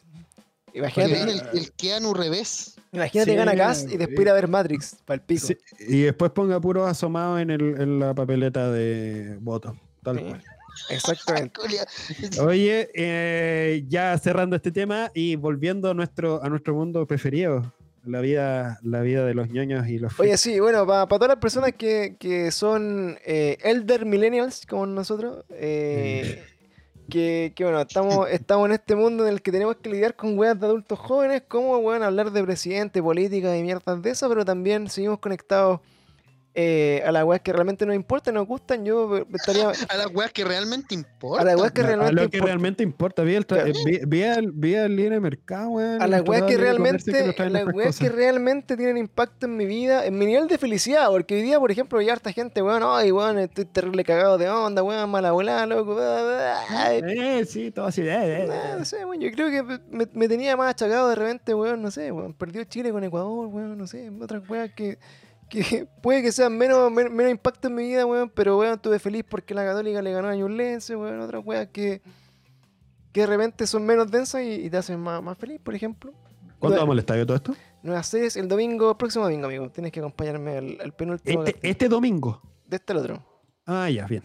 Imagínate, bien el, el Keanu revés. imagínate Sí, gana Gas y después ir a ver Matrix para el pico. Sí, y después ponga puros asomados en, el- en la papeleta de voto. Tal Sí, cual. Exactamente. Oye, eh, ya cerrando este tema y volviendo a nuestro, a nuestro mundo preferido, la vida, la vida de los ñoños y los Oye, sí, bueno, para todas las personas que, que son eh, elder millennials como nosotros, eh, que, que, bueno, estamos, estamos en este mundo en el que tenemos que lidiar con weas de adultos jóvenes, como weón hablar de presidente, política y mierdas de eso, pero también seguimos conectados eh, a las weas que realmente nos importan, nos gustan, yo estaría... A las weas que realmente A importan. las weas que A- a realmente lo que importan. realmente importa. Vi el, Claro. eh, vi, vi el, vi el línea de mercado, weón. A las weas que realmente, traen las weas que realmente tienen impacto en mi vida, en mi nivel de felicidad, porque hoy día, por ejemplo, hay harta gente, weón, ay, weón, estoy terrible cagado de onda, weón, mala volada, loco, bla, bla, bla". Eh, sí, todo así. eh, eh, eh. no sé, weón, yo creo que me, me tenía más achacado de repente, weón, no sé, weón, perdió Chile con Ecuador, weón, no sé, otras weas que, que puede que sean menos, men- menos impacto en mi vida, weón, pero weón, estuve feliz porque la Católica le ganó a Ñublense, weón, otras weas que, que de repente son menos densas y, y te hacen más, más feliz, por ejemplo. ¿Cuándo vamos al estadio todo esto? Nuevas series el domingo, próximo domingo, amigo, tienes que acompañarme al, al penúltimo Este, este domingo. de este al otro. Ah, ya, bien.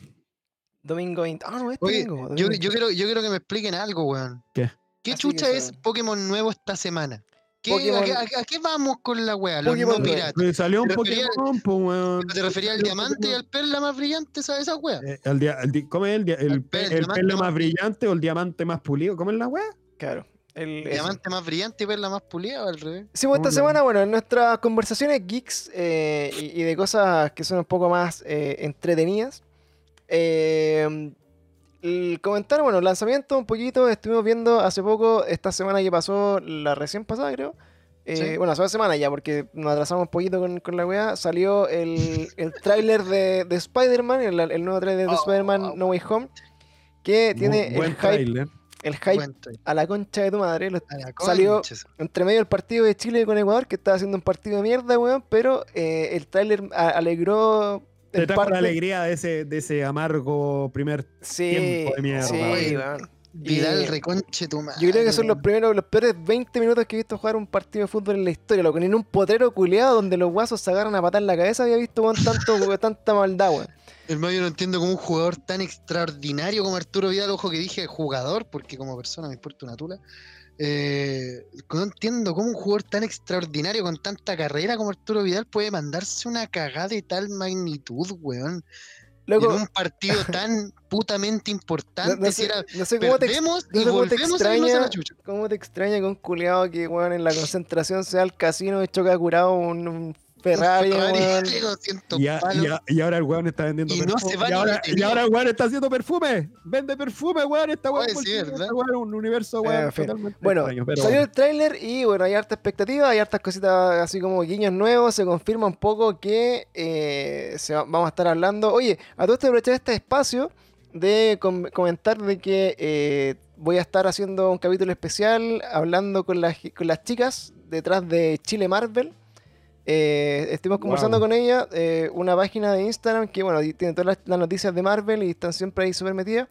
Domingo 20. Ah, no, este Oye, domingo. yo, domingo. yo quiero, yo quiero que me expliquen algo, weón. ¿Qué? ¿Qué Así chucha es. Pokémon nuevo esta semana? ¿Qué, Pokémon- a, qué, a- a qué vamos con la wea? Los Pokémon no piratas. Me salió un Pokémon, weón. ¿Te refería al diamante y al perla más brillante, esa, esa wea? Eh, el el ¿Cómo es el, dia- el, El pe- pe- el el diamante pelo más más brillante o el diamante más pulido? ¿Cómo es la weá? Claro. El. ¿Diamante más brillante y perla más pulida o al revés? Sí, pues esta Hola. semana, bueno, en nuestras conversaciones geeks eh, y, y de cosas que son un poco más eh, entretenidas, eh, el comentario, bueno, lanzamiento un poquito, estuvimos viendo hace poco, esta semana que pasó, la recién pasada creo, eh, Sí. bueno, hace dos semanas ya, porque nos atrasamos un poquito con, con la weá, salió el, el tráiler de, de Spider-Man, el, el nuevo tráiler de Oh, Spider-Man No Way Home, que tiene buen el hype, el hype a la concha de tu madre, lo- Salió- entre medio del partido de Chile con Ecuador, que estaba haciendo un partido de mierda, weón, pero eh, el tráiler a- alegró Te trajo la parte- alegría de ese, de ese amargo primer. Sí, tiempo de mierda, sí. Vidal reconche tu madre. Yo creo que son los primeros, los peores 20 minutos que he visto jugar un partido de fútbol en la historia, loco. Ni en un potrero culeado donde los guasos se agarran a patar la cabeza había visto weón, tanto, tanta maldad, weón. Hermano, yo no entiendo cómo un jugador tan extraordinario como Arturo Vidal, ojo que dije jugador, porque como persona me importa una tula. Eh, no entiendo cómo un jugador tan extraordinario con tanta carrera como Arturo Vidal puede mandarse una cagada de tal magnitud, weón. Loco, en un partido tan putamente no, importante. no si sé, era, no sé cómo te, ex- no y cómo te a extraña, cómo te extraña que un culeado que, weón, en la concentración sea al casino y choca curado un, un Ferrari, Ferrari, weón. de 200 Y, a- y a- y ahora el weón está vendiendo Y no perfume. se va y, ahora, y detenido. ahora el weón está haciendo perfume. Vende perfume, weón. Esta weón, un universo, Eh, weón. Bueno, extraño, pero salió bueno. el tráiler y bueno, hay harta expectativa, hay hartas cositas así como guiños nuevos, se confirma un poco que eh, se va- vamos a estar hablando. Oye, a todo esto aprovechar este espacio de com- comentar de que eh, voy a estar haciendo un capítulo especial hablando con las, con las chicas detrás de Chile Marvel. Eh, estuvimos conversando Wow. con ella, eh, una página de Instagram que bueno, tiene todas las, las noticias de Marvel y están siempre ahí súper metidas.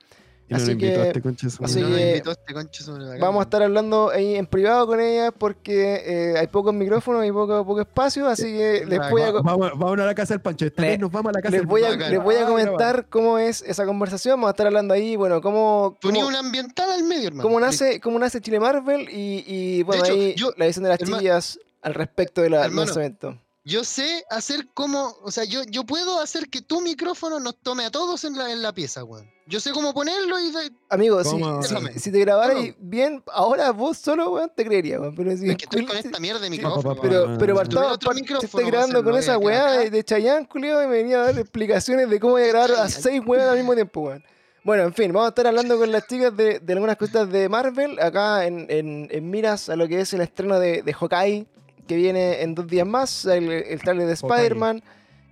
Y no lo así invitó a que- este así No que este conche Vamos a estar hablando ahí en privado con ella porque eh, hay pocos micrófonos y poco, poco espacio, así que les voy a, Va- Vamos, vamos a la casa del Pancho. Esta Le- vez nos vamos a la casa les del voy Pancho. Bacán. les voy a Ah, comentar cómo es esa conversación. Vamos a estar hablando ahí, bueno, cómo, Ponía una ambiental al medio, hermano. cómo nace, cómo nace Chile Marvel y, y, bueno, hecho, ahí yo- la visión de las herma- chiquillas al respecto del Hermano, lanzamiento. Yo sé hacer como, o sea, yo, yo puedo hacer que tu micrófono nos tome a todos en la, en la pieza, weón. Yo sé cómo ponerlo y de- Amigo, si, ¿Cómo? si, te grabaras bien, ahora vos solo, weón, te creería, weón. Pero si es que estoy con esta mierda de Sí, micrófono. Pero, weón. pero si micrófono estoy grabando con esa weá de, de Chayanne, culio, y me venía a dar explicaciones de cómo voy a grabar a seis weas al mismo tiempo, weón. Bueno, en fin, vamos a estar hablando con las chicas de, de algunas cositas de Marvel, acá en, en- en miras a lo que es el estreno de, de Hawkeye, que viene en dos días más, el, el trailer de. Spider-Man,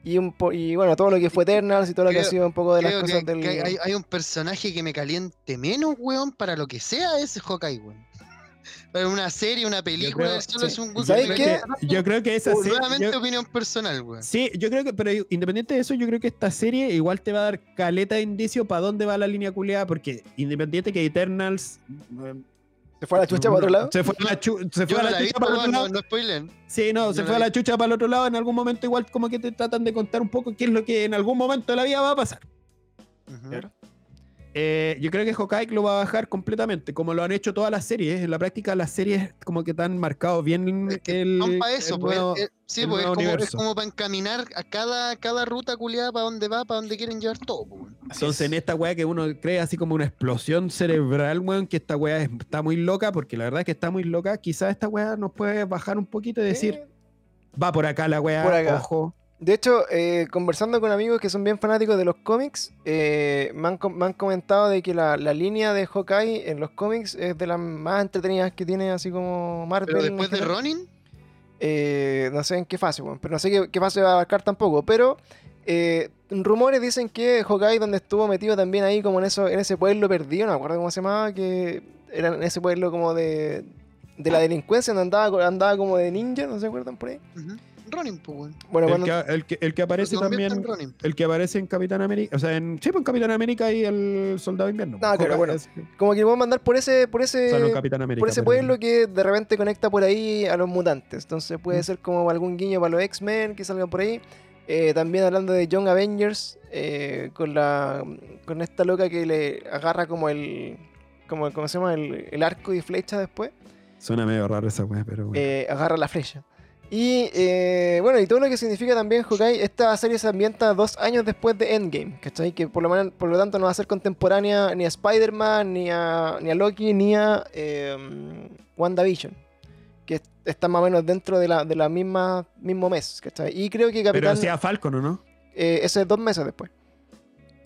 y, un po- y bueno, todo lo que fue Eternals y todo lo que ha sido un poco de las cosas que, del... que hay, hay un personaje que me caliente menos, weón, para lo que sea ese Hawkeye, weón. Para una serie, una película, creo- solo sí. es un ¿Y weón sabes que- qué? Yo creo que esa Uh, serie. Nuevamente yo- opinión personal, weón. Sí, yo creo que, pero independiente de eso, yo creo que esta serie igual te va a dar caleta de indicio para dónde va la línea culeada, porque independiente que Eternals eh, ¿Se fue a la chucha para otro lado? se fue a la, chu- se Yo fue a no la la he chucha para el otro no, lado. no spoilen. Sí, no, yo se no fue a la chucha para el otro lado. En algún momento, igual como que te tratan de contar un poco qué es lo que en algún momento de la vida va a pasar. Claro. Eh, yo creo que Hawkeye lo va a bajar completamente, como lo han hecho todas las series. En la práctica, las series como que están marcado bien Es que el. son para eso, el pues, nuevo- eh, sí, el pues es como, es universo. como para encaminar a cada, cada ruta culiada para donde va, para donde quieren llevar todo, pues, Entonces, es. en esta weá que uno cree así como una explosión cerebral, weón, que esta weá es- está muy loca, porque la verdad es que está muy loca, quizás esta weá nos puede bajar un poquito y decir, Eh, va por acá la weá, Por acá. ojo. De hecho, eh, conversando con amigos que son bien fanáticos de los cómics, eh, me, han, com- me han comentado de que la, la línea de Hawkeye en los cómics es de las más entretenidas que tiene, así como Marvel. Pero después de. Ronin, Eh, no sé en qué fase, pero no sé qué, qué fase va a abarcar tampoco. Pero eh, rumores dicen que Hawkeye, donde estuvo metido también ahí, como en, eso, en ese pueblo perdido, no me acuerdo cómo se llamaba, que era en ese pueblo como de, de la delincuencia, donde andaba, andaba como de ninja, ¿no se acuerdan por ahí? Ronin, pues, weón. Bueno, El que, el, que, el que aparece también. El que aparece en Capitán América. O sea, en, sí, pues en Capitán América y el Soldado de Invierno. Ah, claro, bueno. es- como que vamos a andar por ese, por o sea, no ese, Capitán América. por ese pueblo que de repente conecta por ahí a los mutantes. Entonces puede Mm. ser como algún guiño para los X-Men que salgan por ahí. Eh, también hablando de Young Avengers, eh, con la con esta loca que le agarra como el. Como, ¿Cómo se llama? El, el arco y flecha después. Suena medio raro esa wea, pero bueno. Eh, agarra la flecha. Y eh, bueno, y todo lo que significa también Hawkeye, esta serie se ambienta dos años después de Endgame, ¿cachai? Que por lo, man- por lo tanto no va a ser contemporánea ni a Spider-Man, ni a, ni a Loki, ni a eh, WandaVision. Que est- están más o menos dentro de la, de la misma mismo mes, ¿cachai? Y creo que pero Capitán... hacía Falcon, ¿o no? eh, ese es dos meses después.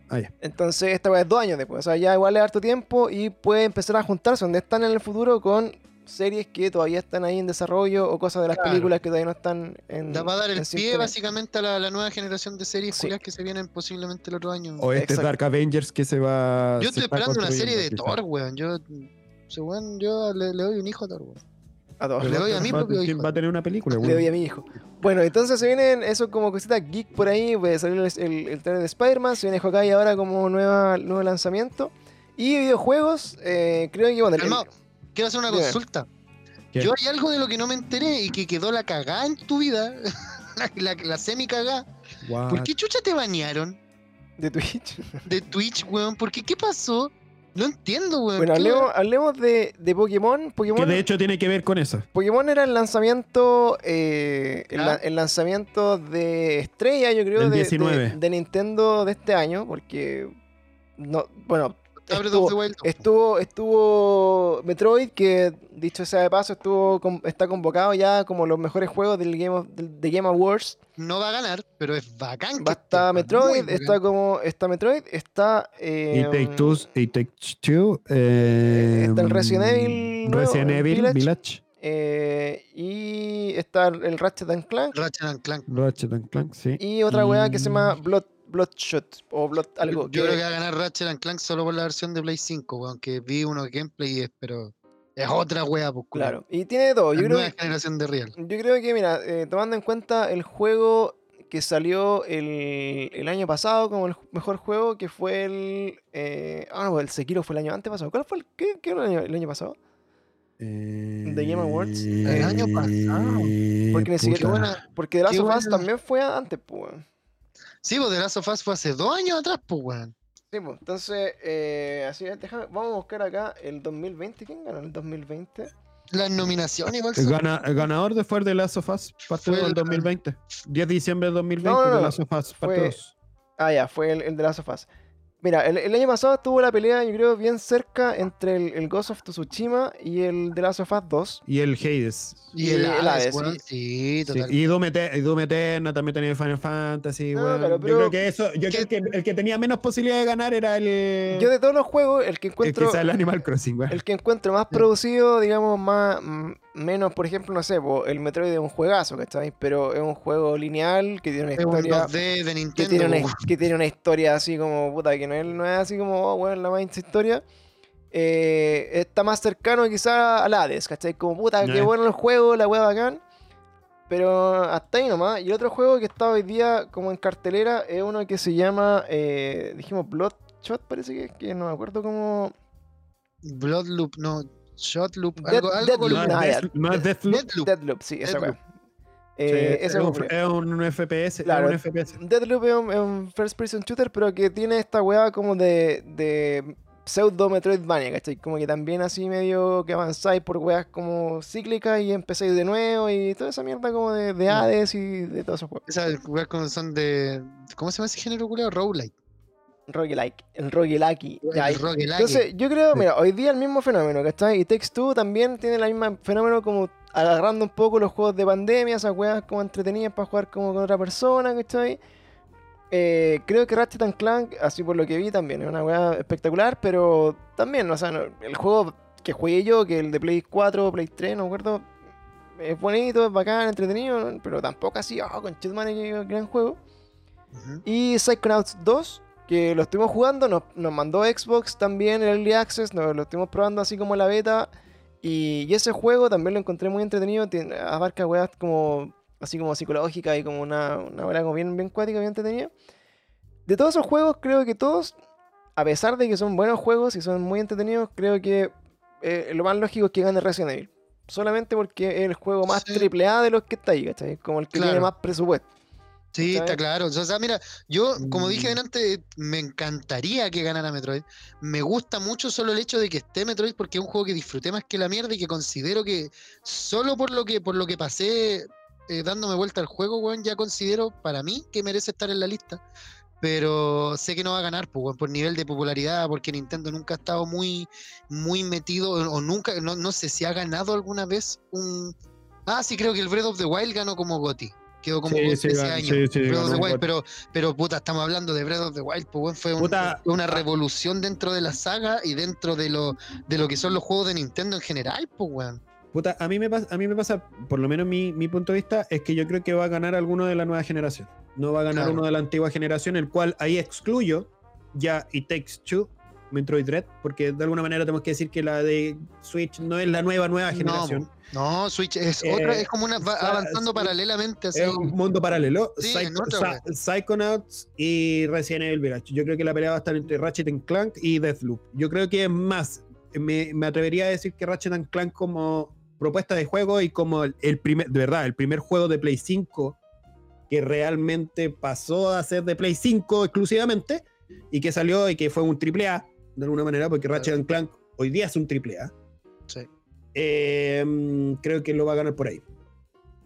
Ah, ya. Entonces esta vez es dos años después. O sea, ya igual es harto tiempo y puede empezar a juntarse donde están en el futuro con series que todavía están ahí en desarrollo o cosas de las Claro. películas que todavía no están en. Da- va a dar el pie sintonía. básicamente a la, la nueva generación de series Sí. que se vienen posiblemente el otro año. O este Exacto. Dark Avengers que se va. yo estoy esperando una serie de Thor, weón. Yo, weón, yo le, le doy un hijo a Thor, weón. A todos. Le doy a mi Va- propio va- hijo. Va a tener una película, Le weón. doy a mi hijo. Bueno, entonces se vienen eso como cositas geek por ahí. Puede salir el, el, el trailer de Spider-Man. Se viene Hawkeye ahora como nueva, nuevo lanzamiento. Y videojuegos, eh, creo que bueno, el- quiero hacer una consulta. ¿Qué? Yo hay algo de lo que no me enteré y que quedó la cagada en tu vida. la, la, semi cagada. What? ¿Por qué chucha te bañaron de Twitch. de Twitch, weón? ¿Por qué? ¿Qué pasó? No entiendo, weón. Bueno, ¿Qué hablemos, hablemos de, de Pokémon. Que de hecho tiene que ver con eso. Pokémon era el lanzamiento. eh, la- el lanzamiento de estrella, yo creo, de, 19. de- de Nintendo de este año. Porque. No, bueno, estuvo- the Wild? Estuvo, estuvo Metroid, que dicho sea de paso, estuvo con- está convocado ya como los mejores juegos del Game of, del- de Game Awards. No va a ganar, pero es bacán. Va, está Metroid, está bacán. como. Está Metroid, está. Y eh, Take Two. Y Take Two. eh, está el Resident Evil nuevo, Resident Evil Village. Village. eh, y está el Ratchet and Clank. Ratchet and Clank. Ratchet and Clank, sí. Y otra weá que se llama Blood, Bloodshot. O Blood algo. Yo que- creo que va a ganar Ratchet and Clank solo por la versión de Play 5, weón. Que vi unos gameplay y es, pero es otra wea, pues. Claro. Y tiene de todo. La Yo creo nueva que, generación de Real. Yo creo que, mira, eh, tomando en cuenta el juego que salió el, el año pasado como el mejor juego, que fue el. Eh, ah, no, el Sekiro fue el año antes pasado. ¿Cuál fue el, qué, qué era el año, el año pasado? The Game Awards. El año pasado. Porque ni siquiera- Porque The Last of Us también fue antes, pues. Sí, pues The Last of Us fue hace dos años atrás, pues, weón. Sí, pues. Entonces, eh, así es, déjame, vamos a buscar acá el 2020. ¿Quién ganó el 2020? Las nominaciones igual El, gana- el ganador de fue The Last of Us, parte Fue 2 del el- 2020. 10 de diciembre del 2020, No, no, The no. Last of Us, parte Fue- 2. Ah, ya, fue el, el de Last of Us. Mira, el, el año pasado tuvo la pelea, yo creo, bien cerca entre el, el Ghost of Tsushima y el de Last of Us 2. Y el Hades. Y el y el Hades, sí. Sí, y Doom, Ete- y Doom Eterna también tenía Final Fantasy, No, weón. claro, Yo pero- creo que eso, yo creo que el que tenía menos posibilidad de ganar era el. Yo de todos los juegos, el que el encuentro, quizá el Animal Crossing, weón. el que encuentro más producido, digamos, más mm, menos, por ejemplo, no sé, el Metroid es un juegazo, ¿cachai? Pero es un juego lineal que tiene una Es un historia... 2D de Que Nintendo. tiene, una, que tiene una historia así como, puta, que no es, no es así como, oh, bueno, la más historia. Eh, está más cercano quizá al Hades, ¿cachai? Como, puta, qué Ya. bueno el juego, la wea bacán. Pero hasta ahí nomás. Y el otro juego que está hoy día como en cartelera es uno que se llama, eh, dijimos Bloodshot, parece que, que no me acuerdo cómo... Bloodloop, no. Shotloop, Dead- algo, algo con Deadloop, No Death- no Deathloop. Deadloop. Deadloop, sí, esa wea. Sí, Eh, es, un, es un FPS. Claro. Es un FPS. Deadloop es un, es un first person shooter, pero que tiene esta weá como de, de pseudo Metroidvania, ¿cachai? Como que también así medio que avanzáis por weas como cíclicas y empezáis de nuevo y toda esa mierda como de, de Hades y de todos esos juegos. Esas weas como son de. ¿Cómo se llama ese género culiao? Roguelike. Roguelike, el roguelike. Entonces, yo creo, mira, hoy día el mismo fenómeno, ¿cachai? Y Text 2 también tiene el mismo fenómeno como agarrando un poco los juegos de pandemia, esas weas como entretenidas para jugar como con otra persona, ¿cachai? Eh, creo que Ratchet and Clank, así por lo que vi, también es una wea espectacular, pero también, o sea, no- el juego que jugué yo, que el de Play 4, Play 3, no me acuerdo, es bonito, es bacán, entretenido, ¿no? pero tampoco así, oh, con qué gran juego. Y Psychonauts 2, que lo estuvimos jugando, nos, nos mandó Xbox también el Early Access, nos lo estuvimos probando así como la beta. Y, y ese juego también lo encontré muy entretenido, tiene, abarca weas como así como psicológica y como una, una wea como bien, bien cuática, bien entretenida. De todos esos juegos, creo que todos, a pesar de que son buenos juegos y son muy entretenidos, creo que eh, lo más lógico es que gane Resident Evil. Solamente porque es el juego más Sí. triple A de los que está ahí, ¿cachai? Como el que tiene Claro. más presupuesto. Sí, está claro. O sea, mira, yo, como dije Mm. delante, me encantaría que ganara Metroid. Me gusta mucho solo el hecho de que esté Metroid porque es un juego que disfruté más que la mierda y que considero que solo por lo que, por lo que pasé eh, dándome vuelta al juego, weón, ya considero para mí que merece estar en la lista. Pero sé que no va a ganar, pues, weón, por nivel de popularidad, porque Nintendo nunca ha estado muy, muy metido, o, o nunca, no, no sé si ha ganado alguna vez un. Ah, sí, creo que el Breath of the Wild ganó como GOTY. Quedó como Sí, GOTY sí, ese gan- año. sí, Breath of the Wild, pero, pero puta, estamos hablando de Breath of the Wild, pues fue, un- una revolución dentro de la saga y dentro de lo, de lo que son los juegos de Nintendo en general, pues weón. Puta, a mí me pasa, a mí me pasa, por lo menos mi, mi punto de vista, es que yo creo que va a ganar alguno de la nueva generación. No va a ganar Claro. uno de la antigua generación, el cual ahí excluyo ya It Takes Two, Metroid Dread, porque de alguna manera tenemos que decir que la de Switch no es la nueva, nueva generación. No, Switch es Eh, otra, es como una, va avanzando paralelamente así. Es un mundo paralelo. Sí, Psycho- Psychonauts y Resident Evil Village. Yo creo que la pelea va a estar entre Ratchet Clank y Deathloop. Yo creo que es más. Me, me atrevería a decir que Ratchet Clank como propuesta de juego y como el, el primer, de verdad, el primer juego de Play 5 que realmente pasó a ser de Play 5 exclusivamente y que salió y que fue un triple A de alguna manera, porque Ratchet and Clank hoy día es un triple A. Sí. Eh, creo que lo va a ganar por ahí.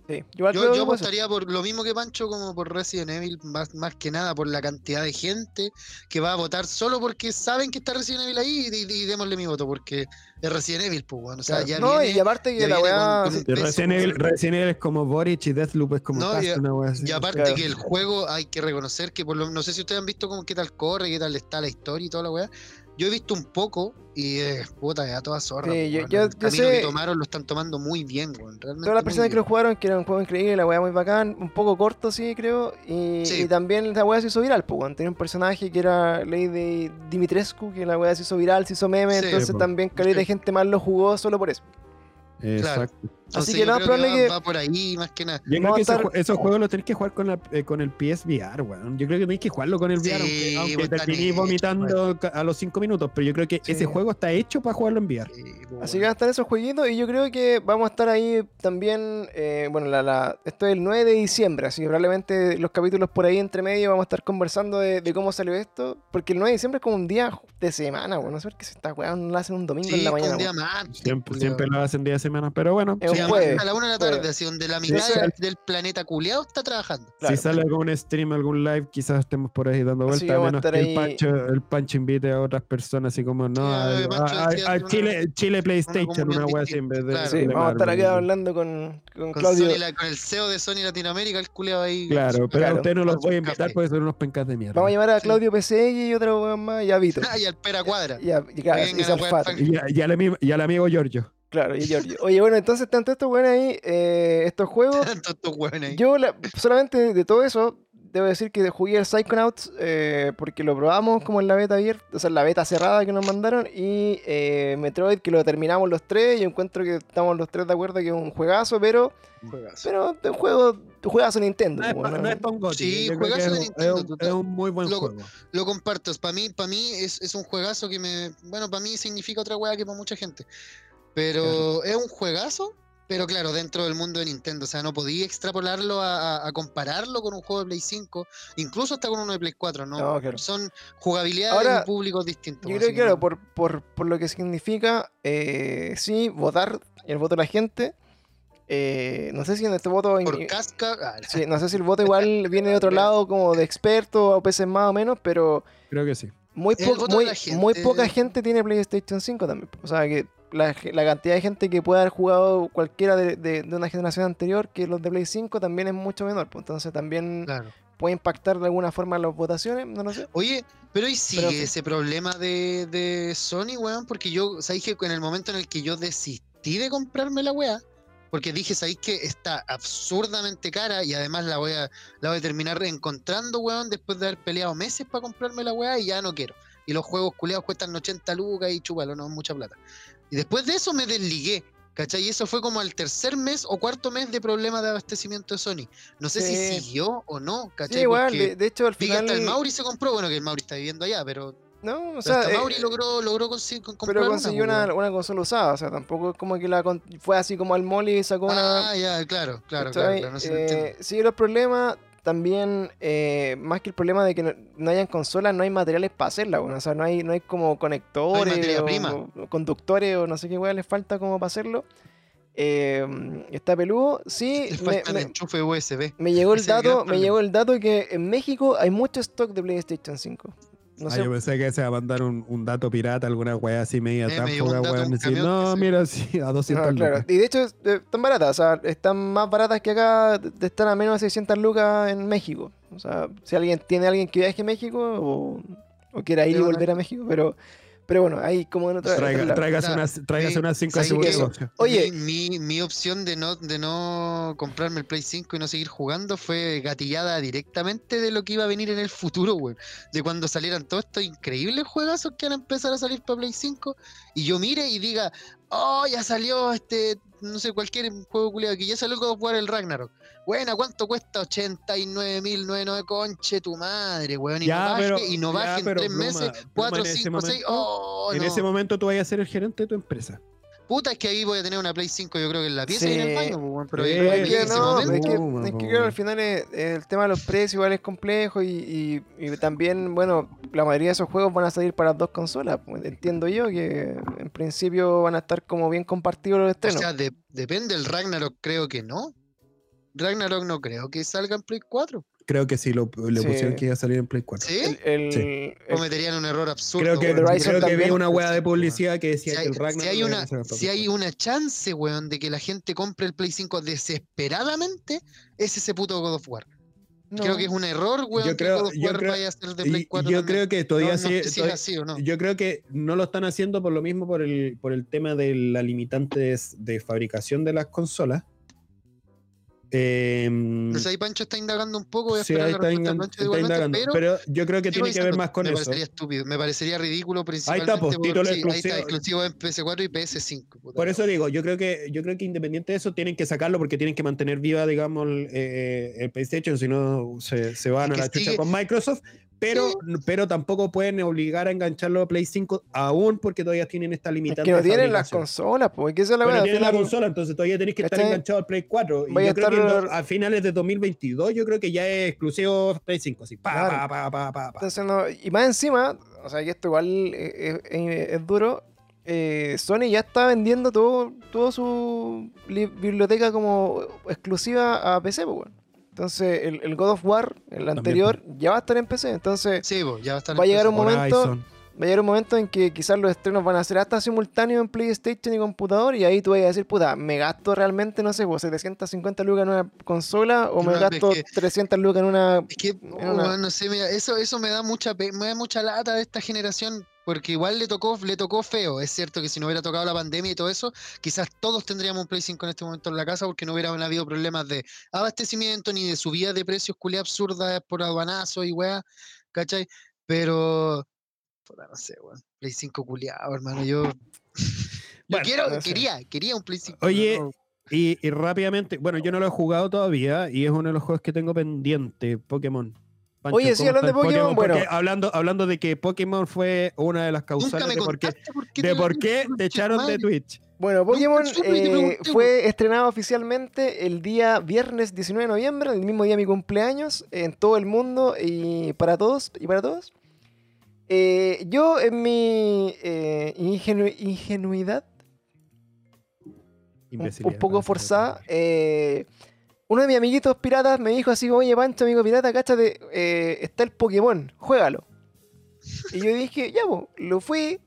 Sí, Yo, yo ser. apostaría por lo mismo que Pancho, como por Resident Evil, más, más que nada por la cantidad de gente que va a votar solo porque saben que está Resident Evil ahí y, y- y démosle mi voto, porque es Resident Evil, pues, bueno, o sea, Claro. ya no, viene, y aparte que ya la weá. con- con- Resident, Evil, pues. Resident Evil es como Boric y Deathloop es como No, Cast, y- una wea así. Y aparte Claro. que el juego hay que reconocer que por lo, no sé si ustedes han visto como qué tal corre, qué tal está la historia y toda la weá. Yo he visto un poco y eh, puta, ya toda zorra. Sí, yo- weón. yo- el yo camino sé- que tomaron lo están tomando muy bien, weón. Realmente Todas las personas que lo jugaron, que era un juego increíble, la weá muy bacán, un poco corto, sí, creo. Y, Sí. y también la weá se hizo viral, pues, weón. Tenía un personaje que era Lady Dimitrescu, que la weá se hizo viral, se hizo meme, Sí. entonces po. también caleta de Sí. gente más lo jugó solo por eso. Exacto. Entonces, que más creo probable va, que- va por ahí más que nada. Yo creo que estar- esos juegos los tenés que jugar con, la, eh, con el PSVR, weón. Yo creo que tenés que jugarlo con el VR, aunque, Sí, aunque pues, hechos, vomitando a los 5 minutos. Pero yo creo que Sí. ese juego está hecho para jugarlo en VR. Eh, pues, Así que weón. van a estar esos jueguitos y yo creo que vamos a estar ahí también, eh, bueno, la, la- esto es el 9 de diciembre, así que probablemente los capítulos por ahí entre medio vamos a estar conversando de, de cómo salió esto, porque el 9 de diciembre es como un día de semana, bueno, no sé por qué se está weón, lo hacen un domingo Sí, en la mañana. un día weón. más. Siempre, siempre lo hacen día de semana. Pero bueno, Es Jueves, a la una de la tarde, jueves. así donde la mitad sí. del- del planeta culiado está trabajando. Claro. si sale algún stream, algún live, quizás estemos por ahí dando vueltas. A menos que el Pancho, el Pancho invite a otras personas, así como no, a- una- Chile, Chile PlayStation, comunión una wea así en vez de. claro. Sí, de vamos a estar ¿no? hablando con, con Con, Claudio. La- con el CEO de Sony Latinoamérica, el culiado ahí. Claro, pero a ustedes no los voy a invitar porque son unos pencas de mierda. Vamos a llamar a. Claudio PCI y otro weón más y a Vito. Ah, y al Pera Cuadra. A, y al amigo Giorgio. Claro, y Giorgio. Oye, bueno, entonces tanto estos weones ahí, eh, estos juegos, Tantos estos ahí. Yo la- solamente de todo eso, debo decir que jugué el Psychonauts eh, porque lo probamos como en la beta abierta, o sea, en la beta cerrada que nos mandaron, y eh, Metroid que lo terminamos los tres, y encuentro que estamos los tres de acuerdo que es un juegazo, pero, Juegazo. pero es un juego, juegazo Nintendo. No es, po, pa- ¿no? no es un goti, Sí, yo juegazo es, de Nintendo, es un- es un muy buen Loco. juego. Lo comparto. Para mí, para mí es, es un juegazo que me. Bueno, para mí significa otra hueá que para mucha gente. Pero es un juegazo. Pero claro, dentro del mundo de Nintendo. O sea, no podía extrapolarlo a, a- a compararlo con un juego de Play 5. Incluso hasta con uno de Play 4. No, No, claro. son jugabilidades Ahora, y públicos distintos. Yo creo que, claro, no- por, por, por lo que significa, eh, sí, votar, el voto de la gente. eh, no sé si en este voto. por casca. ah, sí, no sé si el voto igual viene de otro lado, como de experto, o peces más o menos, pero Creo que sí. Muy, po- muy, muy poca gente tiene PlayStation 5 también. O sea, que la, la cantidad de gente que puede haber jugado cualquiera de, de- de una generación anterior que los de Play 5 también es mucho menor. pues, entonces también Claro. puede impactar de alguna forma las votaciones, no lo sé. Oye, pero ¿y sigue Pero- ese problema de, de Sony, weón? Porque yo, ¿sabéis que en el momento en el que yo desistí de comprarme la weá? Porque dije, ¿sabéis que está absurdamente cara y además la voy a, la voy a terminar reencontrando, weón, después de haber peleado meses para comprarme la weá y ya no quiero. Y los juegos culeados cuestan 80 lucas y chúpalo, no es mucha plata. Y después de eso me desligué. ¿Cachai? Y eso fue como el tercer mes o cuarto mes de problema de abastecimiento de Sony. No sé Sí. si siguió o no, Sí, ¿cachai? igual, Porque de, de hecho al final... hasta el Mauri se compró, bueno que el Mauri está viviendo allá, pero, No, o sea, eh, Mauri logró, logró consi- con- comprar pero consiguió po, una, consola usada, o sea, tampoco es como que la fue así como al mall y sacó una... Ah, ya, claro, claro, claro, Eh, sí, los problemas también, eh, más que el problema de que no, no hayan consolas, no hay materiales para hacerla, bueno, o sea, no hay, no hay como conectores o, conductores o no sé qué weá les falta como para hacerlo. Eh, está peludo, sí, me, me- enchufe USB. me llegó el dato, me llegó el dato que en México hay mucho stock de PlayStation 5. No Ah, sé, yo pensé que se va a mandar un, un dato pirata, alguna weá así media Eh, me weón. un Decir, no, que mira, sí, a 200 Ah, claro. lucas. Y de hecho eh, están baratas, o sea, están más baratas que acá, de estar a menos de 600 lucas en México. O sea, si alguien tiene alguien que viaje a México o, o quiera ir y volver a México, pero, pero bueno, ahí como en otra... Traiga- tráigase unas, tráigase unas 5 ¿sabes de su qué? negocio. Oye. Mi, mi, mi opción de no, de no comprarme el Play 5 y no seguir jugando fue gatillada directamente de lo que iba a venir en el futuro, güey. De cuando salieran todos estos increíbles juegazos que van a empezar a salir para Play 5 y yo mire y diga, oh, ya salió este, no sé, cualquier juego culiado, que ya salió God of War el Ragnarok. Buena, ¿cuánto cuesta? 89.999, conche tu madre, weón. Y Ya, no baje, pero- y no ya, baje en pero tres meses, Pluma, 4, en ese 5, 6, momento- oh, En no. ese momento tú vayas a ser el gerente de tu empresa. Puta, es que ahí voy a tener una Play 5, yo creo que en la pieza y en Sí. el baño, pues, pero Sí, es que no, es que, es al final es- el tema de los precios igual es complejo y, y- y también, bueno, la mayoría de esos juegos van a salir para las dos consolas. pues, entiendo yo que en principio van a estar como bien compartidos los O estrenos. sea, de- depende, el Ragnarok creo que no. Ragnarok no creo que salga en Play 4. Creo que sí, lo, le Sí. pusieron que iba a salir en Play 4. ¿Sí? El- el- Sí. el- Cometerían un error absurdo. Creo que, creo que vi una weá de publicidad que Si decía hay, que el Ragnar si hay una, si hay una chance, weón, de que la gente compre el Play 5 desesperadamente, es ese puto God of War. no. Creo que es un error, weón, Yo que creo- God of yo War creo- vaya a ser de Play y 4 yo también. creo que No, todavía no sí- sé si es todavía- así o no. Yo creo que no lo están haciendo por lo mismo, por el, por el tema de la limitante de, de fabricación de las consolas. Em, Entonces ahí Pancho está indagando un poco, voy a sí, esperar ahí está, está indagando, pero pero, yo creo que tiene que ver más con me eso. parecería estúpido, me parecería ridículo principalmente pues, por- título sí, ahí está exclusivo. en PS4 y PS5. puta Por eso digo, yo creo que yo creo que independiente de eso tienen que sacarlo porque tienen que mantener viva, digamos, el, eh, el PlayStation, si no se, se van Es a la chucha con Microsoft, pero, pero tampoco pueden obligar a engancharlo a Play 5 aún porque todavía tienen esta Es limitante. que no tienen las consolas, pues que esa es la verdad. tienen la consola, entonces todavía tenéis que estar ¿Cachai? enganchado al Play 4. Y yo a creo que en a finales de 2022 yo creo que ya es exclusivo Play 5, así. Pa, Claro. pa, pa, pa, pa, pa. Entonces no- y más encima, o sea que esto igual eh, eh, es, duro. eh, Sony ya está vendiendo todo, todo su li- biblioteca como exclusiva a PC, pues, weón. Entonces el, el God of War, el anterior, ya va a estar en PC. Entonces Sí, ya va a estar en Va a llegar PC. un momento- Horizon. va a llegar un momento en que quizás los estrenos van a ser hasta simultáneos en PlayStation y computador. Y ahí tú vas a decir, puta, ¿me gasto realmente, no sé, pues, 750 lucas en una consola o me No, es gasto que- 300 lucas en una Es que, una- weón, no sé, mira, eso, eso me da mucha me da mucha lata de esta generación, porque igual le tocó, le tocó feo. Es cierto que si no hubiera tocado la pandemia y todo eso, quizás todos tendríamos un Play 5 en este momento en la casa, porque no hubieran habido problemas de abastecimiento ni de subida de precios culé absurdas por aduanazo y weá, ¿cachai? Pero, puta, no sé, weón. Play 5 culiado, hermano. Yo, yo Bueno, quiero, no sé. quería, quería un Play 5. Oye, pero no. Y, y rápidamente, bueno, yo no lo he jugado todavía y es uno de los juegos que tengo pendiente, Pokémon. Pancho, Oye, sí, ¿cómo hablando de Pokémon, bueno. Hablando, hablando de que Pokémon fue una de las causales de por qué, qué de te por qué te echaron de. Twitch. Bueno, Pokémon te eh, fue estrenado oficialmente el día viernes 19 de noviembre, el mismo día de mi cumpleaños, en todo el mundo y para todos. Y para todos. Eh, yo en mi eh, ingenu- ingenuidad, un, un poco forzada, eh, uno de mis amiguitos piratas me dijo así, oye Pancho, amigo pirata, cáchate, eh, está el Pokémon, juégalo. Y yo dije, ya, pues, lo fui,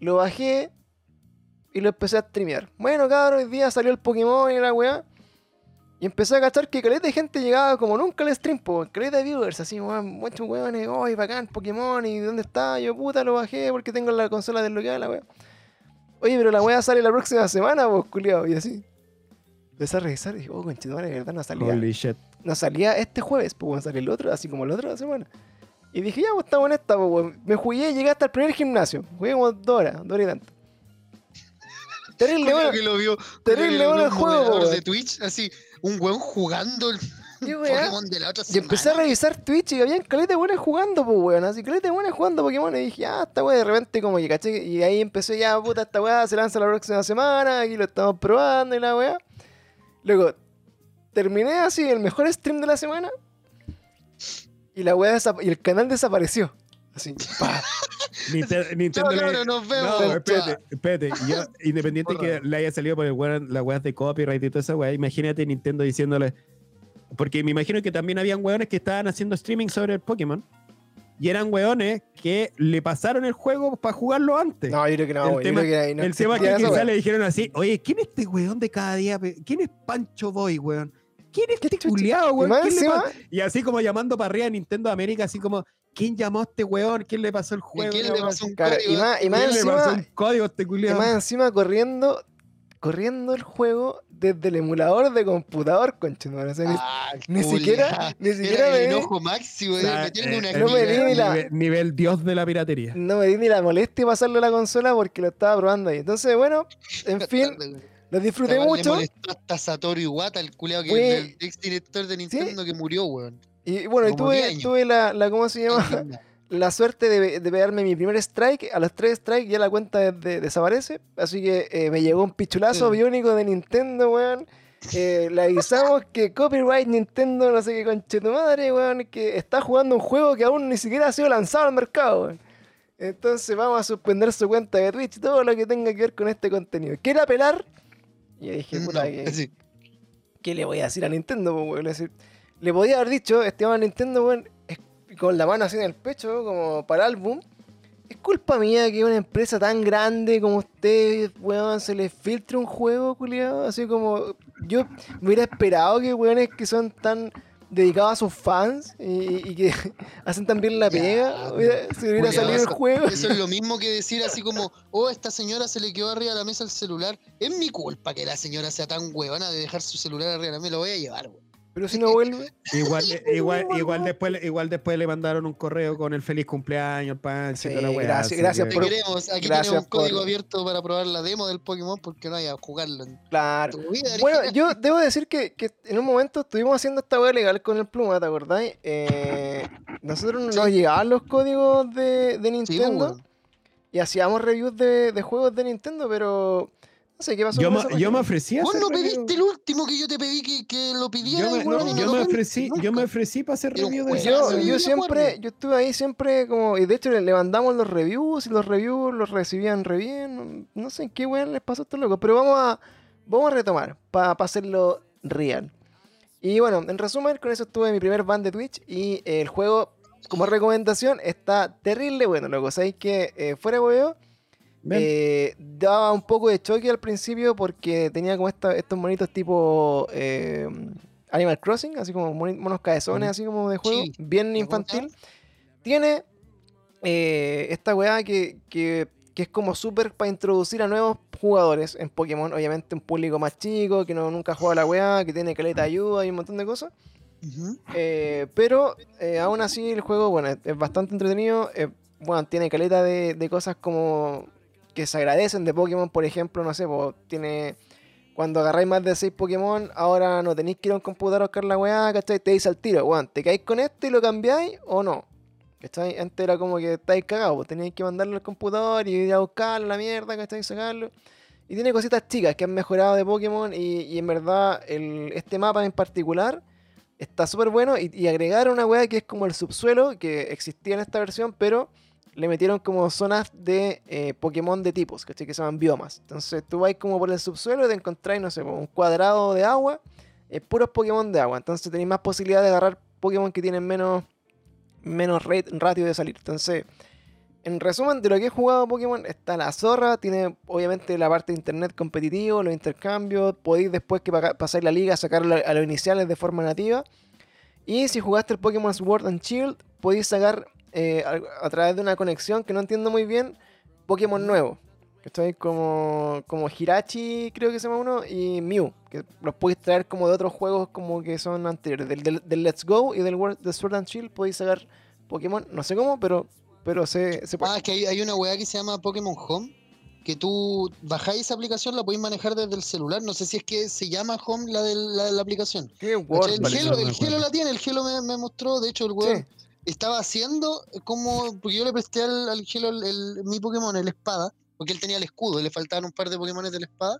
lo bajé y lo empecé a streamear. Bueno, cabrón, hoy día salió el Pokémon y la weá. Y empecé a cachar que caleta de gente llegaba como nunca al stream, po, caleta de viewers, así, weón, muchos weones, ¡ay, bacán, Pokémon! ¿Y dónde está? Yo, puta, lo bajé porque tengo la consola desbloqueada, la weá. Oye, pero la weá sale la próxima semana, pues, culiao, y así. Empecé a revisar y dije, oh, conchetumare, de verdad no salía. Holy shit. No salía este jueves, pues, weón, sale el otro, así como el otro de la semana. Y dije, ya, pues, estamos en esta, pues, weón. Me jugué, llegué hasta el primer gimnasio. Jugué como dos horas, dos horas y tanto. Terrible, bueno. que lo vio. terrible bueno el juego, de Twitch, así, un weón jugando el. Pokémon de la otra Y empecé a semana. revisar Twitch y habían caleta de buenas jugando, pues weón. Así caleta de buenas jugando Pokémon. Y dije, ah, esta weá de repente como que caché. Y ahí empecé ya, puta, esta weá se lanza la próxima semana. Aquí lo estamos probando y la weá. Luego, terminé así el mejor stream de la semana. Y la weá desapa- y el canal desapareció. Así, pa. Nintendo le- cabrón, nos vemos. No, espérate, espérate. Yo, independiente que le haya salido por el weón, las weas de copyright y toda esa wea, imagínate Nintendo diciéndole. Porque me imagino que también habían weones que estaban haciendo streaming sobre el Pokémon. Y eran weones que le pasaron el juego para jugarlo antes. No, yo creo que no, El. Yo tema- creo que ahí no el tema es que existía esa quizás le dijeron así, oye, ¿quién es este weón de cada día? ¿Quién es Pancho Boy, weón? ¿Quién es este culiado, Y weón? más ¿Quién le encima, pa-?" Y así como llamando para arriba a Nintendo América, así como, ¿quién llamó a este weón? ¿Quién le pasó el ¿Y juego? quién le pasó un código? y más, y más ¿Quién le pasó encima, un código a este y culiado? más encima corriendo, corriendo el juego desde el emulador de computador, conchetumare. O sea, ni- Ah, ni, siquiera, ni siquiera Era me enojo máximo, O sea, eh, una no me di ni la- nivel, nivel dios de la piratería. No me di ni la molestia pasarlo a la consola porque lo estaba probando ahí. Entonces, bueno, en fin, lo disfruté le mucho. hasta Satoru Iwata, el culeado que Fue- el ex director de Nintendo que murió, weón. Y bueno, y tuve, 10 años. tuve la, la, ¿cómo se llama? La suerte de, de pegarme mi primer strike. A los tres strikes ya la cuenta de- de- desaparece. Así que eh, me llegó un pichulazo Sí. biónico de Nintendo, weón. Eh, le avisamos que copyright Nintendo, no sé qué conche tu madre, weón, que está jugando un juego que aún ni siquiera ha sido lanzado al mercado, weón. Entonces vamos a suspender su cuenta de Twitch y todo lo que tenga que ver con este contenido. ¿Quiere apelar? Y yo dije, puta, No, que. ¿qué le voy a decir a Nintendo, weón? Le decir- Le podía haber dicho, estimado Nintendo, weón, con la mano así en el pecho, como para el álbum. Es culpa mía que una empresa tan grande como ustedes, weón, se les filtre un juego, culiado. Así como yo me hubiera esperado que weones que son tan dedicados a sus fans y, y que hacen tan bien la Ya, pega, hubiera- se hubiera culiao, salido el juego. Eso es lo mismo que decir así como, oh, esta señora se le quedó arriba de la mesa el celular. Es mi culpa que la señora sea tan huevona de dejar su celular arriba de la mesa. Lo voy a llevar, weón. Pero si no vuelve. Igual, igual, igual, después, igual después le mandaron un correo con el feliz cumpleaños, y Sí, la weá, gracias- gracias Te que- por- queremos. Aquí gracias tenemos un código por- abierto para probar la demo del Pokémon porque no haya a jugarlo en Claro. tu vida. Bueno, yo debo decir que, que en un momento estuvimos haciendo esta weá legal con el pluma, ¿te acordáis? Eh, nosotros nos Sí. llegaban los códigos de, de Sí, pues, Nintendo y hacíamos reviews de, de juegos de Nintendo, pero sé qué pasó. Yo, esa yo me ofrecí a Vos no review. pediste el último que yo te pedí que, que lo pidiera. Yo me, no yo me ofrecí, yo me ofrecí para hacer review de. Yo, yo siempre, yo estuve ahí siempre como, y de hecho le, le mandamos los reviews y los reviews los recibían re bien, no sé qué weón les pasó a estos locos, pero vamos a, vamos a retomar para hacerlo real. Y bueno, en resumen, con eso estuve en mi primer ban de Twitch y eh, el juego, como recomendación, está terrible bueno, loco, sabéis que eh, fuera de. Eh, daba un poco de choque al principio porque tenía como esta- estos monitos tipo eh, Animal Crossing, así como monos cabezones, así como de juego, Sí. bien ¿Me infantil. Tiene eh, esta weá que, que- que es como súper para introducir a nuevos jugadores en Pokémon. Obviamente un público más chico, que no, nunca ha jugado a la weá, que tiene caleta de ayuda y un montón de cosas. Eh, pero eh, aún así el juego, bueno, es, es bastante entretenido. eh, bueno, tiene caleta de, de cosas como que se agradecen de Pokémon, por ejemplo, no sé, po, tiene... Cuando agarráis más de 6 Pokémon, ahora no tenéis que ir a un computador a buscar la weá, ¿cachai? Te dice al tiro, weón, ¿te caéis con este y lo cambiáis o no? ¿Cachai? Antes era como que estáis cagados, pues teníais que mandarlo al computador y ir a buscarlo, la mierda, ¿cachai? Sacarlo. Y tiene cositas chicas que han mejorado de Pokémon y, en verdad este mapa en particular está súper bueno y, y agregaron una weá que es como el subsuelo que existía en esta versión, pero le metieron como zonas de eh, Pokémon de tipos, ¿cachai? Que se llaman biomas. Entonces tú vas como por el subsuelo y te encontráis, no sé, un cuadrado de agua, eh, puros Pokémon de agua. Entonces tenéis más posibilidad de agarrar Pokémon que tienen menos, menos rate- ratio de salir. Entonces, en resumen de lo que he jugado Pokémon, está la zorra, tiene obviamente la parte de internet competitivo, los intercambios, podéis después que pasáis la liga sacarlo a los iniciales de forma nativa. Y si jugaste el Pokémon Sword and Shield, podéis sacar eh, a, a través de una conexión que no entiendo muy bien, Pokémon nuevo. Estoy como, como Hirachi, creo que se llama uno, y Mew, que los podéis traer como de otros juegos como que son anteriores. Del, del- del Let's Go y del World, de Sword and Shield podéis sacar Pokémon, no sé cómo, pero, pero se, se puede. Ah, es que hay, hay una weá que se llama Pokémon Home, que tú bajáis esa aplicación, la podéis manejar desde el celular. No sé si es que se llama Home la de la, aplicación. ¿Qué. Word, El parece, Gelo, no me el. Gelo la tiene, el Gelo me, me mostró, de hecho el weón Sí. Estaba haciendo como, porque yo le presté al, al Gelo el- el- mi Pokémon, el espada, porque él tenía el escudo y le faltaban un par de Pokémon de la espada.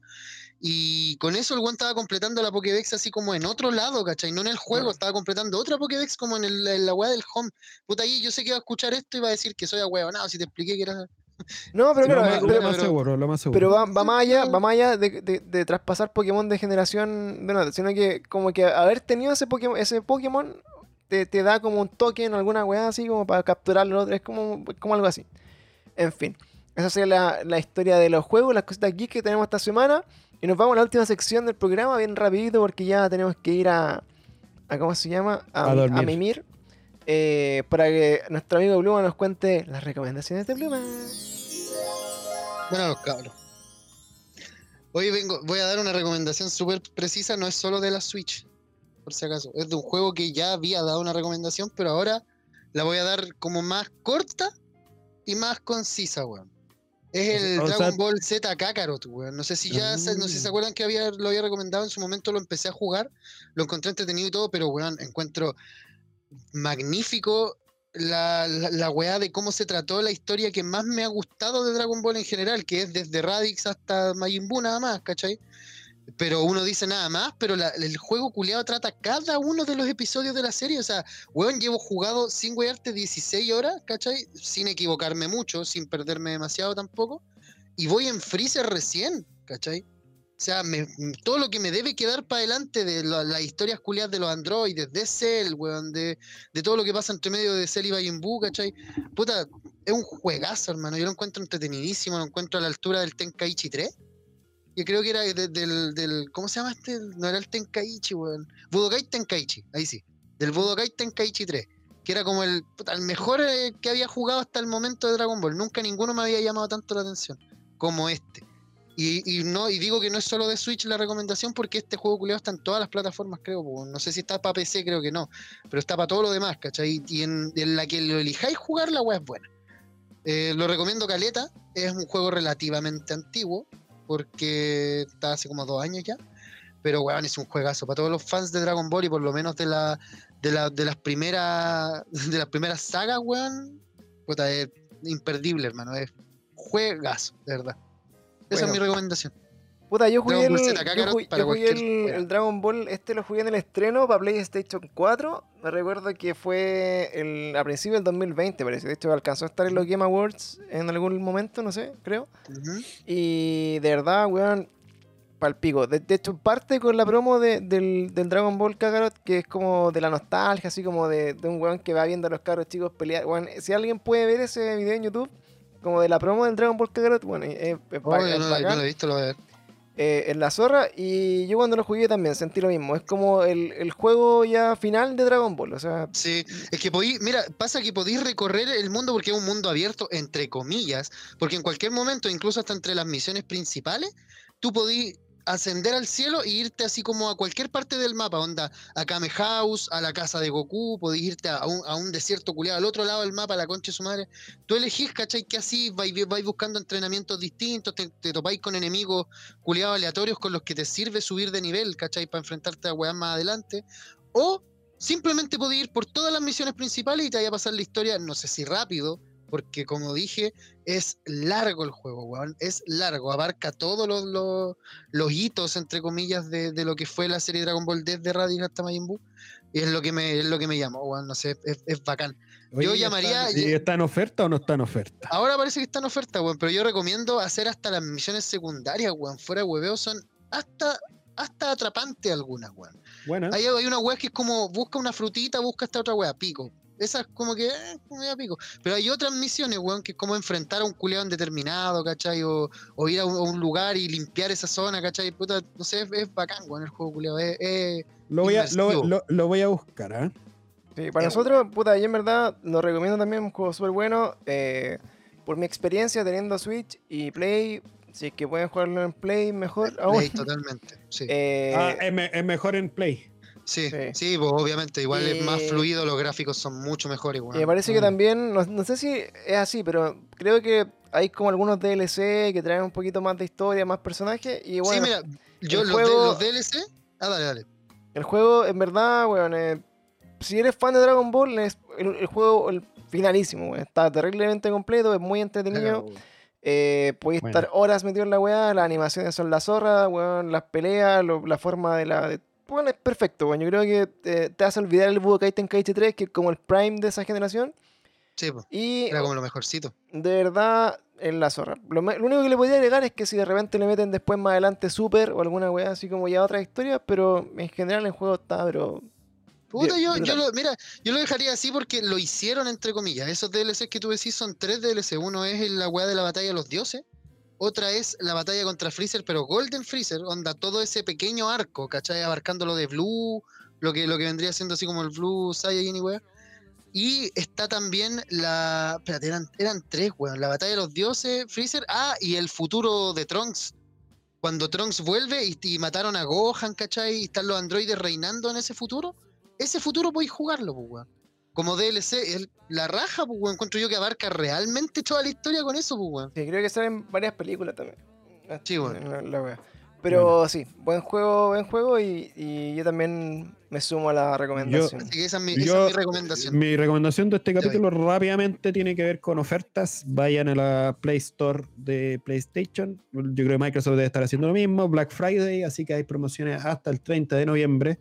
Y con eso el weón estaba completando la Pokédex así como en otro lado, ¿cachai? No en el juego, Claro. estaba completando otra Pokédex como en, el- en la weá del home. Puta, ahí yo sé que iba a escuchar esto y va a decir que soy ahueonado si te expliqué que era. No, pero claro, eh, lo pero, más seguro, lo más seguro. pero va, va más allá, va más allá de, de- de traspasar Pokémon de generación de nota, sino que como que haber tenido ese Pokémon, ese Pokémon te, te da como un token, alguna weá así como para capturarlo, otro, es como, como algo así. En fin, esa sería la, la historia de los juegos, las cositas geeks que tenemos esta semana. Y nos vamos a la última sección del programa, bien rapidito, porque ya tenemos que ir a, a ¿cómo se llama? A dormir. mimir. eh, para que nuestro amigo Bluma nos cuente las recomendaciones de Bluma. Bueno, los cabros. Hoy vengo, voy a dar una recomendación súper precisa, no es solo de la Switch, por si acaso. Es de un juego que ya había dado una recomendación, pero ahora la voy a dar como más corta y más concisa, weón. Es el O sea- Dragon Ball Z Kakarot, weón. No sé si ya se, no sé si se Mm. acuerdan que había, lo había recomendado en su momento, lo empecé a jugar, lo encontré entretenido y todo, pero weón, encuentro magnífico la, la, la weá de cómo se trató la historia que más me ha gustado de Dragon Ball en general, que es desde Radix hasta Majin Buu nada más, ¿cachai? Pero uno dice nada más, pero la- el juego culiado trata cada uno de los episodios de la serie. O sea, weón, llevo jugado sin weyarte 16 horas, ¿cachai? Sin equivocarme mucho, sin perderme demasiado tampoco. Y voy en Freezer recién, ¿cachai? O sea, me- todo lo que me debe quedar para adelante de la- las historias culiadas de los androides, de Cell, weón, de, de todo lo que pasa entre medio de Cell y Majin Buu, ¿cachai? Puta, es un juegazo, hermano. Yo lo encuentro entretenidísimo, lo encuentro a la altura del Tenkaichi 3. Yo creo que era de- del, del. ¿Cómo se llama este? No era el Tenkaichi, weón. Budokai Tenkaichi, ahí sí. Del Budokai Tenkaichi 3. Que era como el, mejor eh, que había jugado hasta el momento de Dragon Ball. Nunca ninguno me había llamado tanto la atención como este. Y, y no, y digo que no es solo de Switch la recomendación porque este juego culiado está en todas las plataformas, creo. No sé si está para PC, creo que no. Pero está para todo lo demás, ¿cachai? Y en, en la que lo elijáis jugar, la weá es buena. Eh, lo recomiendo Caleta. Es un juego relativamente antiguo porque está hace como dos años ya. Pero weón, es un juegazo para todos los fans de Dragon Ball y por lo menos de la de, la, de las primeras de las primeras sagas, weón. Puta, es imperdible, hermano. Es juegazo, de verdad. Esa Bueno. es mi recomendación. Puta, yo jugué, el, yo jugué- yo jugué Dragon Ball, este lo jugué en el estreno para PlayStation 4. Me recuerdo que fue el, a principios del 2020, parece. De hecho, alcanzó a estar en los Game Awards en algún momento, no sé, creo. Y de verdad, weón, palpico. De, de hecho, parte con la promo de- del, del Dragon Ball Kakarot, que es como de la nostalgia, así como de, de un weón que va viendo a los cabros chicos pelear. Weón, si alguien puede ver ese video en YouTube, como de la promo del Dragon Ball Kakarot, bueno, es, es Oh, es no, bacán yo no lo he visto, lo voy a ver. Eh, en la zorra y yo cuando lo jugué también sentí lo mismo. Es como el, el juego ya final de Dragon Ball. O sea, Sí, es que podí, mira, pasa que podéis recorrer el mundo porque es un mundo abierto, entre comillas, porque en cualquier momento, incluso hasta entre las misiones principales, tú podís ascender al cielo e irte así como a cualquier parte del mapa, onda, a Kame House, a la casa de Goku, podéis irte a un, desierto culiado al otro lado del mapa, a la concha de su madre. Tú elegís, ¿cachai? Que así vais, buscando entrenamientos distintos, te, topáis con enemigos culiados aleatorios con los que te sirve subir de nivel, ¿cachai? Para enfrentarte a weas más adelante. O simplemente podéis ir por todas las misiones principales y te vaya a pasar la historia, no sé si rápido, porque como dije, es largo el juego, weón. Es largo, abarca todos los, los, los hitos, entre comillas, de, de lo que fue la serie Dragon Ball desde Raditz hasta Majin Buu. Y es lo que me, es lo que me llamó, weón. No sé, es, es bacán. Yo ¿y llamaría- está- ¿Y está en oferta o no está en oferta? Ahora parece que está en oferta, weón, pero yo recomiendo hacer hasta las misiones secundarias, weón. Fuera de hueveo, son hasta, hasta atrapantes algunas, weón. Bueno, Hay, hay una weá que es como busca una frutita, busca esta otra weá, pico. Esas como que, eh, me da pico. Pero hay otras misiones, weón, que es como enfrentar a un culeado indeterminado, ¿cachai? O, o ir a un, a un lugar y limpiar esa zona, ¿cachai? Puta, no sé, es, es bacán, weón, el juego culeado. Es, es- Lo voy a, lo, Inmersivo. lo- lo voy a buscar, ¿ah? Sí, para nosotros, puta, yo en verdad lo recomiendo también, un juego súper bueno. eh, por mi experiencia teniendo Switch y Play, si es que pueden jugarlo en Play, mejor aún. Play totalmente. Sí, Eh, Ah, es, me- es mejor en Play. Sí, sí. sí, pues obviamente, igual es más Eh, fluido, los gráficos son mucho mejores, y weón. me parece que también, no, no sé si es así, pero creo que hay como algunos DLC que traen un poquito más de historia, más personajes. Y bueno, sí, mira, yo el los, de- juego- los DLC. Ah, dale, dale. el juego, en verdad, weón, eh, si eres fan de Dragon Ball, es el, el juego el finalísimo, weón. Está terriblemente completo, es muy entretenido. Eh, podéis Bueno. estar horas metido en la weá, las animaciones son la zorra, weón, las peleas, lo- la forma de la. de- bueno, es perfecto, weón. Yo creo que eh, te hace olvidar el Budokai Tenkaichi 3, que es como el prime de esa generación. Sí, pues, Y era como lo mejorcito. de verdad, es la zorra. Lo, lo único que le podría agregar es que si de repente le meten después más adelante Super o alguna weá así como ya otra historia, pero en general el juego está, pero. Puta, yo, lo, mira, yo lo dejaría así porque lo hicieron entre comillas. Esos DLCs que tú decís son tres DLC. Uno es la weá de la batalla de los dioses. Otra es la batalla contra Freezer, pero Golden Freezer, onda todo ese pequeño arco, ¿cachai? Abarcando lo de Blue, lo que, lo que vendría siendo así como el Blue Saiyajin y. Y está también la. Espérate, eran, eran tres, weón. La batalla de los dioses, Freezer. Ah, y el futuro de Trunks. Cuando Trunks vuelve y, y mataron a Gohan, ¿cachai? Y están los androides reinando en ese futuro. Ese futuro podéis jugarlo, pues, weón. Como DLC, el- la raja, pues, weón. Encuentro yo que abarca realmente toda la historia con eso, pues, weón. Sí, creo que salen varias películas también. Sí, bueno. En la- la. Pero sí, buen juego, buen juego y, y yo también me sumo a la recomendación. Así que esa es mi, esa Yo- es mi recomendación. Mi recomendación de este capítulo rápidamente tiene que ver con ofertas. Vayan a la Play Store de PlayStation. Yo creo que Microsoft debe estar haciendo lo mismo. Black Friday, así que hay promociones hasta el 30 de noviembre.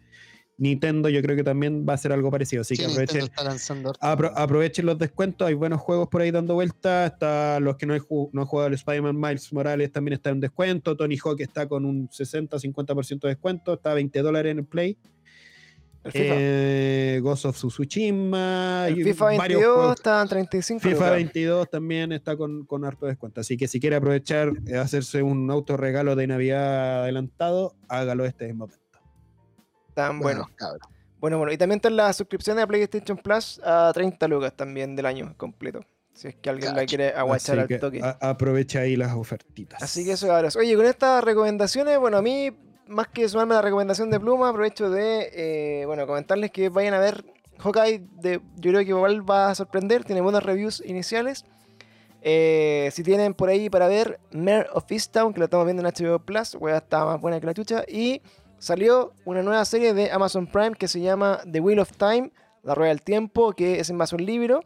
Nintendo yo creo que también va a hacer algo parecido. Así Sí, que aprovechen, apro- aprovechen los descuentos. Hay buenos juegos por ahí dando vuelta. Está los que no, no han jugado el Spider-Man Miles Morales también está en descuento. Tony Hawk está con un 60-50% de descuento. Está a 20 dólares en el Play. El FIFA. Eh, Ghost of Tsushima. el FIFA varios 22 juegos. está en 35 FIFA lucas. 22 también está con, con harto descuento. Así que si quiere aprovechar, eh, hacerse un autorregalo de Navidad adelantado, hágalo este mismo momento. Tan bueno. Bueno, bueno. Y también está la suscripción de PlayStation Plus a 30 lucas también del año completo. Si es que alguien la quiere aguachar Así al que toque. a- aprovecha ahí las ofertitas. Así que eso cabros. Oye, con estas recomendaciones, bueno, a mí, más que sumarme a la recomendación de Pluma, aprovecho de, eh, bueno, comentarles que vayan a ver Hawkeye. De, yo creo que igual va a sorprender, tiene buenos reviews iniciales. Eh, si tienen por ahí para ver Mare of Easttown, que lo estamos viendo en HBO Plus, wea, está más buena que la chucha. Y salió una nueva serie de Amazon Prime que se llama The Wheel of Time, La Rueda del Tiempo, que es en base a un libro.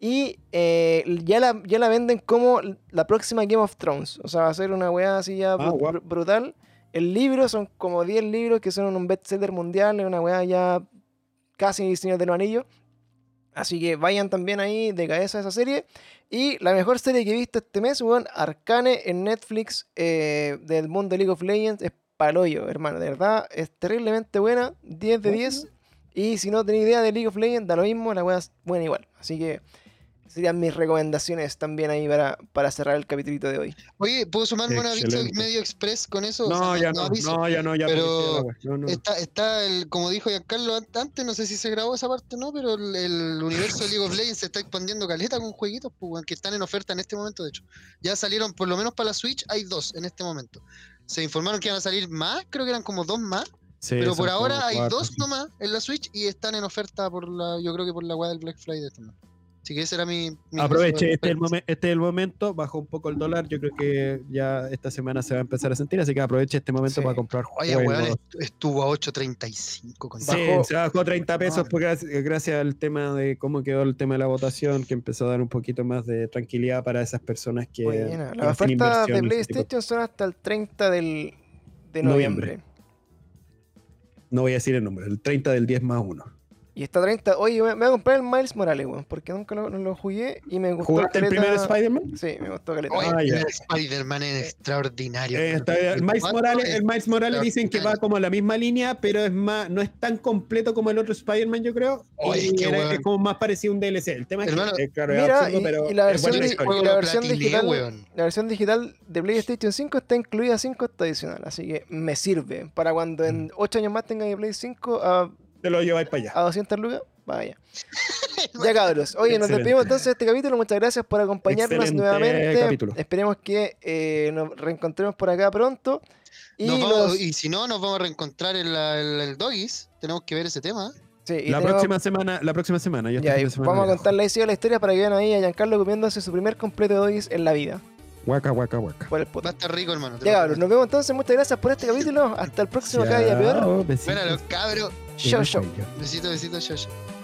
Y eh, ya, la, ya la venden como la próxima Game of Thrones. O sea, va a ser una weá así ya bru- brutal. El libro son como 10 libros que son un bestseller mundial. Es una weá ya casi Señor de los Anillos. Así que vayan también ahí de cabeza a esa serie. Y la mejor serie que he visto este mes, weón, Arcane en Netflix eh, del mundo de League of Legends. Es paloyo, hermano. De verdad, es terriblemente buena. 10 de 10. Y si no tenéis idea de League of Legends, da lo mismo, la weá es buena igual. Así que serían mis recomendaciones también ahí para, para cerrar el capítulo de hoy. Oye, ¿puedo sumarme un aviso medio express con eso? O No, sea, ya no, aviso. no, ya no, ya pero. No, no. Está, está el, como dijo Giancarlo an- antes, no sé si se grabó esa parte o no, pero el, el universo de League of Legends se está expandiendo caleta con jueguitos pues, que están en oferta en este momento, de hecho. Ya salieron, por lo menos para la Switch, hay dos en este momento. Se informaron que iban a salir más, creo que eran como dos más, Sí, pero por ahora hay cuatro, dos nomás en la Switch y están en oferta por la, yo creo que por la web del Black Friday también. Así que ese era mi... mi Aproveche, este es, el momen- este es el momento, bajó un poco el dólar, yo creo que ya esta semana se va a empezar a sentir, así que aproveche este momento Sí. para comprar Oye, weón, estuvo a 8.35 con Sí, Bajó- se bajó 30 pesos Ah. por gracias, al tema de cómo quedó el tema de la votación, que empezó a dar un poquito más de tranquilidad para esas personas que, Las ofertas tipo de- PlayStation son hasta el 30 del, de Noviembre. noviembre. No voy a decir el número, el 30 del 10 más 1. Y está 30. Oye, me, me voy a comprar el Miles Morales, weón. Porque nunca lo, no lo jugué y me gustó. ¿Jugaste el primer Spider-Man? Sí, me gustó caleta. Oye, Ah, el Spider-Man es extraordinario. Eh, está el Miles Morales, es el Miles Morales dicen que va como a la misma línea, pero es más, no es tan completo como el otro Spider-Man, yo creo. Oye, y es que, era- es como más parecido a un DLC. El tema es Hermano, que, eh, claro, es Mira, absurdo, y- pero y la es versión, de- y la digital, weón. la versión digital de PlayStation 5 está incluida 5 costo adicional, así que me sirve para cuando Mm. en 8 años más tenga mi Play 5 a, Te lo lleváis para allá. a 200 lucas, vaya. Ya cabros, oye, nos despedimos entonces de este capítulo, muchas gracias por acompañarnos Excelente nuevamente. capítulo. Esperemos que eh, nos reencontremos por acá pronto. Y, Nos vamos- los- y si no, nos vamos a reencontrar en la- el, el Doggies. Tenemos que ver ese tema. sí, y La tenemos- próxima semana, la próxima semana. Ya, fin y de semana vamos a viajo. contar la historia, la historia para que vean ahí a Giancarlo comiéndose su primer completo de doggies en la vida Guaca, guaca, guaca. por el Va a estar rico, hermano. Ya cabros, nos vemos entonces, muchas gracias por este capítulo. Hasta el próximo cada día peor. Los cabros. Besitos, besitos, chau, chau.